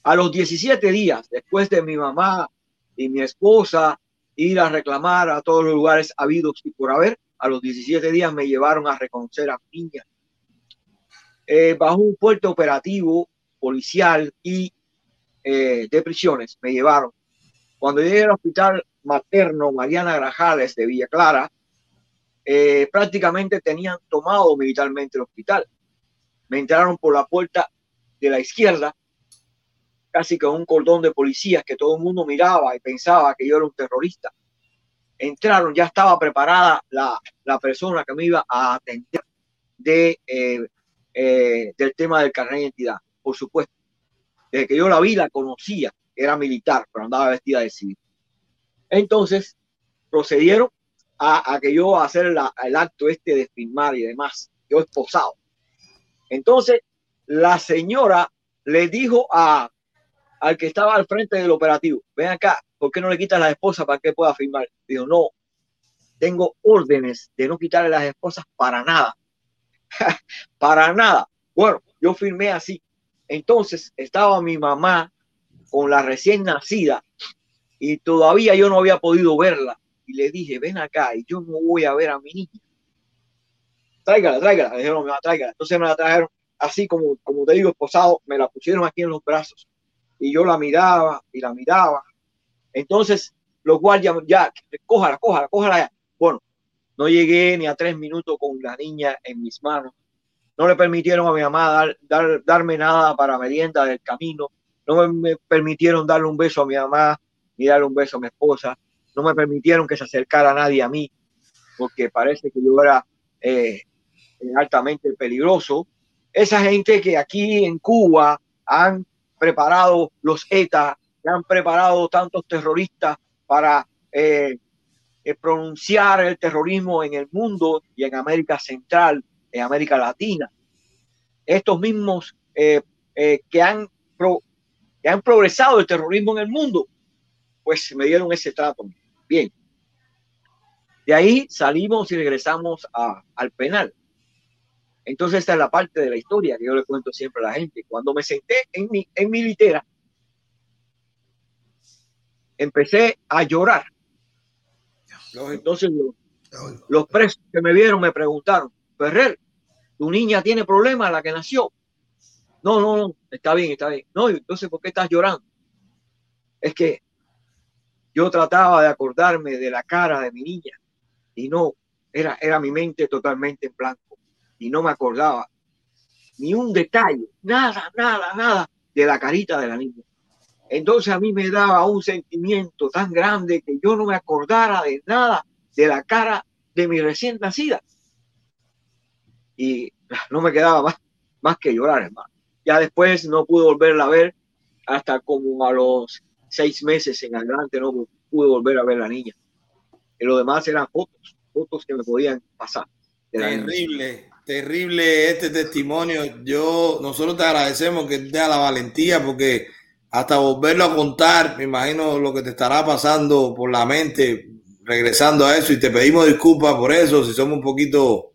a los 17 días, después de mi mamá y mi esposa ir a reclamar a todos los lugares habidos y por haber, a los 17 días me llevaron a reconocer a mi niña. Eh, bajo un puerto operativo policial y eh, de prisiones me llevaron. Cuando llegué al hospital materno Mariana Grajales de Villa Clara, eh, prácticamente tenían tomado militarmente el hospital. Me entraron por la puerta de la izquierda, casi con un cordón de policías que todo el mundo miraba y pensaba que yo era un terrorista. Entraron, ya estaba preparada la, la persona que me iba a atender de, eh, eh, del tema del carnet de identidad, por supuesto. Desde que yo la vi, la conocía, era militar, pero andaba vestida de civil. Entonces, procedieron a, a que yo a hacer la, el acto este de firmar y demás, yo esposado. Entonces, la señora le dijo a, al que estaba al frente del operativo, ven acá, ¿por qué no le quitas la esposa para que pueda firmar? Dijo, no, tengo órdenes de no quitarle las esposas para nada. para nada. Bueno, yo firmé así. Entonces estaba mi mamá con la recién nacida y todavía yo no había podido verla. Y le dije, ven acá y yo no voy a ver a mi niña. Tráigala, tráigala. Me dijeron, tráigala. Entonces me la trajeron así como, como te digo, esposado, me la pusieron aquí en los brazos. Y yo la miraba y la miraba. Entonces los guardias, ya, cójala, cójala, cójala ya. Bueno, no llegué ni a tres minutos con la niña en mis manos. No le permitieron a mi mamá dar, dar, darme nada para merienda del camino. No me, permitieron darle un beso a mi mamá ni darle un beso a mi esposa. No me permitieron que se acercara nadie a mí, porque parece que yo era eh, altamente peligroso. Esa gente que aquí en Cuba han preparado los ETA, que han preparado tantos terroristas para eh, eh, pronunciar el terrorismo en el mundo y en América Central, en América Latina. Estos mismos eh, eh, que, han que han progresado el terrorismo en el mundo, pues me dieron ese trato. Bien. De ahí salimos y regresamos al penal. Entonces esta es la parte de la historia que yo le cuento siempre a la gente. Cuando me senté en mi, en mi litera, empecé a llorar. Entonces los, presos que me vieron me preguntaron, Ferrer, tu niña tiene problemas, la que nació. No, no, no, está bien, está bien. No, entonces, ¿por qué estás llorando? Es que yo trataba de acordarme de la cara de mi niña y no, era, era mi mente totalmente en blanco y no me acordaba ni un detalle, nada, nada, nada de la carita de la niña. Entonces a mí me daba un sentimiento tan grande que yo no me acordara de nada de la cara de mi recién nacida. Y no me quedaba más, más que llorar, hermano. Ya después no pude volverla a ver hasta como a los seis meses en adelante no pude volver a ver a la niña. Y lo demás eran fotos, fotos que me podían pasar. Terrible, terrible este testimonio. Yo, nosotros te agradecemos que te da la valentía porque hasta volverlo a contar, me imagino lo que te estará pasando por la mente regresando a eso y te pedimos disculpas por eso, si somos un poquito,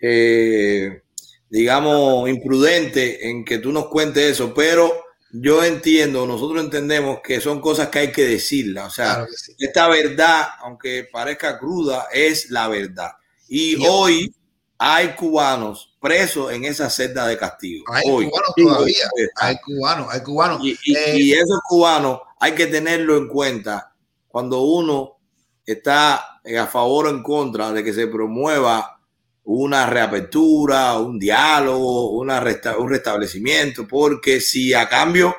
eh, digamos, imprudentes en que tú nos cuentes eso, pero yo entiendo, nosotros entendemos que son cosas que hay que decirlas, o sea, Claro que sí. esta verdad, aunque parezca cruda, es la verdad. Y Y- hoy hay cubanos presos en esa celda de castigo. Hay hoy. cubanos todavía, hay cubanos, hay cubanos. Y, y- Eh, y esos cubanos hay que tenerlo en cuenta cuando uno está a favor o en contra de que se promueva una reapertura, un diálogo, una resta- un restablecimiento, porque si a cambio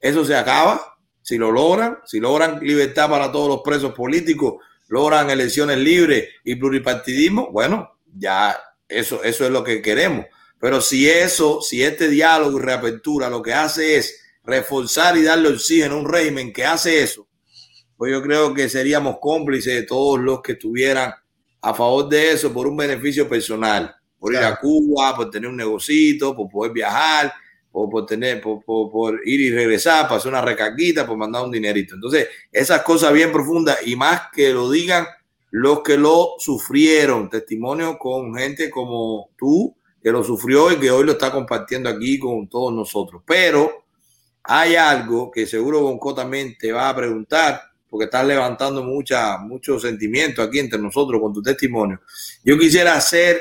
eso se acaba, si lo logran, si logran libertad para todos los presos políticos, logran elecciones libres y pluripartidismo, bueno, ya eso, eso es lo que queremos. Pero si eso, si este diálogo y reapertura lo que hace es reforzar y darle oxígeno a un régimen que hace eso, pues yo creo que seríamos cómplices de todos los que estuvieran a favor de eso por un beneficio personal. por ir a Cuba, por tener un negocito, por poder viajar, por, por tener, por, por, por, ir y regresar, para hacer una recarguita, por mandar un dinerito. Entonces, esas cosas bien profundas y más que lo digan los que lo sufrieron, testimonio con gente como tú, que lo sufrió y que hoy lo está compartiendo aquí con todos nosotros. Pero hay algo que seguro Bonco también te va a preguntar, porque estás levantando mucha, mucho sentimiento aquí entre nosotros con tu testimonio. Yo quisiera hacer,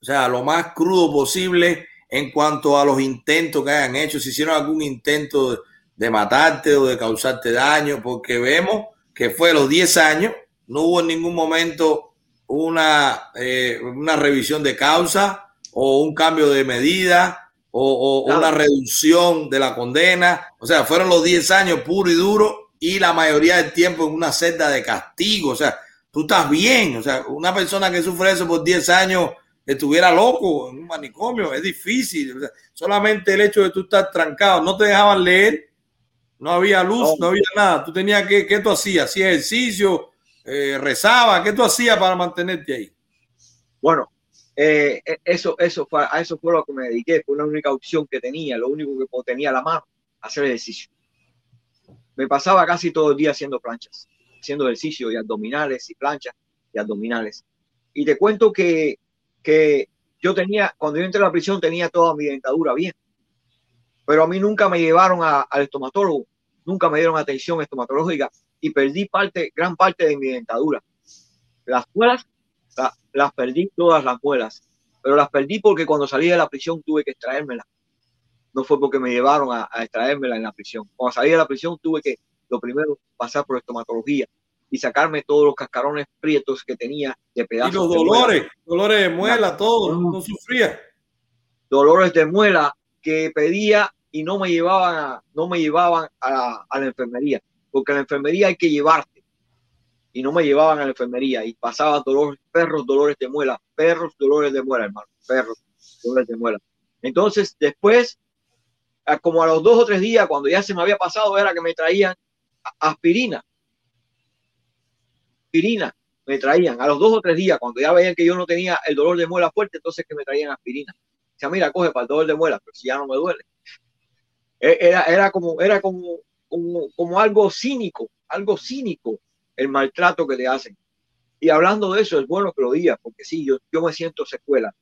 o sea, lo más crudo posible en cuanto a los intentos que hayan hecho, si hicieron algún intento de, matarte o de causarte daño, porque vemos que fue a los 10 años, no hubo en ningún momento una, eh, una revisión de causa o un cambio de medida o, o una reducción de la condena. O sea, fueron los 10 años puro y duro y la mayoría del tiempo en una celda de castigo. O sea, tú estás bien. O sea, una persona que sufre eso por 10 años estuviera loco en un manicomio. Es difícil. O sea, solamente el hecho de tú estar trancado, no te dejaban leer, no había luz, no, no había nada. Tú tenías que, ¿qué tú hacías? ¿Hacías ejercicio? Eh, ¿Rezaba? ¿Qué tú hacías para mantenerte ahí? Bueno, eh, eso, eso fue, a eso fue lo que me dediqué. Fue la única opción que tenía, lo único que tenía a la mano, hacer ejercicio. Me pasaba casi todo el día haciendo planchas, haciendo ejercicio y abdominales y planchas y abdominales. Y te cuento que, que yo tenía, cuando yo entré a la prisión, tenía toda mi dentadura bien. Pero a mí nunca me llevaron a, al estomatólogo, nunca me dieron atención estomatológica y perdí parte, gran parte de mi dentadura. Las muelas, la, las perdí todas las muelas, pero las perdí porque cuando salí de la prisión tuve que extraérmela. No fue porque me llevaron a, a extraérmela en la prisión. Cuando salí de la prisión tuve que, lo primero, pasar por estomatología y sacarme todos los cascarones prietos que tenía de pedazos. Y los dolores, de dolores de muela, todo, no sufría. Dolores de muela que pedía y no me llevaban a, no me llevaban a la, a la enfermería, porque a la enfermería hay que llevarte. Y no me llevaban a la enfermería y pasaban dolores, perros, dolores de muela, perros, dolores de muela, hermano, perros, dolores de muela. Entonces, después, como a los dos o tres días, cuando ya se me había pasado, era que me traían aspirina aspirina me traían a los dos o tres días, cuando ya veían que yo no tenía el dolor de muela fuerte, entonces que me traían aspirina. O sea, mira, coge para el dolor de muela, pero si ya no me duele. Era, era, como, era como, como, algo cínico, algo cínico el maltrato que le hacen. Y hablando de eso, es bueno que lo digas, porque sí, yo, yo me siento secuela.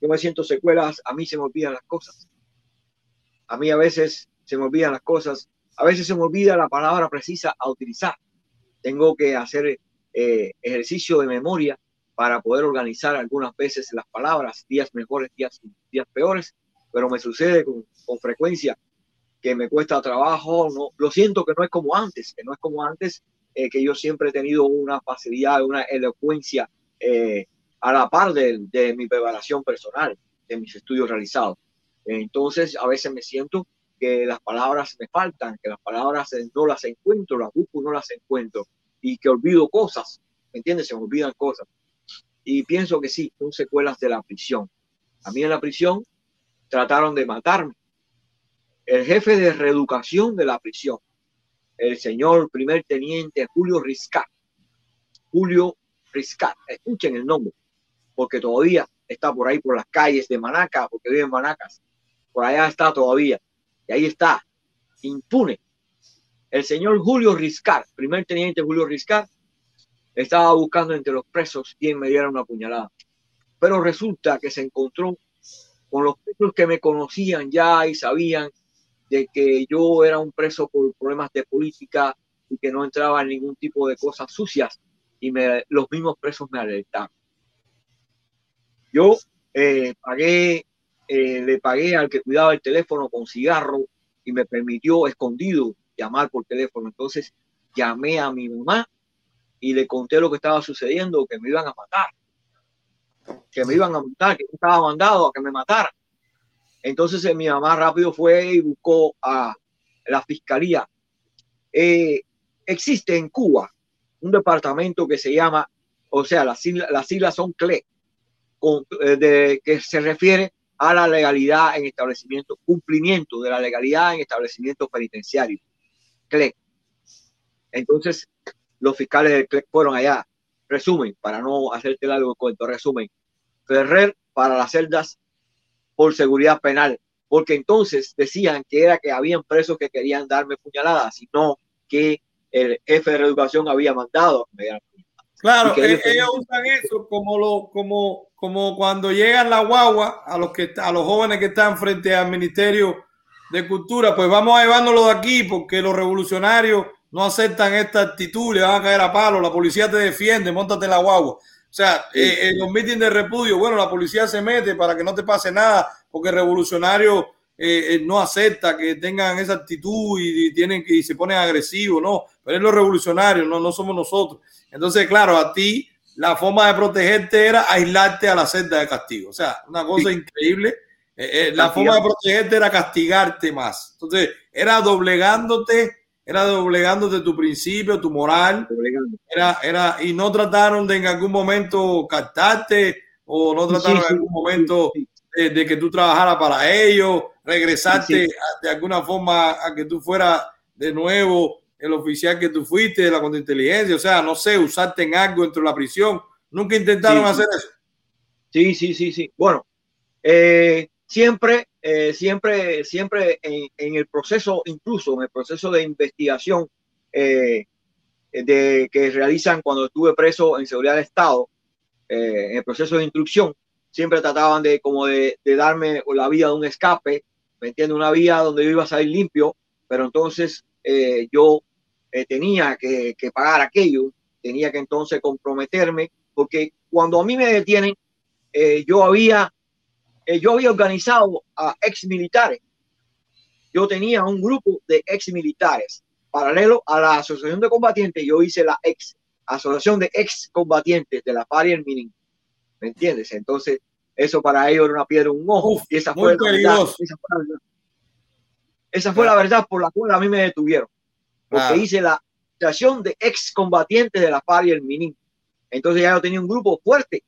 Yo me siento secuelas, a mí se me olvidan las cosas. A mí a veces se me olvidan las cosas, a veces se me olvida la palabra precisa a utilizar. Tengo que hacer eh, ejercicio de memoria para poder organizar algunas veces las palabras, días mejores, días, días peores, pero me sucede con, con frecuencia que me cuesta trabajo, no, lo siento que no es como antes, que no es como antes, eh, que yo siempre he tenido una facilidad, una elocuencia eh, a la par de, de, mi preparación personal, de mis estudios realizados. Entonces, a veces me siento que las palabras me faltan, que las palabras no las encuentro, las busco, no las encuentro y que olvido cosas, ¿me entiendes? Se me olvidan cosas. Y pienso que sí, son secuelas de la prisión. A mí en la prisión trataron de matarme. El jefe de reeducación de la prisión, el señor primer teniente Julio Riscat. Julio Riscat, escuchen el nombre, porque todavía está por ahí por las calles de Manaca, porque vive en Manacas. Por allá está todavía. Y ahí está, impune, el señor Julio Riscar, primer teniente Julio Riscar, estaba buscando entre los presos quien me diera una puñalada. Pero resulta que se encontró con los presos que me conocían ya y sabían de que yo era un preso por problemas de política y que no entraba en ningún tipo de cosas sucias y me, los mismos presos me alertaron. Yo eh, pagué, eh, le pagué al que cuidaba el teléfono con cigarro y me permitió escondido llamar por teléfono. Entonces llamé a mi mamá y le conté lo que estaba sucediendo, que me iban a matar, que me iban a matar, que estaba mandado a que me mataran. Entonces eh, mi mamá rápido fue y buscó a la fiscalía. Eh, existe en Cuba un departamento que se llama, o sea, las siglas, las siglas son CLE, eh, de, que se refiere a la legalidad en establecimientos, cumplimiento de la legalidad en establecimientos penitenciarios. CLEC. Entonces, los fiscales del CLEC fueron allá. Resumen, para no hacerte largo el cuento, resumen. Ferrer para las celdas por seguridad penal, porque entonces decían que era que habían presos que querían darme puñaladas, y no que el jefe de reeducación había mandado. Claro, ellos, ellos usan eso como lo, como, como cuando llegan la guagua a los que a los jóvenes que están frente al Ministerio de Cultura, pues vamos a llevándolo de aquí porque los revolucionarios no aceptan esta actitud, le van a caer a palo, la policía te defiende, montate la guagua. O sea, eh, en los mítines de repudio, bueno, la policía se mete para que no te pase nada, porque el revolucionario eh, eh, no acepta que tengan esa actitud y, tienen que y se ponen agresivos, no, pero es los revolucionarios, no, no somos nosotros. Entonces, claro, a ti la forma de protegerte era aislarte a la celda de castigo. O sea, una cosa increíble. la forma de protegerte era castigarte más. Entonces, era doblegándote era doblegándote tu principio, tu moral, era, era, y no trataron de en algún momento captarte o no trataron en algún momento de, que tú trabajaras para ellos, regresarte de alguna forma a que tú fueras de nuevo el oficial que tú fuiste de la contrainteligencia, o sea, no sé, usarte en algo dentro de la prisión. Nunca intentaron hacer eso. Sí, sí, sí, sí. Bueno, eh, siempre eh, siempre, siempre en, el proceso, incluso en el proceso de investigación eh, de, que realizan cuando estuve preso en seguridad del Estado, eh, en el proceso de instrucción, siempre trataban de como de, darme la vía de un escape, ¿me entiendes? Una vía donde yo iba a salir limpio, pero entonces yo tenía que pagar aquello, tenía que entonces comprometerme, porque cuando a mí me detienen, yo había eh, yo había organizado a ex militares. Yo tenía un grupo de ex militares. Paralelo a la asociación de combatientes, yo hice la ex asociación de ex combatientes de la FARC y el MININ. ¿Me entiendes? Entonces, eso para ellos era una piedra un ojo. y esa fue, la verdad, esa fue, la verdad, por la cual a mí me detuvieron. Porque hice la asociación de ex combatientes de la FARC y el MININ. Entonces ya yo tenía un grupo fuerte.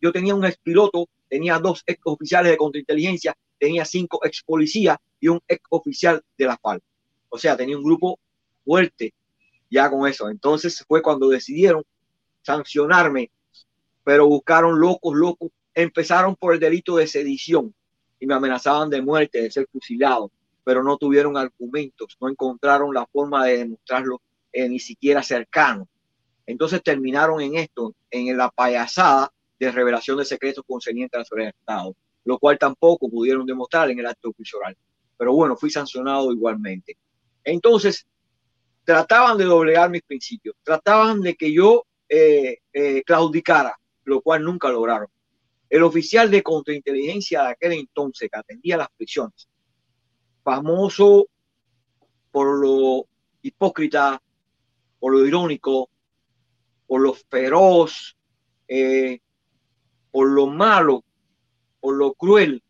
Yo tenía un ex piloto tenía dos ex oficiales de contrainteligencia, tenía cinco ex policías y un ex oficial de la FARC. O sea, tenía un grupo fuerte ya con eso. Entonces fue cuando decidieron sancionarme, pero buscaron locos, locos. Empezaron por el delito de sedición y me amenazaban de muerte, de ser fusilado, pero no tuvieron argumentos, no encontraron la forma de demostrarlo eh, ni siquiera cercano. Entonces terminaron en esto, en la payasada de revelación de secretos concernientes a la seguridad del Estado, lo cual tampoco pudieron demostrar en el acto oficial. Pero bueno, fui sancionado igualmente. Entonces, trataban de doblegar mis principios, trataban de que yo eh, eh, claudicara, lo cual nunca lograron. El oficial de contrainteligencia de aquel entonces que atendía las prisiones, famoso por lo hipócrita, por lo irónico, por lo feroz, eh, por lo malo, por lo cruel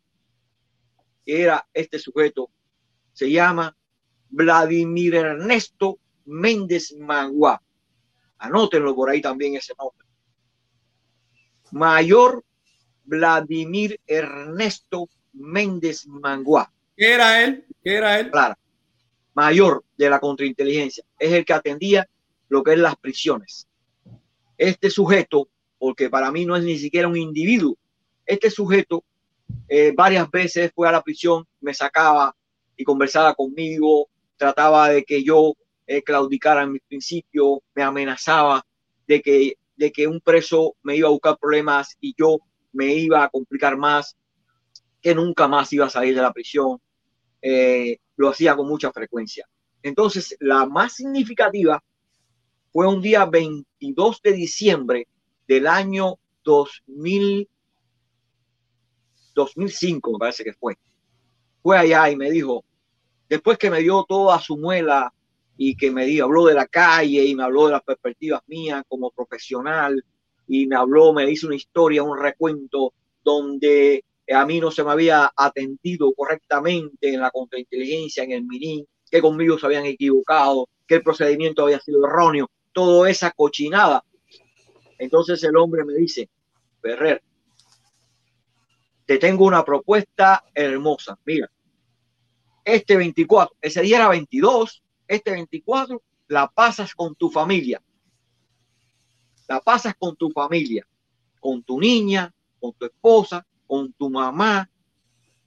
que era este sujeto, se llama Vladimir Ernesto Méndez Manguá. Anótenlo por ahí también ese nombre. Mayor Vladimir Ernesto Méndez Manguá. ¿Qué era él? ¿Qué era él? Claro. Mayor de la contrainteligencia. Es el que atendía lo que es las prisiones. Este sujeto porque para mí no es ni siquiera un individuo. Este sujeto eh, varias veces fue a la prisión, me sacaba y conversaba conmigo, trataba de que yo eh, claudicara en mis principios, me amenazaba de que, de que un preso me iba a buscar problemas y yo me iba a complicar más, que nunca más iba a salir de la prisión. Eh, lo hacía con mucha frecuencia. Entonces, la más significativa fue un día 22 de diciembre del año 2000, 2005, me parece que fue. Fue allá y me dijo, después que me dio toda su muela y que me dio, habló de la calle y me habló de las perspectivas mías como profesional y me habló, me hizo una historia, un recuento donde a mí no se me había atendido correctamente en la contrainteligencia, en el MININ, que conmigo se habían equivocado, que el procedimiento había sido erróneo, toda esa cochinada entonces el hombre me dice, Ferrer, te tengo una propuesta hermosa. Mira, este 24, ese día era 22, este 24 la pasas con tu familia. La pasas con tu familia, con tu niña, con tu esposa, con tu mamá,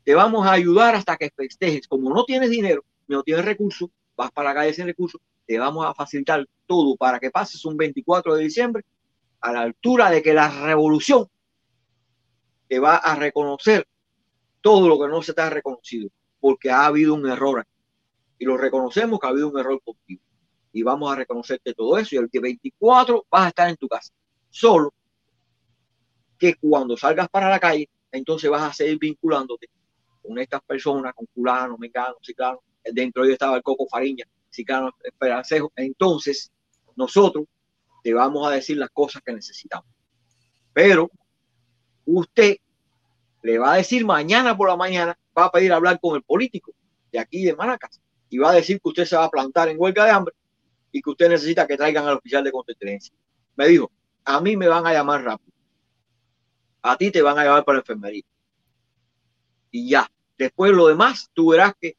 te vamos a ayudar hasta que festejes. Como no tienes dinero, no tienes recursos, vas para la calle sin recursos, te vamos a facilitar todo para que pases un 24 de diciembre a la altura de que la revolución te va a reconocer todo lo que no se te ha reconocido, porque ha habido un error aquí. Y lo reconocemos que ha habido un error contigo. Y vamos a reconocerte todo eso. Y el día 24 vas a estar en tu casa. Solo que cuando salgas para la calle, entonces vas a seguir vinculándote con estas personas, con fulano, mengano, ciclano. Dentro de ellos estaba el Coco Fariña, ciclano, esperancejo. Entonces, nosotros te vamos a decir las cosas que necesitamos. Pero usted le va a decir mañana por la mañana, va a pedir hablar con el político de aquí de Manacas y va a decir que usted se va a plantar en huelga de hambre y que usted necesita que traigan al oficial de contingencia. Me dijo, a mí me van a llamar rápido. A ti te van a llamar para la enfermería. Y ya, después lo demás, tú verás que,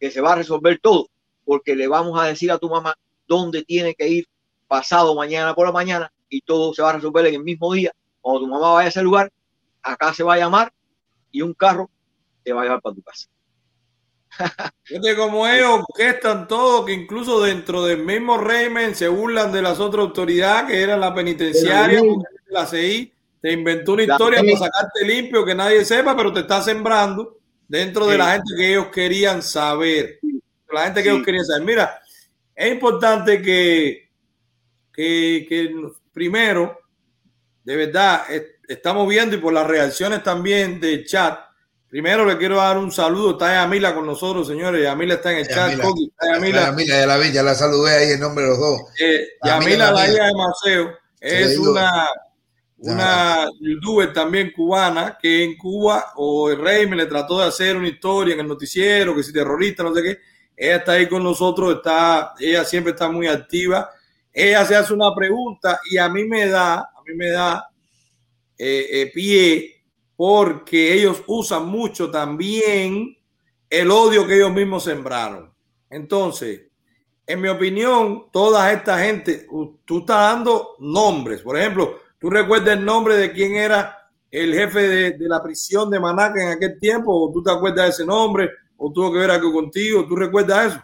que se va a resolver todo, porque le vamos a decir a tu mamá dónde tiene que ir pasado mañana por la mañana y todo se va a resolver en el mismo día. Cuando tu mamá vaya a ese lugar, acá se va a llamar y un carro te va a llevar para tu casa. Fíjate como ellos están todo, que incluso dentro del mismo régimen se burlan de las otras autoridades que eran la penitenciaria, la CI, te inventó una historia para sacarte limpio que nadie sepa, pero te está sembrando dentro de la gente que ellos querían saber. La gente que ellos querían saber. Mira, es importante que, que, que primero, de verdad, estamos viendo y por las reacciones también del chat, primero le quiero dar un saludo. Está Yamila con nosotros, señores. Yamila está en el chat. Yamila, Yamila, ya la vi, ya la saludé ahí en nombre de los dos. Eh, Yamila, la hija de Maceo, es una, una youtuber también cubana que en Cuba o el rey me le trató de hacer una historia en el noticiero, que si terrorista, no sé qué. Ella está ahí con nosotros, está, ella siempre está muy activa. Ella se hace una pregunta y a mí me da, a mí me da eh, eh, pie porque ellos usan mucho también el odio que ellos mismos sembraron. Entonces, en mi opinión, toda esta gente, tú estás dando nombres. Por ejemplo, ¿tú recuerdas el nombre de quién era el jefe de, de la prisión de Manaca en aquel tiempo? ¿O tú te acuerdas de ese nombre? ¿O tuvo que ver algo contigo? ¿Tú recuerdas eso?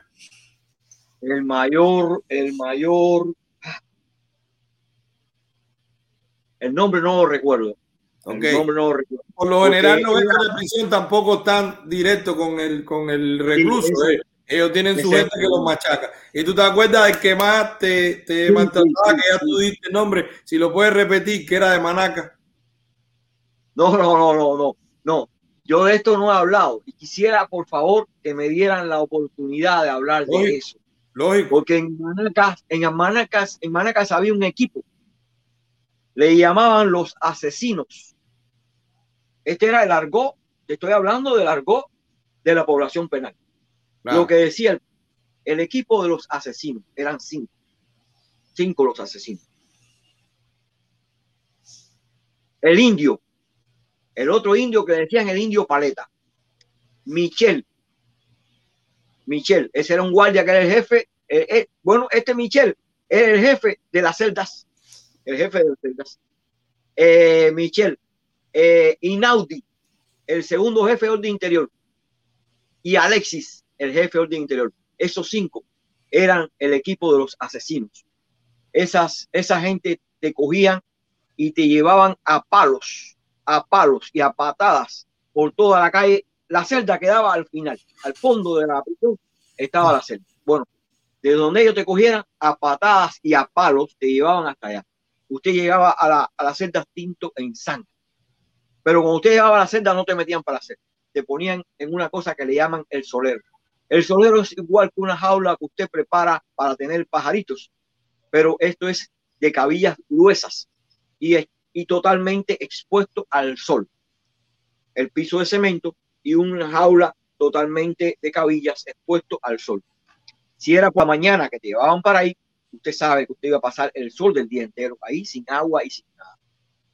El mayor, el mayor El nombre no lo recuerdo. Okay. El nombre no lo recuerdo. Por lo general, no es que la prisión tampoco tan directo con el, con el recluso. Sí, eh. Ellos tienen su gente que los machaca. Y tú te acuerdas del que más te, te sí, maltrataba, que ya tú diste el nombre. Si lo puedes repetir, que era de Manaca. No, no, no, no, no. No, yo de esto no he hablado. Y quisiera, por favor, que me dieran la oportunidad de hablar de eso. Lógico. Porque en Manacas, en Manacas, en Manacas había un equipo le llamaban los asesinos. Este era el argot, te estoy hablando del argot de la población penal. Claro. Lo que decía el, el, equipo de los asesinos, eran cinco, cinco los asesinos. El indio, el otro indio que decían el indio paleta, Michel, Michel, ese era un guardia que era el jefe, eh, eh, bueno, este Michel era el jefe de las celdas el jefe de celdas, eh, Michel, eh, Inaudi, el segundo jefe de orden interior, y Alexis, el jefe de orden interior. Esos cinco eran el equipo de los asesinos. Esas, esa gente te cogían y te llevaban a palos, a palos y a patadas por toda la calle. La celda quedaba al final, al fondo de la prisión estaba la celda. Bueno, de donde ellos te cogieran a patadas y a palos, te llevaban hasta allá usted llegaba a la, a la celda tinto en sangre. Pero cuando usted llegaba a la celda no te metían para la celda, te ponían en una cosa que le llaman el solero. El solero es igual que una jaula que usted prepara para tener pajaritos, pero esto es de cabillas gruesas y, y totalmente expuesto al sol. El piso de cemento y una jaula totalmente de cabillas expuesto al sol. Si era por la mañana que te llevaban para ahí, usted sabe que usted iba a pasar el sol del día entero ahí sin agua y sin nada.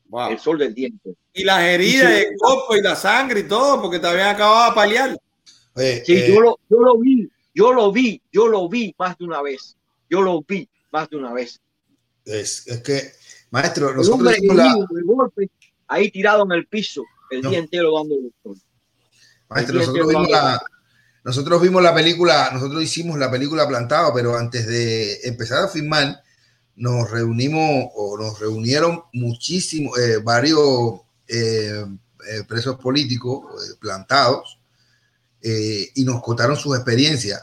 Wow. El sol del día entero. Y las heridas, y el cuerpo y la sangre y todo, porque te habían acabado de paliar. Sí, eh, yo, lo, yo lo vi, yo lo vi, yo lo vi más de una vez. Yo lo vi más de una vez. Es, es que, maestro, nosotros el hombre herido, la... el golpe, ahí tirado en el piso, el No. día entero dando. Maestro, El día nosotros entero vimos, la, nosotros vimos la película, nosotros hicimos la película Plantado, pero antes de empezar a filmar, nos reunimos o nos reunieron muchísimos, eh, varios eh, eh, presos políticos eh, plantados eh, y nos contaron sus experiencias.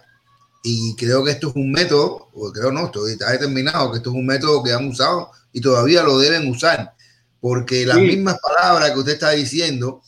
Y creo que esto es un método, o creo no, estoy, está determinado que esto es un método que han usado y todavía lo deben usar, porque las Sí. mismas palabras que usted está diciendo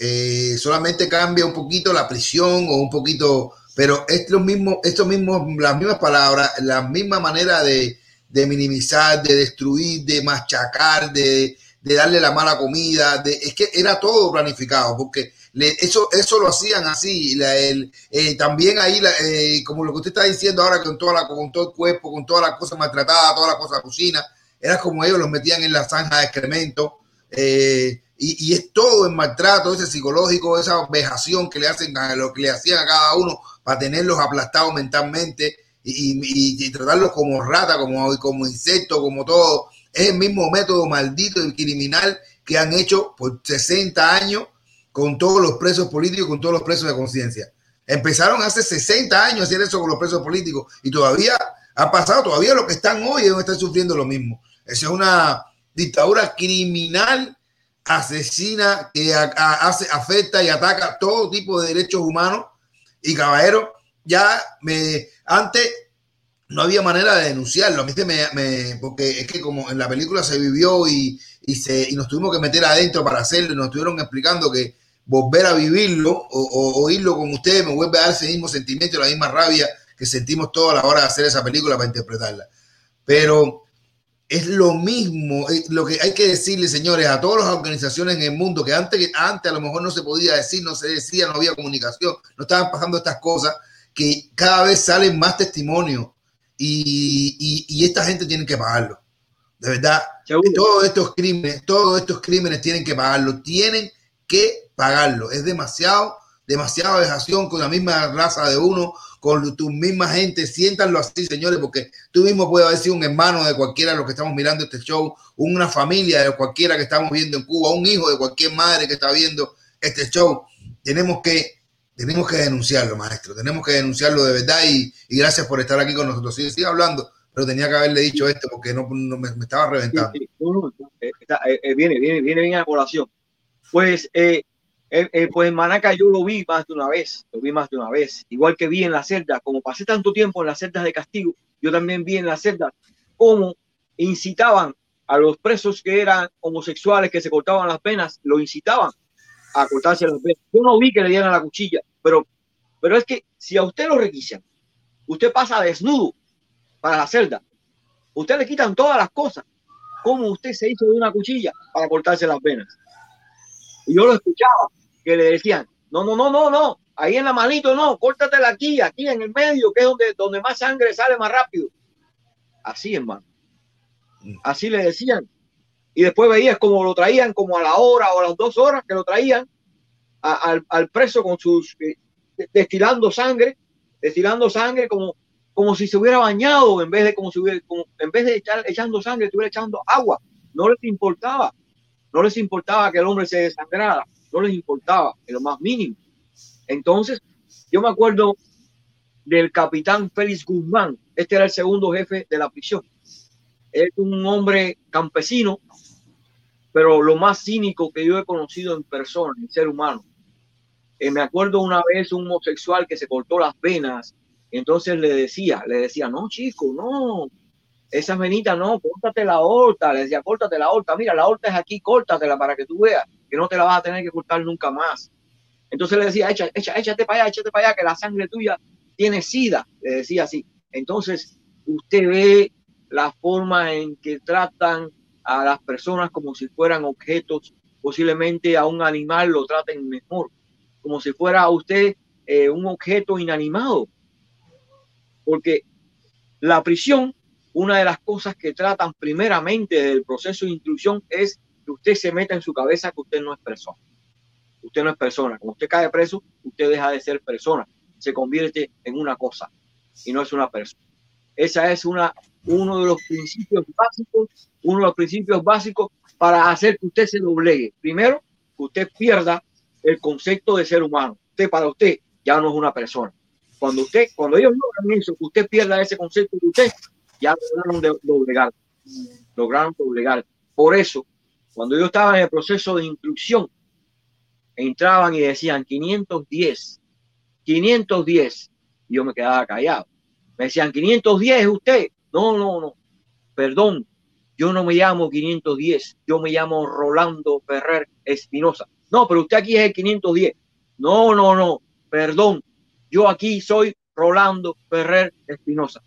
eh, solamente cambia un poquito la prisión o un poquito, pero es lo mismo, estos mismos, las mismas palabras, la misma manera de, minimizar, de destruir, de machacar, de, de darle la mala comida, de, es que era todo planificado, porque eso, eso lo hacían así. la- eh, también ahí, eh, como lo que usted está diciendo ahora, con, todo el cuerpo, con todas las cosas maltratadas, todas las cosas cocina, era como ellos los metían en la zanja de excremento. Y, es todo el maltrato ese psicológico, esa vejación que le hacen a lo que le hacían a cada uno para tenerlos aplastados mentalmente y, tratarlos como rata, como, como insecto, como todo. Es el mismo método maldito y criminal que han hecho por 60 años con todos los presos políticos, con todos los presos de conciencia. Empezaron hace 60 años a hacer eso con los presos políticos y todavía ha pasado, todavía los que están hoy ellos están sufriendo lo mismo. Esa es una dictadura criminal, asesina, que hace, afecta y ataca todo tipo de derechos humanos. Y caballero, ya me antes no había manera de denunciarlo. A mí se me, porque es que como en la película se vivió y, y, se, y nos tuvimos que meter adentro para hacerlo nos estuvieron explicando que volver a vivirlo o, oírlo con ustedes me vuelve a dar ese mismo sentimiento la misma rabia que sentimos todos a la hora de hacer esa película para interpretarla. Pero es lo mismo, eh, lo que hay que decirle, señores, a todas las organizaciones en el mundo que antes, antes a lo mejor no se podía decir, no se decía, no había comunicación, no estaban pasando estas cosas, que cada vez salen más testimonios y, y- y esta gente tiene que pagarlo. De verdad, todos estos crímenes, todos estos crímenes tienen que pagarlo, tienen que pagarlo. Es demasiado, demasiada vejación con la misma raza de uno, con tu misma gente. Siéntanlo así, señores, porque tú mismo puedes haber sido un hermano de cualquiera de los que estamos mirando este show, una familia de cualquiera que estamos viendo en Cuba, un hijo de cualquier madre que está viendo este show. Tenemos que, tenemos que denunciarlo, maestro. Tenemos que denunciarlo de verdad y, gracias por estar aquí con nosotros. Sigue, hablando, pero tenía que haberle dicho esto porque no, no me, estaba reventando. Sí, eh, eh, viene, viene, viene bien a colación. Pues, eh, eh, eh, pues en Manaca yo lo vi más de una vez, lo vi más de una vez. Igual que vi en las celdas, como pasé tanto tiempo en las celdas de castigo, yo también vi en las celdas cómo incitaban a los presos que eran homosexuales, que se cortaban las penas, lo incitaban a cortarse las penas. Yo no vi que le dieran la cuchilla, pero, pero es que si a usted lo requisan, usted pasa desnudo para la celda, usted le quitan todas las cosas. ¿Cómo usted se hizo de una cuchilla para cortarse las venas? Y yo lo escuchaba, que le decían, no, no, no, no, no, ahí en la manito no, córtatela aquí, aquí en el medio, que es donde, donde más sangre sale más rápido. Así, hermano. Así le decían. Y después veías como lo traían como a la hora o a las dos horas que lo traían a- al, al preso con sus, eh, destilando sangre, destilando sangre como, como si se hubiera bañado en vez de como si hubiera, como- en vez de echar, echando sangre, estuviera echando agua. No les importaba, no les importaba que el hombre se desangrara, no les importaba en lo más mínimo. Entonces, yo me acuerdo del capitán Félix Guzmán, este era el segundo jefe de la prisión. Es un hombre campesino, pero lo más cínico que yo he conocido en persona, en ser humano. Eh, me acuerdo una vez un homosexual que se cortó las venas, entonces le decía, le decía, no, chico, no, esa venita no, córtate la aorta, le decía, córtate la aorta, mira, la aorta es aquí, córtatela para que tú veas que no te la vas a tener que cortar nunca más. Entonces le decía, Echa, echa, échate para allá, échate para allá, que la sangre tuya tiene sida, le decía así. Entonces, usted ve la forma en que tratan a las personas como si fueran objetos, posiblemente a un animal lo traten mejor, como si fuera usted eh, un objeto inanimado. Porque la prisión, una de las cosas que tratan primeramente del proceso de instrucción es usted se meta en su cabeza que usted no es persona. Usted no es persona. Cuando usted cae preso, usted deja de ser persona. Se convierte en una cosa y no es una persona. Esa es una, uno de los principios básicos, uno de los principios básicos para hacer que usted se doblegue. Primero, que usted pierda el concepto de ser humano. Usted para usted ya no es una persona. Cuando usted, cuando ellos logran eso, usted pierda ese concepto de usted, ya lograron doblegar. Lograron doblegar. Por eso, cuando yo estaba en el proceso de instrucción, entraban y decían 510, 510, y yo me quedaba callado. Me decían 510 es usted. No, no, no. Perdón, yo no me llamo 510, yo me llamo Rolando Ferrer Espinosa. No, pero usted aquí es el 510. No, no, no, perdón, yo aquí soy Rolando Ferrer Espinosa.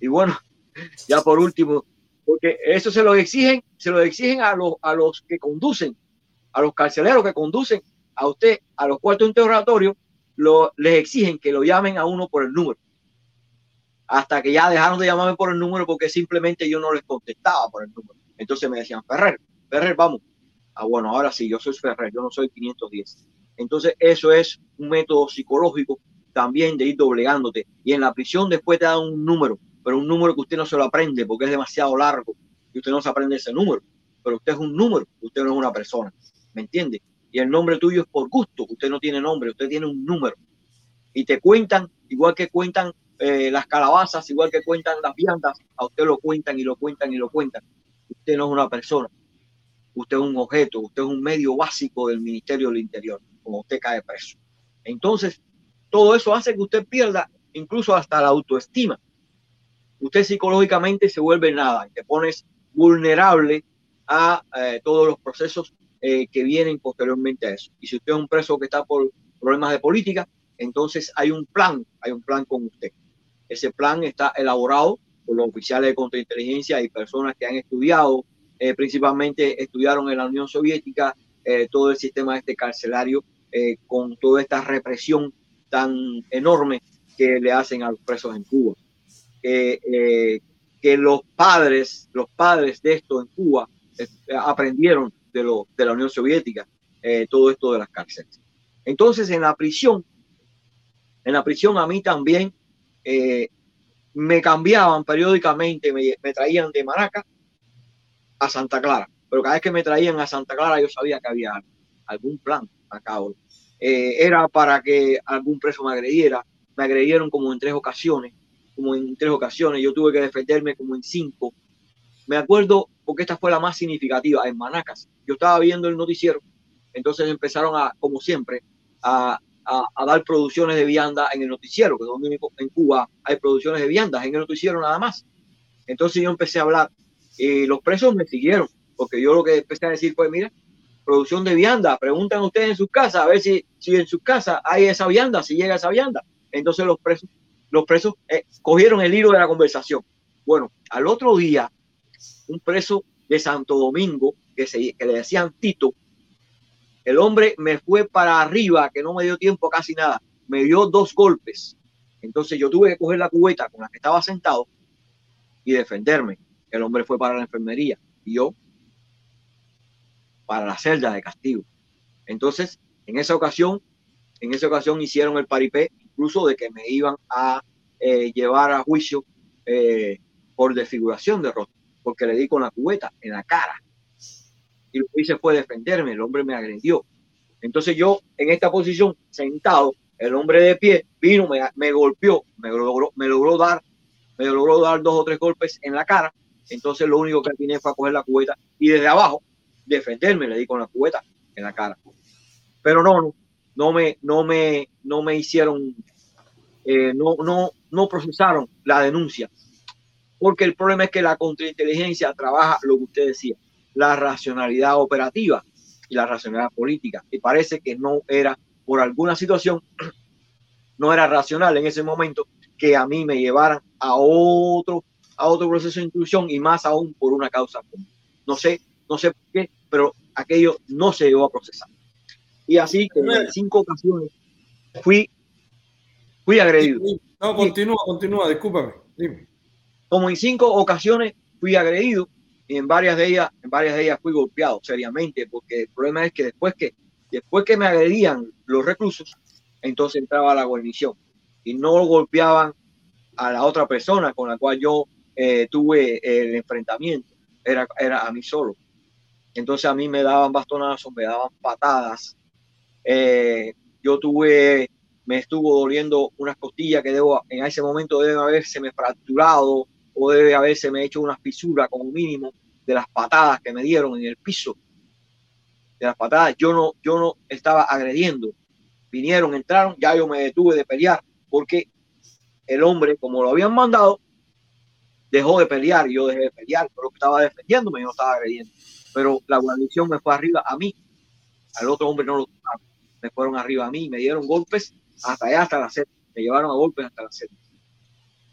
Y bueno, ya por último, porque eso se lo exigen, se lo exigen a los, a los que conducen, a los carceleros que conducen a usted a los cuartos interrogatorios, lo, les exigen que lo llamen a uno por el número. Hasta que ya dejaron de llamarme por el número porque simplemente yo no les contestaba por el número. Entonces me decían, Ferrer, Ferrer, vamos. Ah, bueno, ahora sí, yo soy Ferrer, yo no soy 510. Entonces eso es un método psicológico también de ir doblegándote. Y en la prisión después te dan un número, pero un número que usted no se lo aprende porque es demasiado largo y usted no se aprende ese número. Pero usted es un número, usted no es una persona. ¿Me entiende? Y el nombre tuyo es por gusto. Usted no tiene nombre, usted tiene un número. Y te cuentan, igual que cuentan eh, las calabazas, igual que cuentan las viandas, a usted lo cuentan y lo cuentan y lo cuentan. Usted no es una persona. Usted es un objeto, usted es un medio básico del Ministerio del Interior, como usted cae preso. Entonces, todo eso hace que usted pierda incluso hasta la autoestima. Usted psicológicamente se vuelve nada, te pones vulnerable a eh, todos los procesos eh, que vienen posteriormente a eso. Y si usted es un preso que está por problemas de política, entonces hay un plan, hay un plan con usted. Ese plan está elaborado por los oficiales de contrainteligencia y personas que han estudiado, eh, principalmente estudiaron en la Unión Soviética todo el sistema este carcelario con toda esta represión tan enorme que le hacen a los presos en Cuba. Que, eh, que los padres, los padres de esto en Cuba eh, aprendieron de, lo, de la Unión Soviética eh, todo esto de las cárceles. Entonces en la prisión, en la prisión a mí también eh, me cambiaban periódicamente, me, traían de Maraca a Santa Clara, pero cada vez que me traían a Santa Clara yo sabía que había algún plan a cabo. Eh, era para que algún preso me agrediera, me agredieron como en tres ocasiones, como en tres ocasiones, yo tuve que defenderme como en cinco. Me acuerdo porque esta fue la más significativa en Manacas. Yo estaba viendo el noticiero, entonces empezaron a, como siempre, a, a, a dar producciones de vianda en el noticiero, que en Cuba hay producciones de viandas, en el noticiero nada más. Entonces yo empecé a hablar y los presos me siguieron, porque yo lo que empecé a decir fue, mira, producción de vianda, preguntan ustedes en sus casas, a ver si, si en sus casas hay esa vianda, si llega esa vianda. Entonces los presos, los presos eh, cogieron el hilo de la conversación. Bueno, al otro día, un preso de Santo Domingo, que, se, que le decían Tito, el hombre me fue para arriba, que no me dio tiempo casi nada, me dio dos golpes. Entonces yo tuve que coger la cubeta con la que estaba sentado y defenderme. El hombre fue para la enfermería y yo para la celda de castigo. Entonces, en esa ocasión, en esa ocasión hicieron el paripé, incluso de que me iban a eh, llevar a juicio eh, por desfiguración de rostro, porque le di con la cubeta en la cara. Y lo que hice fue defenderme, el hombre me agredió. Entonces yo, en esta posición, sentado, el hombre de pie vino, me, me golpeó, me logró, me logró dar, me logró dar dos o tres golpes en la cara. Entonces lo único que tiene fue a coger la cubeta y desde abajo defenderme, le di con la cubeta en la cara. Pero no, no, no me, no me, no me hicieron, eh, no, no, no procesaron la denuncia. Porque el problema es que la contrainteligencia trabaja lo que usted decía, la racionalidad operativa y la racionalidad política. Y parece que no era, por alguna situación, no era racional en ese momento que a mí me llevaran a otro, a otro proceso de inclusión y más aún por una causa común. No sé, no sé por qué, pero aquello no se llegó a procesar. Y así, como en cinco ocasiones, fui, fui agredido. No, continúa, continúa, discúlpame. Dime. Como en cinco ocasiones fui agredido y en varias de ellas, en varias de ellas fui golpeado seriamente, porque el problema es que después que, después que me agredían los reclusos, entonces entraba la guarnición y no golpeaban a la otra persona con la cual yo eh, tuve el enfrentamiento, era, era a mí solo. Entonces a mí me daban bastonazos, me daban patadas. Eh, yo tuve, me estuvo doliendo unas costillas que debo, en ese momento deben haberse me fracturado o debe haberse me hecho una fisura como mínimo de las patadas que me dieron en el piso. De las patadas, yo no, yo no estaba agrediendo. Vinieron, entraron, ya yo me detuve de pelear porque el hombre, como lo habían mandado, dejó de pelear yo dejé de pelear, pero estaba defendiéndome, yo no estaba agrediendo. Pero la guarnición me fue arriba a mí, al otro hombre no lo tocaron, me fueron arriba a mí, me dieron golpes hasta allá, hasta la sed, me llevaron a golpes hasta la sed.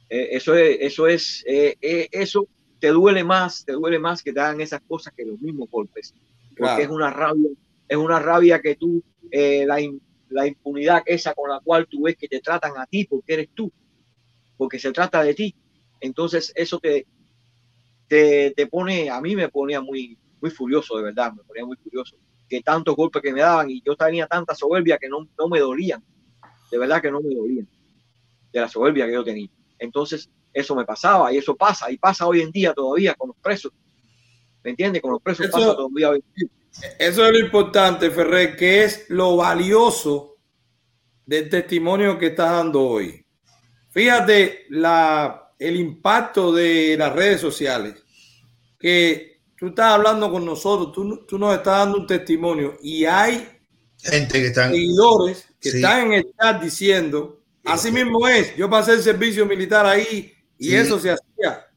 Eh, eso es, eso es, eh, eh, eso te duele más, te duele más que te hagan esas cosas que los mismos golpes, porque Claro. es una rabia, es una rabia que tú, eh, la, in- la impunidad esa con la cual tú ves que te tratan a ti porque eres tú, porque se trata de ti. Entonces eso te, te, te pone, a mí me ponía muy, muy furioso, de verdad, me ponía muy furioso, que tantos golpes que me daban y yo tenía tanta soberbia que no, no me dolían, de verdad que no me dolían, de la soberbia que yo tenía. Entonces eso me pasaba y eso pasa y pasa hoy en día todavía con los presos, ¿me entiendes? Con los presos Eso- pasa todavía hoy en día. Eso es lo importante, Ferrer, que es lo valioso del testimonio que estás dando hoy. Fíjate la, el impacto de las redes sociales, que tú estás hablando con nosotros, tú, tú nos estás dando un testimonio y hay Gente que están. seguidores que Sí. están en el chat diciendo, así mismo es, yo pasé el servicio militar ahí y Sí. eso se hacía.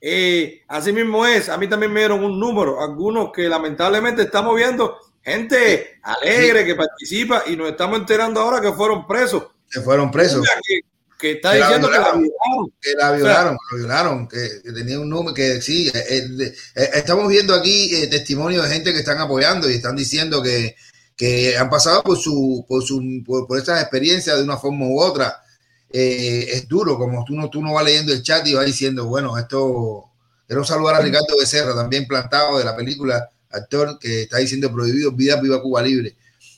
Eh, así mismo es, a mí también me dieron un número, algunos que lamentablemente estamos viendo gente alegre que participa y nos estamos enterando ahora que fueron presos. Que fueron presos. Que, que está Que la diciendo que la violaron. que la O sea, violaron, que la violaron, que, tenía un número, que sí, eh, eh, eh, estamos viendo aquí eh, testimonios de gente que están apoyando y están diciendo que, que han pasado por su, por su, por, por esas experiencias de una forma u otra. Es duro, como tú no, tú no vas leyendo el chat y vas diciendo, bueno, esto, quiero saludar a Ricardo Becerra, también plantado de la película, actor que está diciendo prohibido, vida viva Cuba libre.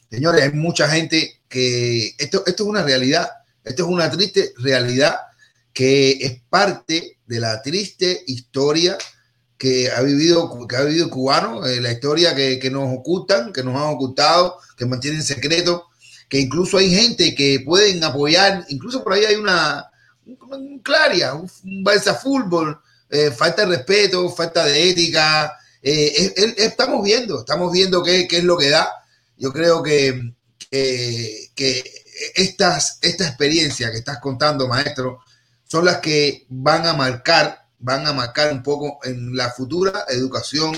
Señores, hay mucha gente que esto, esto es una realidad, esto es una triste realidad que es parte de la triste historia que ha vivido, que ha vivido el cubano, eh, la historia que, que nos ocultan, que nos han ocultado, que mantienen secreto, que incluso hay gente que pueden apoyar, incluso por ahí hay una un, un claria, un, un Barça fútbol, eh, falta de respeto, falta de ética. eh, es- es- estamos viendo, estamos viendo qué, qué es lo que da. Yo creo que, que estas, esta experiencia que estás contando, maestro, son las que van a marcar, van a marcar un poco en la futura educación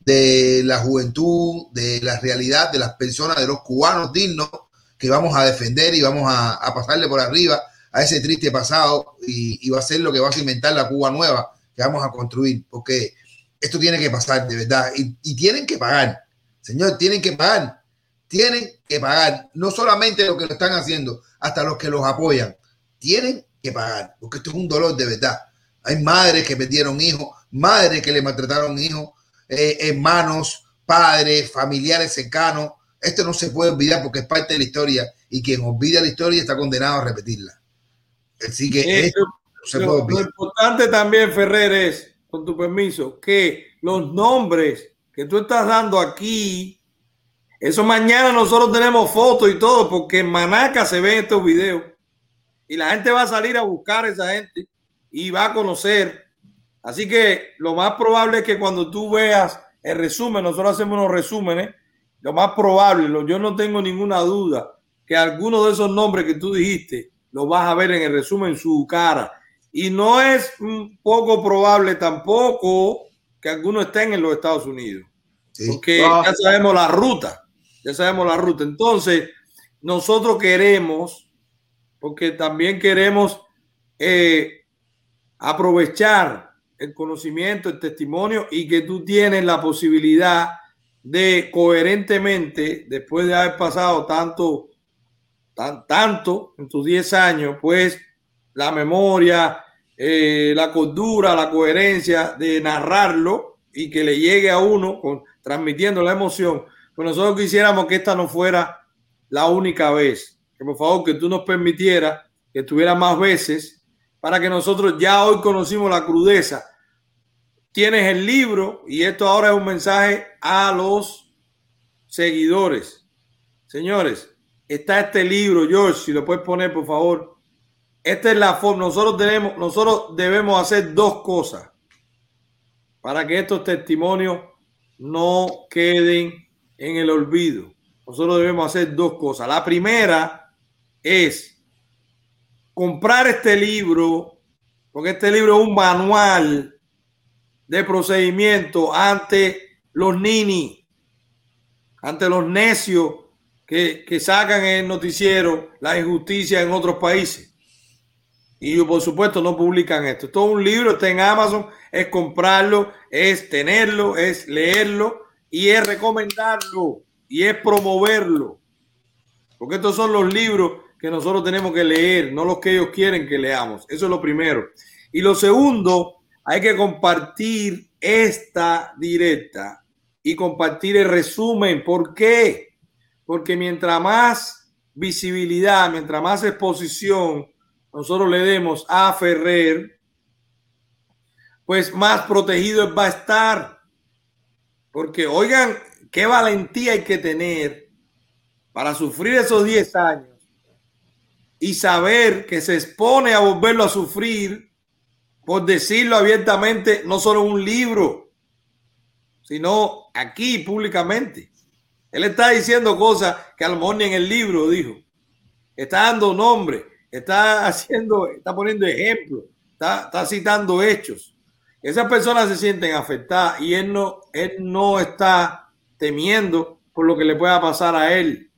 de la juventud, de la realidad de las personas, de los cubanos dignos que vamos a defender y vamos a, pasarle por arriba a ese triste pasado y, y va a ser lo que va a cimentar la Cuba nueva que vamos a construir, porque esto tiene que pasar de verdad y, y tienen que pagar, señor, tienen que pagar, tienen que pagar, no solamente lo que lo están haciendo, hasta los que los apoyan, tienen que pagar, porque esto es un dolor de verdad. Hay madres que perdieron hijos, madres que le maltrataron hijos, eh, hermanos, padres, familiares cercanos. Esto no se puede olvidar porque es parte de la historia y quien olvida la historia está condenado a repetirla. Así que Eh, esto no se lo, puede lo olvidar. importante también, Ferrer, es, con tu permiso, que los nombres que tú estás dando aquí, eso mañana nosotros tenemos fotos y todo, porque en Manaca se ven estos videos y la gente va a salir a buscar a esa gente y va a conocer. Así que lo más probable es que cuando tú veas el resumen, nosotros hacemos unos resúmenes, lo más probable, yo no tengo ninguna duda que alguno de esos nombres que tú dijiste lo vas a ver en el resumen en su cara. Y no es poco probable tampoco que alguno estén en los Estados Unidos. Porque Ah. ya sabemos la ruta. Ya sabemos la ruta. Entonces, nosotros queremos, porque también queremos eh, aprovechar el conocimiento, el testimonio y que tú tienes la posibilidad de coherentemente, después de haber pasado tanto, tan, tanto en tus 10 años, pues la memoria, eh, la cordura, la coherencia de narrarlo y que le llegue a uno con, transmitiendo la emoción. Pues nosotros quisiéramos que esta no fuera la única vez. Que por favor que tú nos permitieras que estuviera más veces para que nosotros ya hoy conocimos la crudeza. tienes el libro y esto ahora es un mensaje a los seguidores. Señores, está este libro, George, si lo puedes poner, por favor. Esta es la forma. Nosotros tenemos, nosotros debemos hacer dos cosas para que estos testimonios no queden en el olvido. Nosotros debemos hacer dos cosas. La primera es comprar este libro, porque este libro es un manual de procedimiento ante los nini, ante los necios que, que sacan en el noticiero la injusticia en otros países. Y por supuesto no publican esto. Todo un libro está en Amazon, es comprarlo, es tenerlo, es leerlo y es recomendarlo y es promoverlo. Porque estos son los libros que nosotros tenemos que leer, no los que ellos quieren que leamos. Eso es lo primero. Y lo segundo, hay que compartir esta directa y compartir el resumen. ¿Por qué? Porque mientras más visibilidad, mientras más exposición nosotros le demos a Ferrer, pues más protegido va a estar. Porque oigan, qué valentía hay que tener para sufrir esos 10 años y saber que se expone a volverlo a sufrir, por decirlo abiertamente, no solo un libro, sino aquí públicamente. Él está diciendo cosas que a en el libro dijo. Está dando nombre, está haciendo, está poniendo ejemplos, está, está citando hechos. Esas personas se sienten afectadas y él no, él no está temiendo por lo que le pueda pasar a él.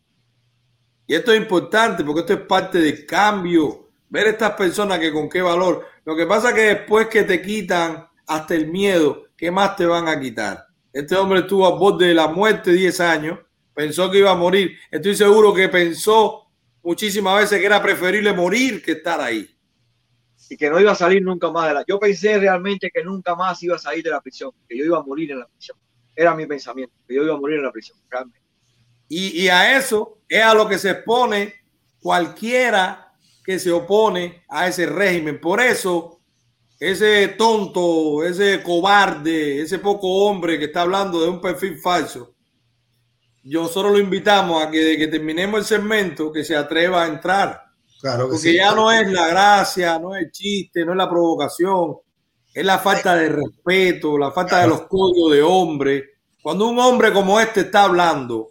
Y esto es importante porque esto es parte del cambio. Ver estas personas que con qué valor. Lo que pasa es que después que te quitan hasta el miedo, ¿qué más te van a quitar? Este hombre estuvo a borde de la muerte 10 años, pensó que iba a morir. Estoy seguro que pensó muchísimas veces que era preferible morir que estar ahí. Y que no iba a salir nunca más de la... Yo pensé realmente que nunca más iba a salir de la prisión, que yo iba a morir en la prisión. Era mi pensamiento, que yo iba a morir en la prisión, realmente. Y, y a eso es a lo que se expone cualquiera que se opone a ese régimen. Por eso ese tonto, ese cobarde, ese poco hombre que está hablando de un perfil falso, yo solo lo invitamos a que de que terminemos el segmento, que se atreva a entrar. Claro que Porque sí. ya no es la gracia, no es el chiste, no es la provocación, es la falta de respeto, la falta de los códigos de hombre. Cuando un hombre como este está hablando,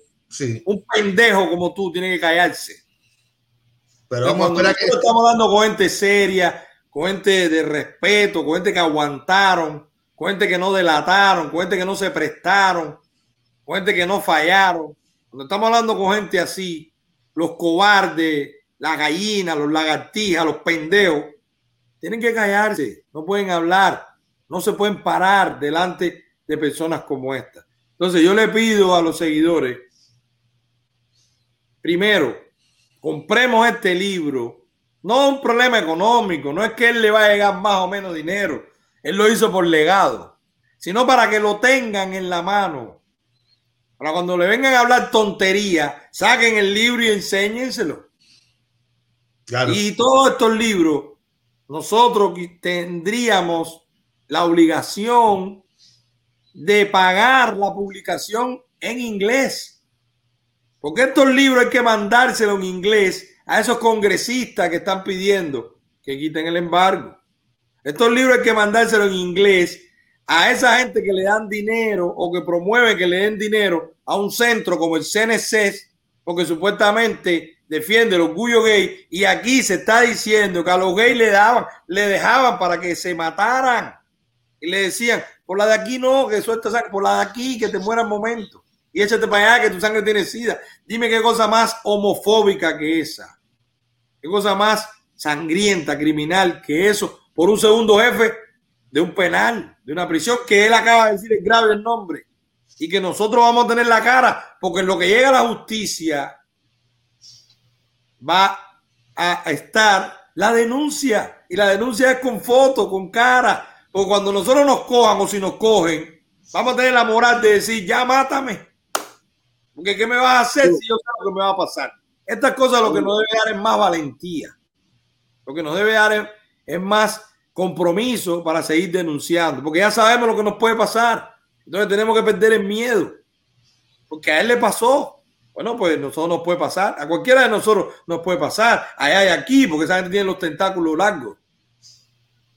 un pendejo como tú tiene que callarse. Pero vamos a que estamos hablando con gente seria, con gente de respeto, con gente que aguantaron, con gente que no delataron, con gente que no se prestaron, con gente que no fallaron. Cuando estamos hablando con gente así, los cobardes, las gallinas, los lagartijas, los pendejos, tienen que callarse, no pueden hablar, no se pueden parar delante de personas como esta. Entonces yo le pido a los seguidores, primero, compremos este libro, no un problema económico, no es que él le va a llegar más o menos dinero, él lo hizo por legado, sino para que lo tengan en la mano. Para cuando le vengan a hablar tontería, saquen el libro y enséñenselo. Y todos estos libros, nosotros tendríamos la obligación de pagar la publicación en inglés. Porque estos libros hay que mandárselos en inglés a esos congresistas que están pidiendo que quiten el embargo. Estos libros hay que mandárselos en inglés a esa gente que le dan dinero o que promueve que le den dinero a un centro como el CNC, porque supuestamente defiende el orgullo gay. Y aquí se está diciendo que a los gays le daban, le dejaban para que se mataran. Y le decían, por la de aquí no, que suelta sangre, por la de aquí que te muera el momento. Y échate para allá que tu sangre tiene sida. Dime qué cosa más homofóbica que esa, qué cosa más sangrienta, criminal que eso, por un segundo jefe de un penal, de una prisión que él acaba de decir es grave el nombre. Y que nosotros vamos a tener la cara porque en lo que llega a la justicia va a estar la denuncia y la denuncia es con foto, con cara, porque cuando nosotros nos cojan o si nos cogen, vamos a tener la moral de decir, ya mátame, porque ¿qué me vas a hacer si yo sé lo que me va a pasar? Estas cosas lo que nos debe dar es más valentía, lo que nos debe dar es, es más compromiso para seguir denunciando, porque ya sabemos lo que nos puede pasar. Entonces tenemos que perder el miedo, porque a él le pasó. Bueno, pues nosotros nos puede pasar, a cualquiera de nosotros nos puede pasar, allá y aquí, porque esa gente tiene los tentáculos largos.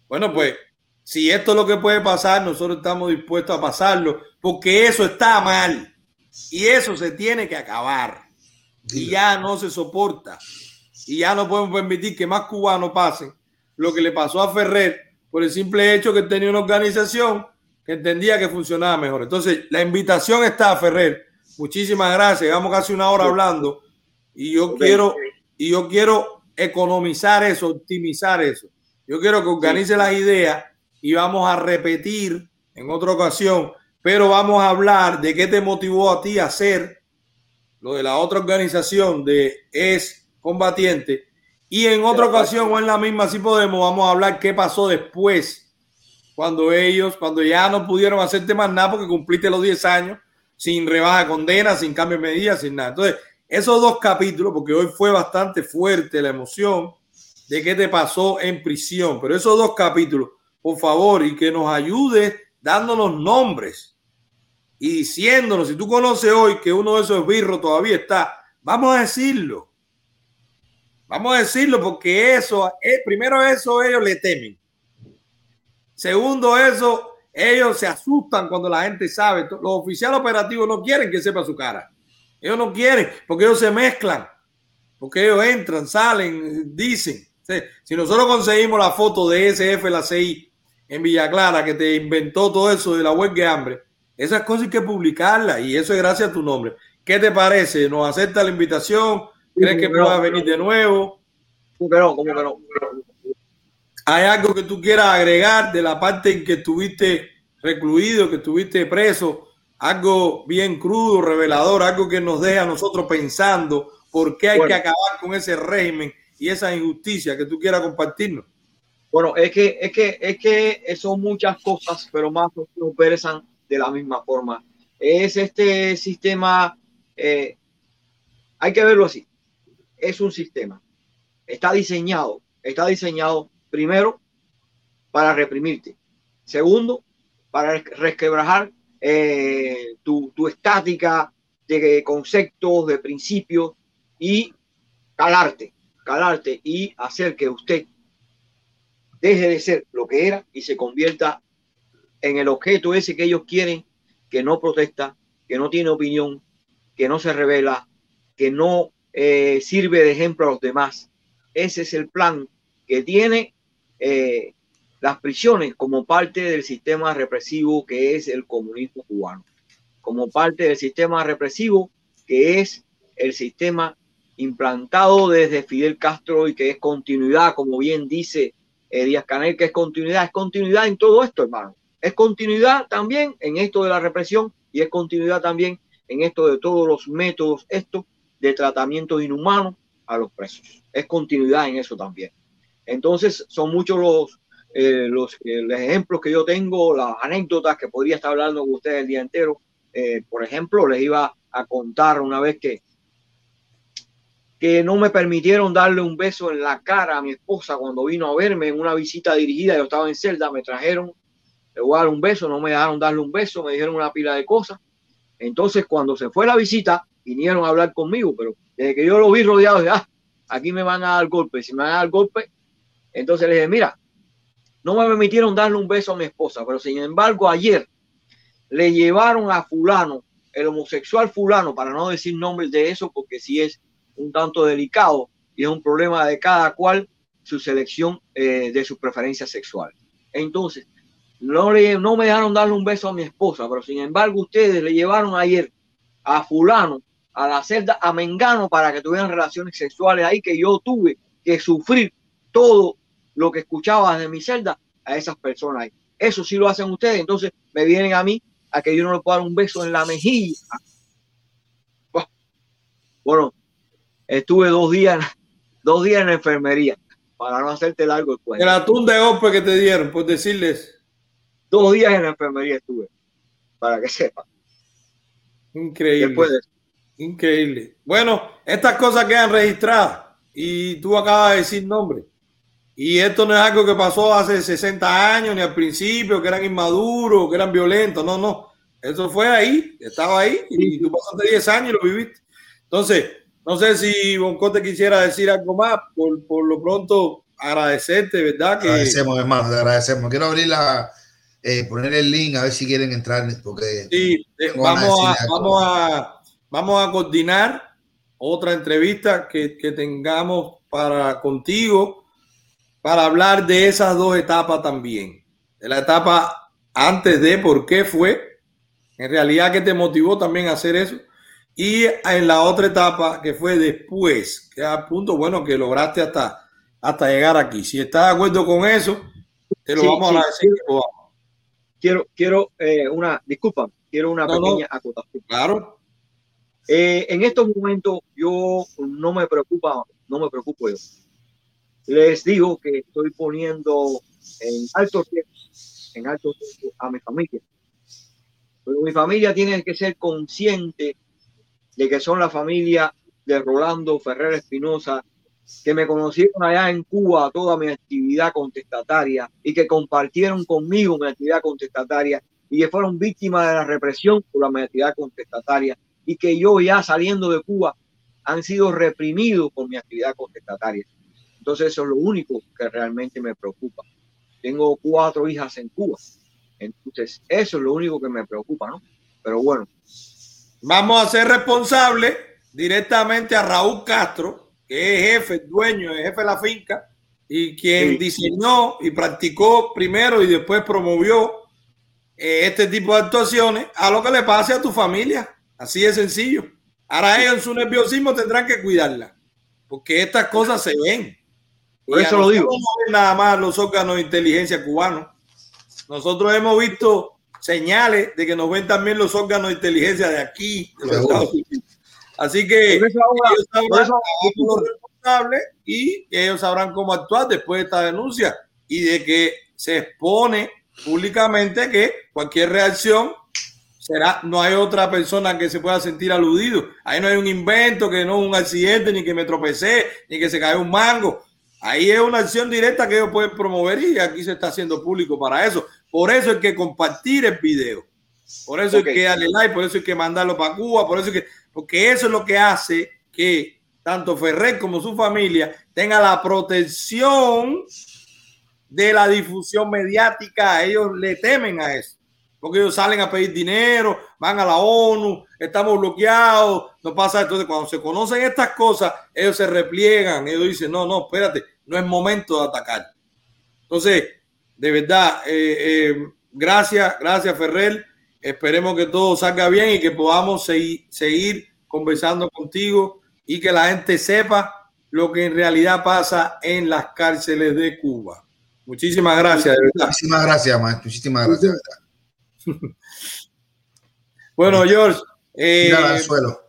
Bueno, pues si esto es lo que puede pasar, nosotros estamos dispuestos a pasarlo, porque eso está mal y eso se tiene que acabar. Y ya no se soporta. Y ya no podemos permitir que más cubanos pasen lo que le pasó a Ferrer por el simple hecho que tenía una organización que entendía que funcionaba mejor. Entonces, la invitación está a Ferrer. Muchísimas gracias. Llevamos casi una hora hablando y yo quiero y yo quiero economizar eso, optimizar eso. Yo quiero que organice las ideas y vamos a repetir en otra ocasión, pero vamos a hablar de qué te motivó a ti a hacer lo de la otra organización de es combatiente y en otra ocasión o en la misma, si podemos, vamos a hablar qué pasó después, cuando ellos, cuando ya no pudieron hacerte más nada porque cumpliste los 10 años sin rebaja de condena, sin cambio de medidas, sin nada. Entonces, esos dos capítulos, porque hoy fue bastante fuerte la emoción de qué te pasó en prisión, pero esos dos capítulos, por favor, y que nos ayude dándonos nombres y diciéndonos, si tú conoces hoy que uno de esos birros todavía está, vamos a decirlo Vamos a decirlo porque eso, eh, primero eso ellos le temen. Segundo eso, ellos se asustan cuando la gente sabe. Los oficiales operativos no quieren que sepa su cara. Ellos no quieren porque ellos se mezclan. Porque ellos entran, salen, dicen. Si nosotros conseguimos la foto de SF, la CI, en Villa Clara, que te inventó todo eso de la web de hambre, esas cosas hay que publicarlas y eso es gracias a tu nombre. ¿Qué te parece? ¿Nos acepta la invitación? ¿Crees que pueda venir de nuevo? ¿Hay algo que tú quieras agregar de la parte en que estuviste recluido, que estuviste preso? Algo bien crudo, revelador, algo que nos deja a nosotros pensando por qué hay que acabar con ese régimen y esa injusticia que tú quieras compartirnos. Bueno, es que, es que, es que son muchas cosas, pero más nos pesan de la misma forma. Es este sistema, eh, hay que verlo así es un sistema. Está diseñado, está diseñado primero para reprimirte. Segundo, para resquebrajar eh, tu, tu estática de conceptos, de principios y calarte, calarte y hacer que usted deje de ser lo que era y se convierta en el objeto ese que ellos quieren, que no protesta, que no tiene opinión, que no se revela, que no eh, sirve de ejemplo a los demás. Ese es el plan que tiene eh, las prisiones como parte del sistema represivo que es el comunismo cubano, como parte del sistema represivo que es el sistema implantado desde Fidel Castro y que es continuidad, como bien dice eh, Díaz Canel, que es continuidad, es continuidad en todo esto, hermano. Es continuidad también en esto de la represión y es continuidad también en esto de todos los métodos, esto de tratamiento inhumano a los presos. Es continuidad en eso también. Entonces, son muchos los, eh, los, eh, los, ejemplos que yo tengo, las anécdotas que podría estar hablando con ustedes el día entero. Eh, por ejemplo, les iba a contar una vez que, que no me permitieron darle un beso en la cara a mi esposa cuando vino a verme en una visita dirigida. Yo estaba en celda, me trajeron, le voy a dar un beso, no me dejaron darle un beso, me dijeron una pila de cosas. Entonces, cuando se fue la visita, vinieron a hablar conmigo, pero desde que yo lo vi rodeado, de, ah, aquí me van a dar golpe, si me van a dar golpe, entonces le dije, mira, no me permitieron darle un beso a mi esposa, pero sin embargo ayer le llevaron a fulano, el homosexual fulano, para no decir nombres de eso, porque si es un tanto delicado y es un problema de cada cual su selección eh, de su preferencia sexual. Entonces, no, le, no me dejaron darle un beso a mi esposa, pero sin embargo ustedes le llevaron ayer a fulano a la celda a Mengano para que tuvieran relaciones sexuales ahí, que yo tuve que sufrir todo lo que escuchaba de mi celda a esas personas ahí. Eso sí lo hacen ustedes, entonces me vienen a mí a que yo no le pueda dar un beso en la mejilla. Bueno, estuve dos días, dos días en la enfermería, para no hacerte largo el cuento. El atún de golpe que te dieron, por decirles. Dos días en la enfermería estuve, para que sepan. Increíble. Increíble. Bueno, estas cosas quedan registradas y tú acabas de decir nombre. Y esto no es algo que pasó hace 60 años, ni al principio, que eran inmaduros, que eran violentos. No, no. Eso fue ahí, estaba ahí y tú pasaste 10 años y lo viviste. Entonces, no sé si Boncote quisiera decir algo más. Por, por lo pronto, agradecerte, ¿verdad? Que... Agradecemos, hermano, te agradecemos. Quiero abrir la, eh, poner el link a ver si quieren entrar. Porque sí, eh, vamos, a, vamos, a, vamos a coordinar otra entrevista que, que tengamos para contigo para hablar de esas dos etapas también. De la etapa antes de por qué fue, en realidad qué te motivó también a hacer eso, y en la otra etapa que fue después, que al punto bueno que lograste hasta, hasta llegar aquí. Si estás de acuerdo con eso, te lo vamos a decir. Quiero, quiero eh, una, disculpa, quiero una pequeña acotación. Claro. Eh, en estos momentos yo no me preocupa, no me preocupo yo les digo que estoy poniendo en alto riesgo, a mi familia. Pero mi familia tiene que ser consciente de que son la familia de Rolando Ferrer Espinosa, que me conocieron allá en Cuba toda mi actividad contestataria y que compartieron conmigo mi actividad contestataria y que fueron víctimas de la represión por la actividad contestataria y que yo ya saliendo de Cuba han sido reprimidos por mi actividad contestataria. Entonces eso es lo único que realmente me preocupa. Tengo cuatro hijas en Cuba. Entonces eso es lo único que me preocupa, ¿no? Pero bueno. Vamos a ser responsables directamente a Raúl Castro, que es jefe, dueño, es jefe de la finca y quien diseñó y practicó primero y después promovió eh, este tipo de actuaciones a lo que le pase a tu familia. Así de sencillo. Ahora ellos en su nerviosismo tendrán que cuidarla, porque estas cosas se ven. Por eso lo digo. No nada más los órganos de inteligencia cubanos. Nosotros hemos visto señales de que nos ven también los órganos de inteligencia de aquí, de los Estados Unidos. Así que ellos sabrán los responsables y ellos sabrán cómo actuar después de esta denuncia y de que se expone públicamente que cualquier reacción será, no hay otra persona que se pueda sentir aludido. Ahí no hay un invento, que no es un accidente, ni que me tropecé, ni que se cayó un mango. Ahí es una acción directa que ellos pueden promover y aquí se está haciendo público para eso. Por eso hay que compartir el video. Por eso hay que darle like, por eso hay que mandarlo para Cuba, por eso que, porque eso es lo que hace que tanto Ferrer como su familia tenga la protección de la difusión mediática. Ellos le temen a eso, porque ellos salen a pedir dinero, van a la ONU, estamos bloqueados, no pasa. Entonces, cuando se conocen estas cosas, ellos se repliegan, ellos dicen, no, no, espérate, no es momento de atacar. Entonces, de verdad, eh, eh, gracias, gracias Ferrer. Esperemos que todo salga bien y que podamos seguir, seguir conversando contigo y que la gente sepa lo que en realidad pasa en las cárceles de Cuba. Muchísimas gracias, de verdad. Muchísimas gracias, maestro. Muchísimas gracias, bueno, George. Eh, tira el anzuelo.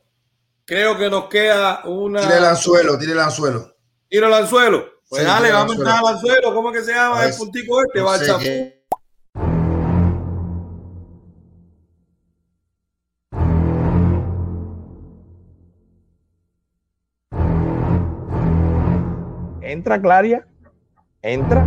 Creo que nos queda una. Tira el anzuelo, tira el anzuelo. Tira el anzuelo. Pues dale, vamos a entrar al suelo. ¿Cómo es que se llama el puntico este? No sé Entra, Claria. Entra.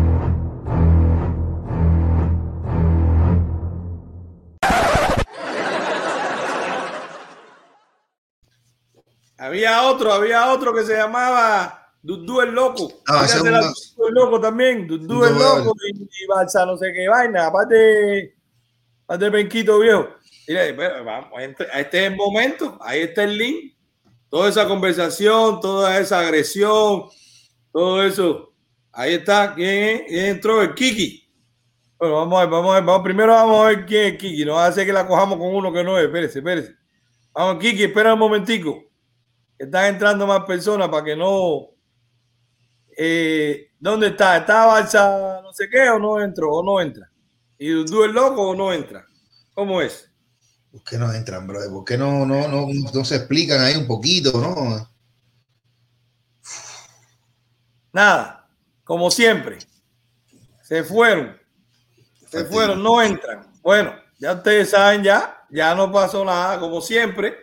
Había otro, había otro que se llamaba Dudú el loco. Ah, el loco también. Dudú el loco y, y Balsa no sé qué vaina. Aparte, aparte Penquito viejo. Mira, vamos, este es el momento. Ahí está el link. Toda esa conversación, toda esa agresión, todo eso. Ahí está. ¿Quién, entró? El Kiki. Bueno, vamos a ver, vamos a ver. Vamos, primero vamos a ver quién es Kiki. No va a hacer que la cojamos con uno que no es. Espérese, espérese. Vamos, Kiki, espera un momentico. Están entrando más personas para que no eh, ¿dónde está? ¿Está Balsa no sé qué o no entró o no entra? ¿Y Dudu el loco o no entra? ¿Cómo es? ¿Por qué no entran, bro? ¿Por qué no, no, no, no se explican ahí un poquito, no? Nada, como siempre. Se fueron. Se fueron, no entran. Bueno, ya ustedes saben ya, ya no pasó nada, como siempre.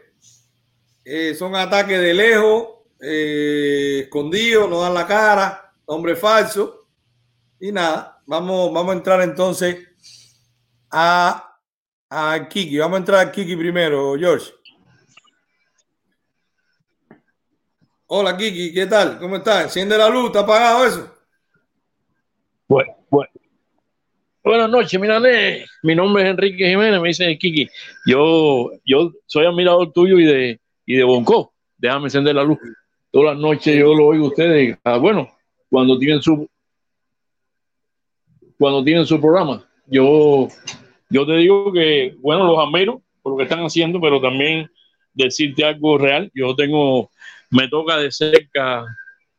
Eh, son ataques de lejos, eh, escondidos, no dan la cara, hombre falso. Y nada, vamos, vamos a entrar entonces a, a Kiki. Vamos a entrar a Kiki primero, George. Hola Kiki, ¿qué tal? ¿Cómo estás? Enciende la luz, ¿está apagado eso? Bueno, bueno. Buenas noches, mira, mi nombre es Enrique Jiménez, me dice Kiki. Yo, yo soy admirador tuyo y de, y de Bonco. Déjame encender la luz. Todas las noches yo lo oigo a ustedes. Ah, bueno, cuando tienen su cuando tienen su programa. Yo, yo te digo que, bueno, los admiro por lo que están haciendo, pero también decirte algo real. Yo tengo, me toca de cerca,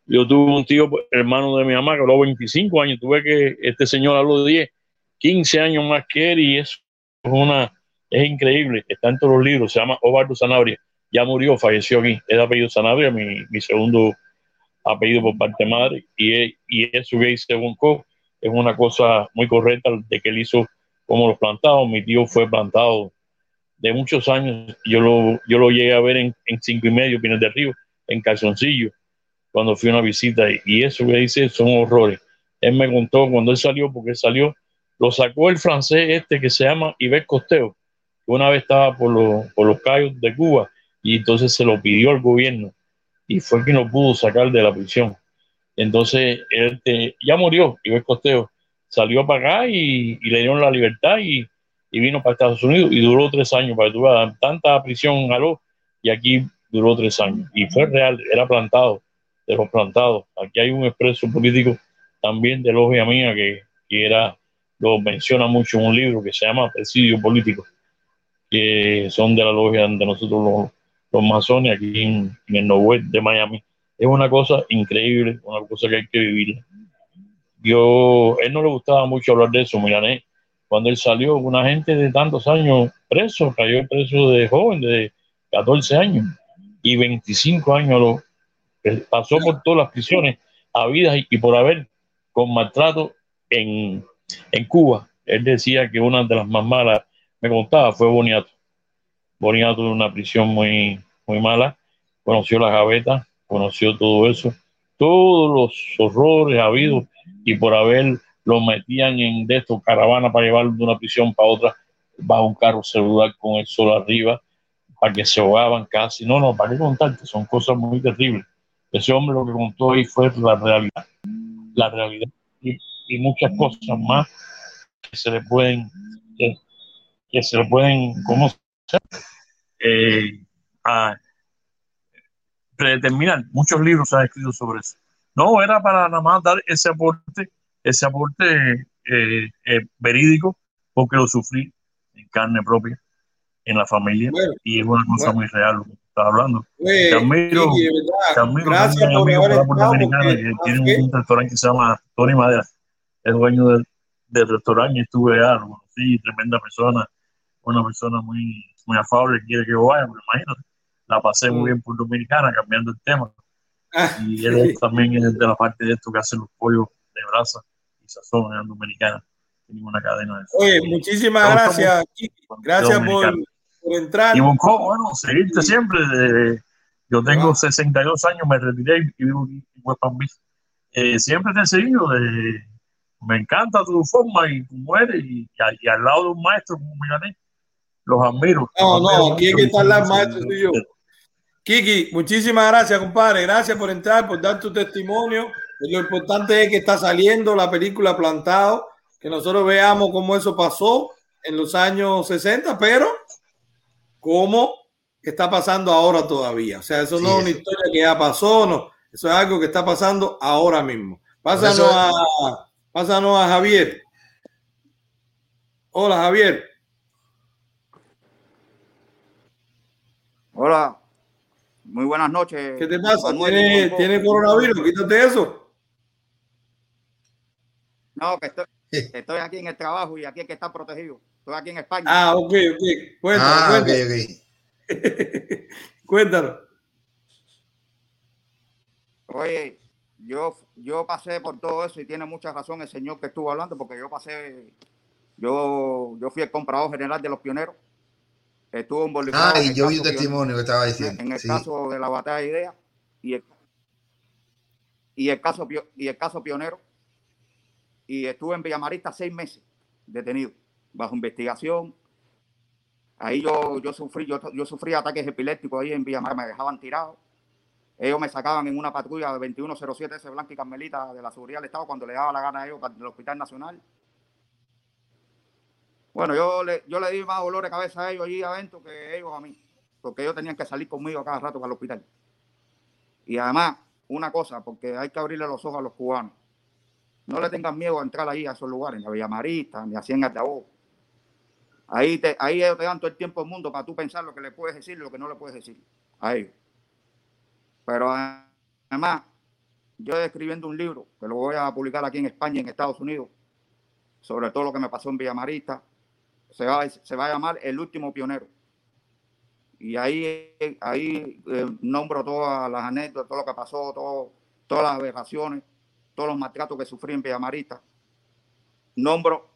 yo tuve un tío, hermano de mi mamá, que habló 25 años, tuve que, este señor habló 10, 15 años más que él y eso es una, es increíble, está en todos los libros, se llama Ovaldo Sanabria, ya murió, falleció aquí, es apellido Sanabria, mi, segundo apellido por parte de madre, y, y eso que dice Bonco es una cosa muy correcta de que él hizo como los plantados. Mi tío fue plantado de muchos años. Yo lo, yo lo llegué a ver en, cinco y medio, Pines de Río, en calzoncillo, cuando fui a una visita. Y eso que dice son horrores. Él me contó cuando él salió, porque él salió, lo sacó el francés este que se llama Iber Costeo, que una vez estaba por, los, por los callos de Cuba y entonces se lo pidió al gobierno y fue quien lo pudo sacar de la prisión. Entonces, él ya murió, el Costeo, salió para acá y, le dieron la libertad y, vino para Estados Unidos y duró tres años, para que tanta prisión jaló y aquí duró tres años. Y fue real, era plantado, de los plantados. Aquí hay un expreso político también de logia mía que, que era, lo menciona mucho en un libro que se llama Presidio Político, que son de la logia de nosotros los, los masones aquí en, el noroeste de Miami es una cosa increíble, una cosa que hay que vivir. Yo, él no le gustaba mucho hablar de eso, Milané. Cuando él salió, una gente de tantos años preso, cayó preso de joven, de 14 años y 25 años, lo, pasó por todas las prisiones habidas y, y por haber con maltrato en, en Cuba. Él decía que una de las más malas, me contaba, fue Boniato. Boniato en una prisión muy, muy mala, conoció la gaveta, conoció todo eso, todos los horrores habidos y por haber lo metían en de estos caravanas para llevarlo de una prisión para otra bajo un carro celular con el sol arriba para que se ahogaban casi. No, no, para qué contarte, son cosas muy terribles. Ese hombre lo que contó ahí fue la realidad, la realidad y, muchas cosas más que se le pueden, que, se le pueden, ¿cómo eh, a, predeterminar. Muchos libros se han escrito sobre eso. No, era para nada más dar ese aporte, ese aporte eh, eh, verídico, porque lo sufrí en carne propia, en la familia, y es una cosa muy real lo que estás hablando. Pues, te admiro, gracias por amigo haber que tiene un restaurante que se llama Tony Madera, es dueño del, del restaurante, estuve allá, conocí, tremenda persona, una persona muy, muy afable, quiere que yo vaya, pero imagínate la pasé muy mm. bien por Dominicana, cambiando el tema. Ah, y él también es de la parte de esto que hacen los pollos de brasa y sazón en Dominicana. Tiene una cadena de Oye, muchísimas gracias, Gracias por, entrar. Y buscó, bueno, seguirte siempre. yo tengo 62 años, me retiré y vivo en West Palm Beach. Eh, siempre te he seguido. me encanta tu forma y tu eres. Y, y, al lado de un maestro como gané los admiro. No, no, aquí hay que estar las maestros y yo. Kiki, muchísimas gracias, compadre. Gracias por entrar, por dar tu testimonio. Lo importante es que está saliendo la película Plantado, que nosotros veamos cómo eso pasó en los años 60, pero cómo está pasando ahora todavía. O sea, eso no es una historia que ya pasó, no. Eso es algo que está pasando ahora mismo. Pásanos a, pásanos a Javier. Hola, Javier. Hola. Muy buenas noches. ¿Qué te pasa? ¿Tiene, coronavirus? Quítate eso. No, que estoy, aquí en el trabajo y aquí hay que estar protegido. Estoy aquí en España. Ah, ok, ok. Cuéntame, ah, cuéntame. cuéntanos. Oye, yo, yo pasé por todo eso y tiene mucha razón el señor que estuvo hablando, porque yo pasé, yo, yo fui el comprador general de los pioneros estuvo involucrado. Ah, y yo vi un testimonio que estaba diciendo. En el caso de la batalla de ideas y el, y el caso y el caso pionero. y estuve en Villamarista seis meses detenido, bajo investigación. Ahí yo, yo sufrí, yo, yo sufrí ataques epilépticos ahí en Villamarista, me dejaban tirado. Ellos me sacaban en una patrulla de 2107 S Blanca y Carmelita de la Seguridad del Estado cuando le daba la gana a ellos para el Hospital Nacional. Bueno, yo le, yo le di más dolor de cabeza a ellos allí adentro que ellos a mí, porque ellos tenían que salir conmigo cada rato para el hospital. Y además, una cosa, porque hay que abrirle los ojos a los cubanos. No le tengan miedo a entrar ahí a esos lugares, ni a Villamarista, ni a Cien Altavoz. Ahí, te, ahí ellos te dan todo el tiempo del mundo para tú pensar lo que le puedes decir y lo que no le puedes decir a ellos. Pero además, yo escribiendo un libro que lo voy a publicar aquí en España en Estados Unidos sobre todo lo que me pasó en Villamarista. Se va, se va a llamar El último pionero. Y ahí, ahí eh, nombro todas las anécdotas, todo lo que pasó, todo, todas las aberraciones, todos los maltratos que sufrí en Villamarista. Nombro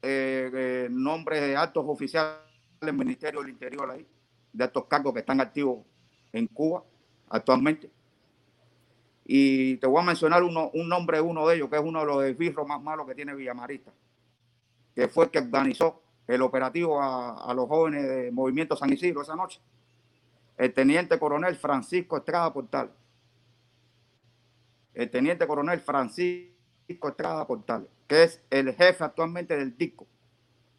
eh, eh, nombres de altos oficiales del Ministerio del Interior ahí, de estos cargos que están activos en Cuba actualmente. Y te voy a mencionar uno, un nombre de uno de ellos, que es uno de los esbirros más malos que tiene Villamarista, que fue el que organizó el operativo a, a, los jóvenes de Movimiento San Isidro esa noche. El teniente coronel Francisco Estrada Portal. El teniente coronel Francisco Estrada Portal, que es el jefe actualmente del DICO,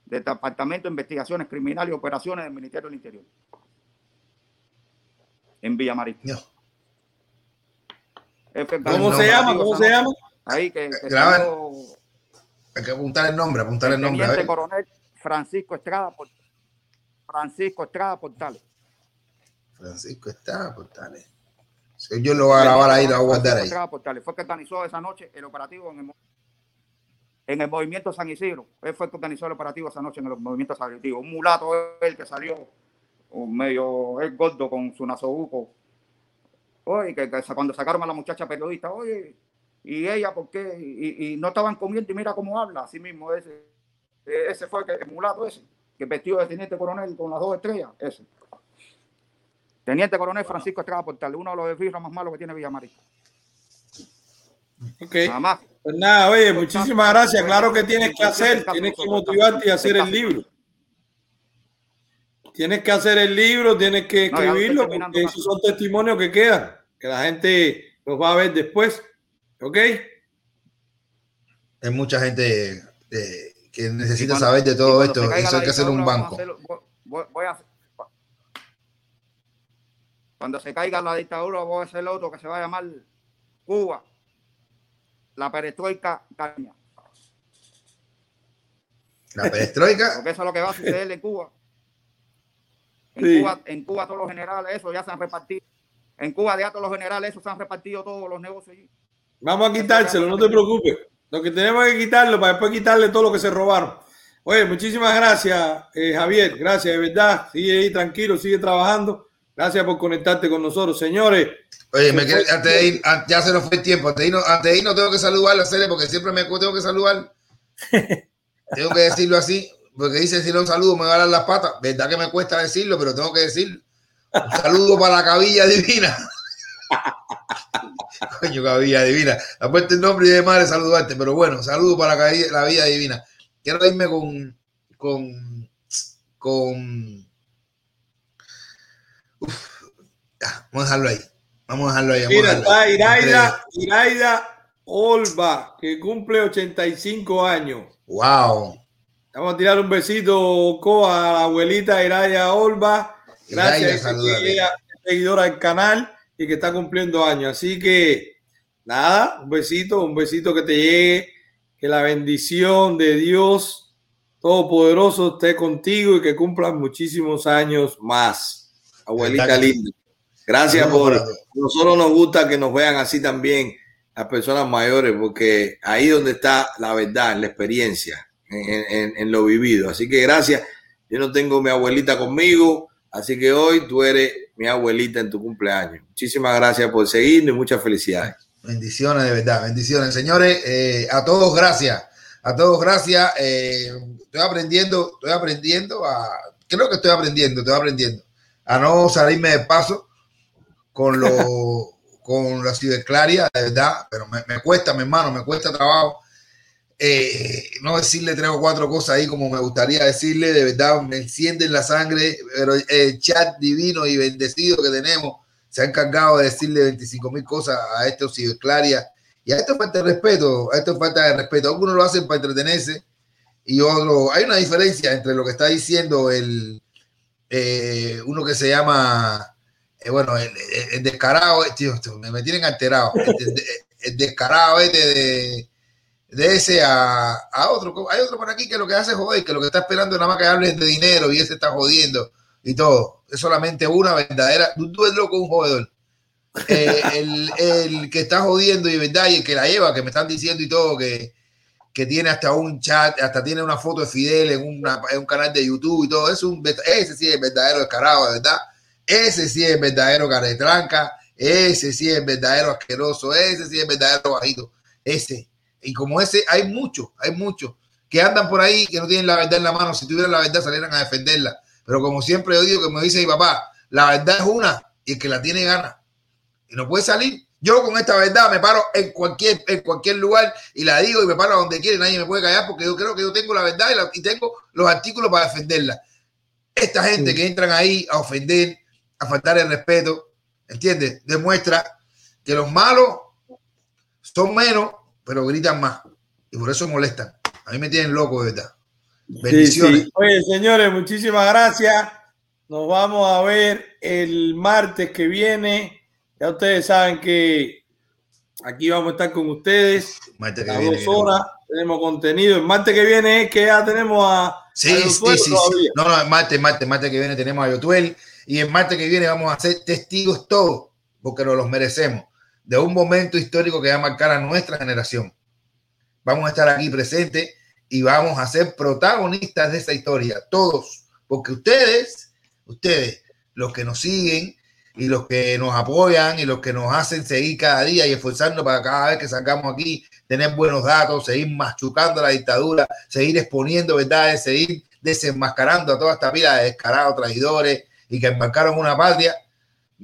del Departamento de Investigaciones Criminales y Operaciones del Ministerio del Interior. En Villamarista. No. ¿Cómo se llama? ¿Cómo se llama? Ahí que, que Claro. Hay que apuntar el nombre, apuntar el nombre. a Teniente coronel Francisco Estrada. Francisco Estrada Portales. Francisco está, Portales. Si yo lo voy a grabar ahí, lo voy a guardar ahí. Estrada Portales. Fue el que organizó esa noche el operativo en el, mo- en el movimiento San Isidro. Él fue el que organizó el operativo esa noche en el movimiento San Isidro. Un mulato el que salió un medio el gordo con su nasobuco. Oye, que, que cuando sacaron a la muchacha periodista, oye, y ella, ¿por qué? Y, y no estaban comiendo y mira cómo habla, así mismo ese. Ese fue el, que- el mulato ese, que vestido de teniente coronel con las dos estrellas, ese. Teniente coronel Francisco Estrada Portal, uno de los esbirros más malos que tiene Villamarista. Ok. Pues nada, oye, muchísimas gracias. Claro que tienes que hacer, tienes que motivarte y hacer el libro. Tienes que hacer el libro, tienes que escribirlo, porque esos son testimonios que quedan, que la gente los va a ver después. ¿Ok? Hay mucha gente eh, que necesita cuando- saber de todo esto. Eso hay que hacer un banco. voy- voy- cuando se caiga la dictadura, voy a hacer otro que se va a llamar Cuba. La perestroika caña. La perestroika. Porque eso es lo que va a suceder en Cuba. En, Sí. Cuba, en Cuba todos los generales, eso ya se han repartido. En Cuba ya todos los generales, eso se han repartido todos los negocios allí. Vamos a quitárselo, no te preocupes. Lo que tenemos que quitarlo para después quitarle todo lo que se robaron. Oye, muchísimas gracias, eh, Javier. Gracias, de verdad. Sigue ahí tranquilo, sigue trabajando. Gracias por conectarte con nosotros, señores. Oye, me antes de ir, an- ya se nos fue el tiempo. Antes de irnos, antes de irnos tengo que saludar a la serie porque siempre me tengo que saludar. tengo que decirlo así, porque dice si no saludo me va a dar las patas. Verdad que me cuesta decirlo, pero tengo que decirlo. Un saludo para la cabilla divina. Coño, cabilla divina. Ha puesto el nombre y de madre saludarte, pero bueno, saludo para la la vida divina. Quiero irme con, con, con, Uf, ya, vamos a dejarlo ahí. Vamos a dejarlo ahí. Mira, está Iraida, Iraida Olva, que cumple 85 años. Wow. Vamos a tirar un besito a la abuelita Iraida Olva. Gracias, Iraida, ella seguidora del canal y que está cumpliendo años. Así que, nada, un besito, un besito que te llegue. Que la bendición de Dios Todopoderoso esté contigo y que cumplan muchísimos años más. Abuelita linda. Gracias por. Nosotros nos gusta que nos vean así también las personas mayores, porque ahí es donde está la verdad, en la experiencia, en, en- en lo vivido. Así que gracias. Yo no tengo mi abuelita conmigo, así que hoy tú eres mi abuelita en tu cumpleaños. Muchísimas gracias por seguirnos y muchas felicidades. Bendiciones, de verdad, bendiciones. Señores, eh, a todos gracias. A todos gracias. Eh, estoy aprendiendo, estoy aprendiendo a, creo que estoy aprendiendo, estoy aprendiendo a no salirme de paso con lo, con la ciudadclaria, de verdad, pero me, me cuesta, mi hermano, me cuesta trabajo. Eh, no decirle tres o cuatro cosas ahí como me gustaría decirle, de verdad me encienden la sangre, pero el chat divino y bendecido que tenemos se ha encargado de decirle 25 mil cosas a estos Claria y a esto falta de respeto, a esto falta de respeto. Algunos lo hacen para entretenerse y otros, hay una diferencia entre lo que está diciendo el eh, uno que se llama, eh, bueno, el, descarado, tío, me, tienen alterado, el, descarado este de de ese a, a, otro. Hay otro por aquí que lo que hace es joder, que lo que está esperando es nada más que hables de dinero y ese está jodiendo y todo. Es solamente una verdadera. Tú, eres loco, un jodedor. Eh, el, el, que está jodiendo y verdad y el que la lleva, que me están diciendo y todo, que, que tiene hasta un chat, hasta tiene una foto de Fidel en, una, en un canal de YouTube y todo, es un, ese sí es verdadero descarado, ¿verdad? Ese sí es verdadero caretranca, ese sí es verdadero asqueroso, ese sí es verdadero bajito, ese y como ese, hay muchos, hay muchos que andan por ahí que no tienen la verdad en la mano. Si tuvieran la verdad, salieran a defenderla. Pero como siempre yo digo, que me dice mi papá, la verdad es una y el que la tiene gana. Y no puede salir. Yo con esta verdad me paro en cualquier, en cualquier lugar y la digo y me paro a donde quiera. Nadie me puede callar porque yo creo que yo tengo la verdad y, tengo los artículos para defenderla. Esta gente que entran ahí a ofender, a faltar el respeto, ¿entiendes? Demuestra que los malos son menos pero gritan más y por eso molestan. A mí me tienen loco, de verdad. Bendiciones. Oye, señores, muchísimas gracias. Nos vamos a ver el martes que viene. Ya ustedes saben que aquí vamos a estar con ustedes. Martes que a viene, dos horas. Tenemos contenido. El martes que viene es que ya tenemos a. Sí, sí, sí, No, no, el martes, martes, martes que viene tenemos a Yotuel. Y el martes que viene vamos a ser testigos todos, porque nos los merecemos de un momento histórico que va a marcar a nuestra generación. Vamos a estar aquí presentes y vamos a ser protagonistas de esa historia, todos, porque ustedes, ustedes, los que nos siguen y los que nos apoyan y los que nos hacen seguir cada día y esforzarnos para cada vez que sacamos aquí, tener buenos datos, seguir machucando la dictadura, seguir exponiendo verdades, seguir desenmascarando a toda esta pila de descarados traidores y que embarcaron una patria,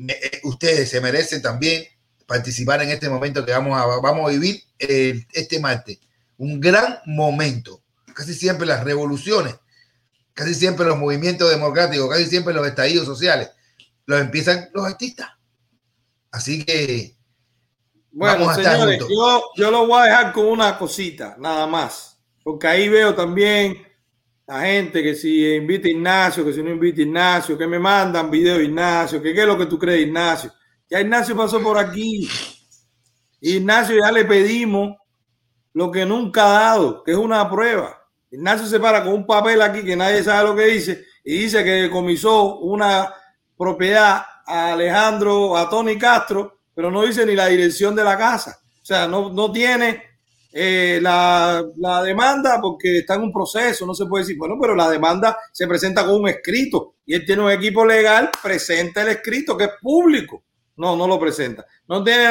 eh, ustedes se merecen también participar en este momento que vamos a, vamos a vivir este martes. Un gran momento. Casi siempre las revoluciones, casi siempre los movimientos democráticos, casi siempre los estallidos sociales, los empiezan los artistas. Así que bueno, señores, yo, yo lo voy a dejar con una cosita, nada más. Porque ahí veo también la gente que si invita a Ignacio, que si no invita a Ignacio, que me mandan video Ignacio, que qué es lo que tú crees, Ignacio. Ya Ignacio pasó por aquí. Ignacio ya le pedimos lo que nunca ha dado, que es una prueba. Ignacio se para con un papel aquí que nadie sabe lo que dice y dice que comisó una propiedad a Alejandro, a Tony Castro, pero no dice ni la dirección de la casa. O sea, no, no tiene eh, la, la, demanda porque está en un proceso, no se puede decir, bueno, pero la demanda se presenta con un escrito y él tiene un equipo legal, presenta el escrito que es público. No, no lo presenta. No tiene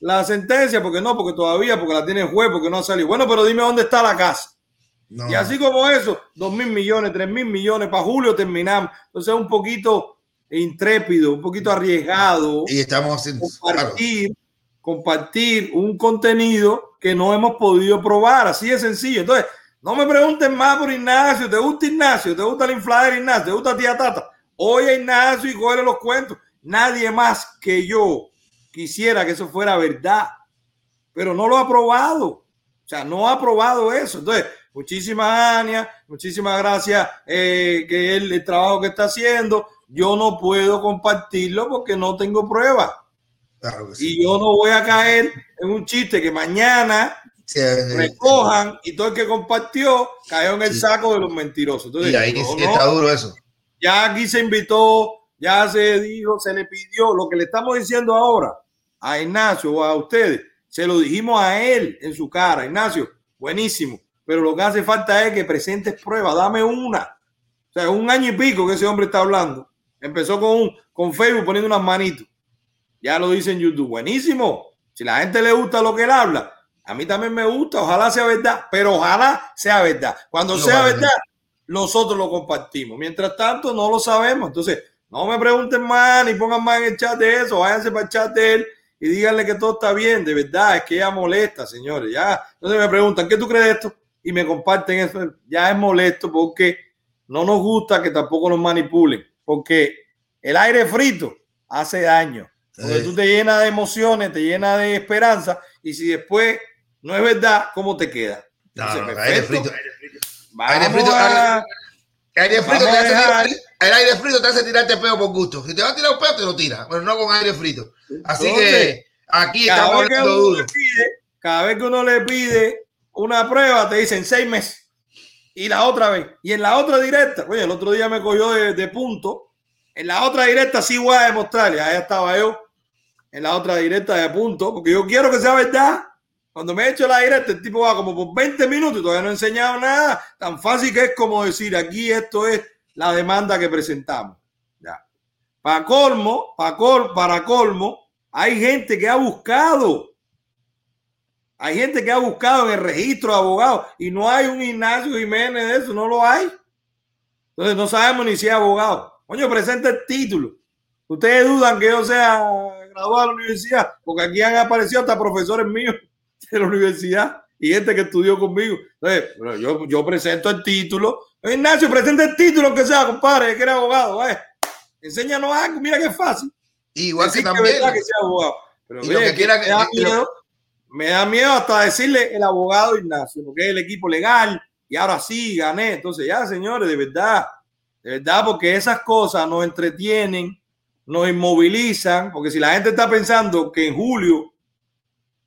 la, sentencia, porque no, porque todavía, porque la tiene el juez, porque no ha salido. Bueno, pero dime dónde está la casa. Y así como eso, dos mil millones, tres mil millones, para julio terminamos. Entonces es un poquito intrépido, un poquito arriesgado. Y estamos haciendo compartir, compartir un contenido que no hemos podido probar. Así de sencillo. Entonces, no me pregunten más por Ignacio. ¿Te gusta Ignacio? ¿Te gusta la infladera Ignacio? ¿Te gusta tía Tata? Oye Ignacio y coge los cuentos. Nadie más que yo quisiera que eso fuera verdad, pero no lo ha probado. O sea, no ha probado eso. Entonces, muchísimas Ania, muchísimas gracias eh, que el, el trabajo que está haciendo. Yo no puedo compartirlo porque no tengo pruebas. Y yo no voy a caer en un chiste que mañana recojan y todo el que compartió cayó en el saco de los mentirosos. Entonces, y ahí está duro eso. Ya aquí se invitó ya se dijo, se le pidió lo que le estamos diciendo ahora a Ignacio o a ustedes, se lo dijimos a él en su cara, Ignacio, buenísimo, pero lo que hace falta es que presentes pruebas, dame una. O sea, un año y pico que ese hombre está hablando. Empezó con, con Facebook poniendo unas manitos. Ya lo dice en YouTube, buenísimo. Si la gente le gusta lo que él habla, a mí también me gusta, ojalá sea verdad, pero ojalá sea verdad. Cuando sea verdad, nosotros lo compartimos. Mientras tanto, no lo sabemos. Entonces, no me pregunten más ni pongan más en el chat de eso. Váyanse para el chat de él y díganle que todo está bien, de verdad, es que ella molesta, señores. Ya, entonces me preguntan, ¿qué tú crees de esto? Y me comparten eso. Ya es molesto porque no nos gusta que tampoco nos manipulen, porque el aire frito hace daño. Porque tú te llenas de emociones, te llenas de esperanza, y si después no es verdad, ¿cómo te queda? Entonces, No, no, perfecto. aire frito. Vamos Aire frito, a- aire- aire frito el aire frito te hace tirarte peo por gusto. Si te va a tirar un peo, te lo tira, pero no con aire frito. Así Entonces, que aquí cada estamos vez, que uno duro. le pide, cada vez que uno le pide una prueba, te dicen seis meses. Y la otra vez. Y en la otra directa, oye, el otro día me cogió de, de punto. En la otra directa sí voy a demostrar. Y ahí estaba yo. En la otra directa de punto. Porque yo quiero que sea verdad. Cuando me he hecho la directa, el tipo va como por 20 minutos y todavía no ha enseñado nada. Tan fácil que es como decir, aquí esto es la demanda que presentamos. Ya. Para colmo, para, col, para colmo, hay gente que ha buscado. Hay gente que ha buscado en el registro de abogados y no hay un Ignacio Jiménez de eso, no lo hay. Entonces no sabemos ni si es abogado. Coño, presenta el título. Ustedes dudan que yo sea graduado de la universidad, porque aquí han aparecido hasta profesores míos de la universidad y gente que estudió conmigo. Entonces, bueno, yo, yo presento el título. Ignacio, presenta el título que sea, compadre, que eres abogado. vaya. Enséñanos algo, mira qué fácil. Igual que Decir también- que sea abogado. Pero que quiera me da que- lo- miedo, me da miedo hasta decirle el abogado Ignacio, porque es el equipo legal y ahora sí gané. Entonces, ya, señores, de verdad, de verdad, porque esas cosas nos entretienen, nos inmovilizan, porque si la gente está pensando que en julio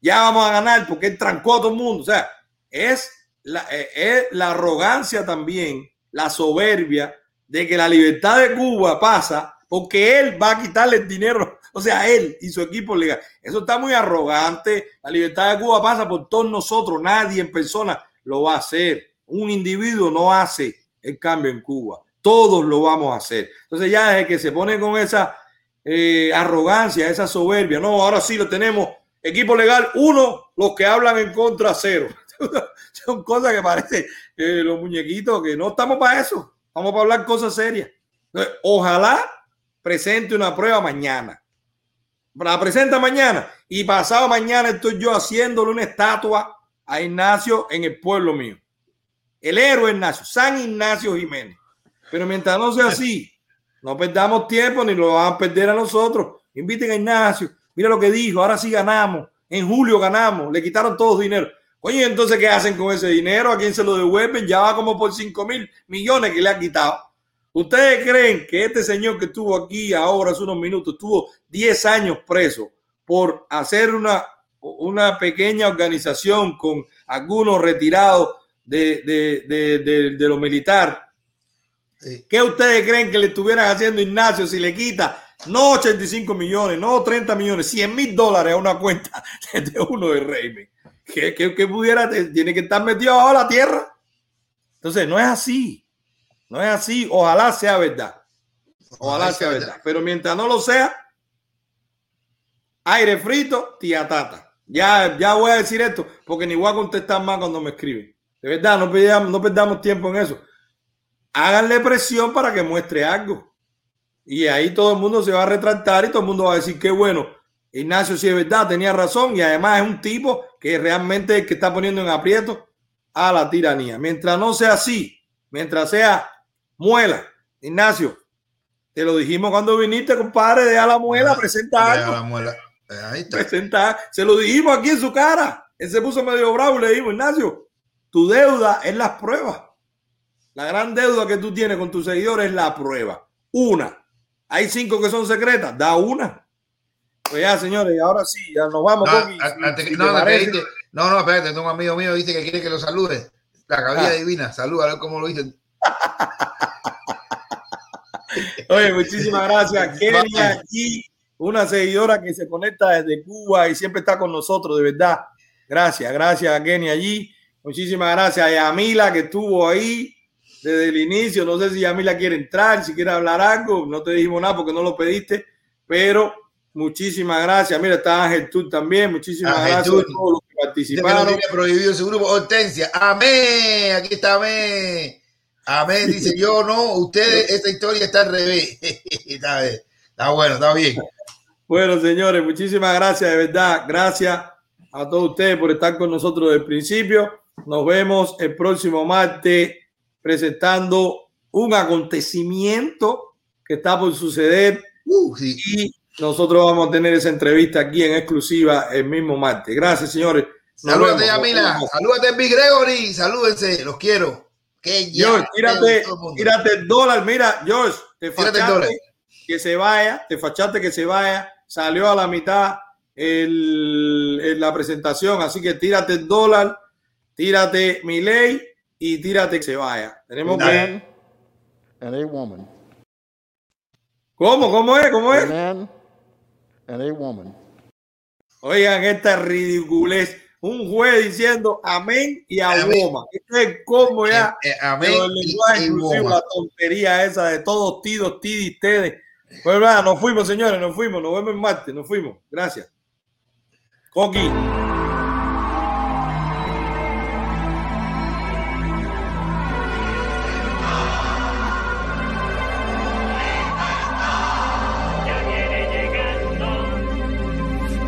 ya vamos a ganar porque él trancó a todo el mundo, o sea, es la, eh, es la arrogancia también, la soberbia de que la libertad de Cuba pasa porque él va a quitarle el dinero, o sea, él y su equipo legal. Eso está muy arrogante. La libertad de Cuba pasa por todos nosotros, nadie en persona lo va a hacer. Un individuo no hace el cambio en Cuba. Todos lo vamos a hacer. Entonces ya desde que se pone con esa eh, arrogancia, esa soberbia, no, ahora sí lo tenemos. Equipo legal, uno, los que hablan en contra, cero. Son cosas que parecen eh, los muñequitos, que no estamos para eso. Vamos para hablar cosas serias. Ojalá presente una prueba mañana. La presenta mañana y pasado mañana estoy yo haciéndole una estatua a Ignacio en el pueblo mío. El héroe Ignacio, San Ignacio Jiménez. Pero mientras no sea así, no perdamos tiempo ni lo van a perder a nosotros. Inviten a Ignacio. Mira lo que dijo. Ahora sí ganamos. En julio ganamos. Le quitaron todo dinero. Oye, entonces, ¿qué hacen con ese dinero? ¿A quién se lo devuelven? Ya va como por 5 mil millones que le han quitado. ¿Ustedes creen que este señor que estuvo aquí ahora hace unos minutos estuvo 10 años preso por hacer una, una pequeña organización con algunos retirados de, de, de, de, de lo militar? ¿Qué ustedes creen que le estuvieran haciendo Ignacio si le quita no 85 millones, no 30 millones, 100 mil dólares a una cuenta de uno de? ¿Qué, qué, qué pudiera? Tiene que estar metido abajo la tierra. Entonces, no es así. No es así. Ojalá sea verdad. Ojalá sea verdad. Pero mientras no lo sea, aire frito, tía tata. Ya, ya voy a decir esto porque ni voy a contestar más cuando me escriben. De verdad, no perdamos, no perdamos tiempo en eso. Háganle presión para que muestre algo. Y ahí todo el mundo se va a retratar y todo el mundo va a decir que bueno, Ignacio sí es verdad, tenía razón y además es un tipo que realmente es el que está poniendo en aprieto a la tiranía. Mientras no sea así, mientras sea muela, Ignacio, te lo dijimos cuando viniste, compadre, deja la muela, presenta algo. la muela. Eh, Ahí está. Presenta, se lo dijimos aquí en su cara. Él se puso medio bravo y le dijimos, Ignacio, tu deuda es las pruebas. La gran deuda que tú tienes con tus seguidores es la prueba. Una. Hay cinco que son secretas, da una. Pues ya, señores, ahora sí, ya nos vamos. No, a- si- si no, no, dice- espérate, tengo un amigo mío dice que quiere que lo salude. La cabilla Ah. divina, saluda, a ver cómo lo dicen. Oye, muchísimas gracias. Kenia aquí, una seguidora que se conecta desde Cuba y siempre está con nosotros, de verdad. Gracias, gracias a Kenia allí. Muchísimas gracias a Yamila que estuvo ahí desde el inicio. No sé si Yamila quiere entrar, si quiere hablar algo. No te dijimos nada porque no lo pediste, pero muchísimas gracias. Mira, está Ángel Tur también. Muchísimas gracias Tur. a todos los que Dice que no participaron. prohibido su grupo. Hortensia, amén. Aquí está amén. Amén, dice yo no, ustedes, esta historia está al revés. está, bien, está bueno, está bien. Bueno, señores, muchísimas gracias, de verdad. Gracias a todos ustedes por estar con nosotros desde el principio. Nos vemos el próximo martes presentando un acontecimiento que está por suceder Uh, sí. y nosotros vamos a tener esa entrevista aquí en exclusiva el mismo martes. Gracias, señores. Nos Salúdate. Yamila. Salúdate, Big Gregory. Salúdense. Los quiero. Que ya. George, tírate, tírate el dólar. Mira, George, te fachaste dólar. que se vaya, te fachaste que se vaya, salió a la mitad el, la presentación, así que tírate el dólar, tírate mi ley y tírate que se vaya. Tenemos que... man and a woman. ¿Cómo? ¿Cómo es? ¿Cómo A es? man and a woman. Oigan, esta ridiculez. Un juez diciendo amén y a goma. Este es el ya. Eh, eh, amén y inclusivos, goma. la tontería esa de todos tidos, tidis, ustedes. Pues nada, nos fuimos, señores, nos fuimos. Nos vemos en martes, nos fuimos. Gracias. Coqui.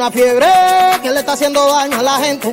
Una fiebre que le está haciendo daño a la gente.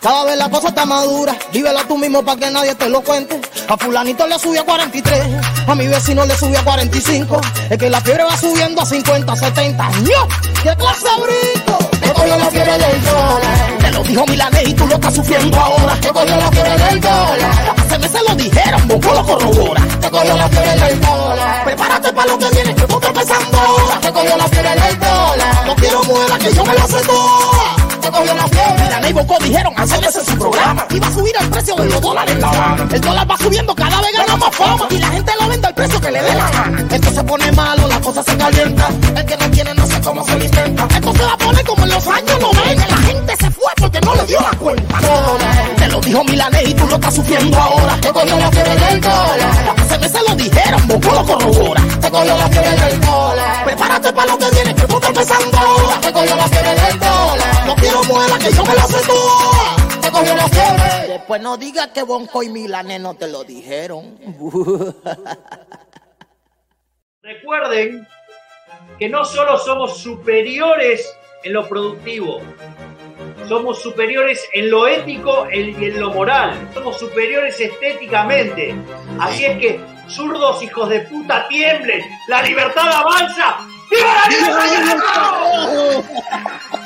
Cada vez la cosa está madura, vívelo tú mismo para que nadie te lo cuente. A fulanito le subió a 43, a mi vecino le subió a 45. Es que la fiebre va subiendo a 50, 70. ¡No! ¡Qué cosa brinco! Te cogió la fiebre del dólar. Te lo dijo Milanés y tú lo estás sufriendo ahora. Te cogió la fiebre del dólar. Hace meses lo dijeron, Boco lo corrobora. Te cogió la fiebre del dólar. Prepárate para lo que viene, que tú estás ahora. Te cogió la fiebre del dólar. No quiero muela, que yo me la sé toda. Cogió la fiebre. Y Boco dijeron hace meses su programa. Iba a subir el precio de los dólares en La. El dólar va subiendo, cada vez gana más fama. Y la gente lo vende al precio que le dé la gana. Esto se pone malo, la cosa se calienta. El que no tiene no sé cómo se lo intenta. Esto se va a poner como en los años 90. La gente se fue porque no le dio la cuenta. Te lo dijo Milanés y tú lo estás sufriendo ahora. Te cogió la fiebre del dólar. Hace meses lo dijeron, Boco lo corrobora. Te cogió la fiebre del dólar. Prepárate para lo que viene, que tú estás empezando ahora. Te cogió la que yo me la sé toda. Te cogió la fiebre. Después no digas que Bonco y Milanés no te lo dijeron. Recuerden que no solo somos superiores en lo productivo, somos superiores en lo ético y en lo moral, somos superiores estéticamente. Así es que, zurdos hijos de puta, tiemblen, la libertad avanza. ¡Viva la libertad!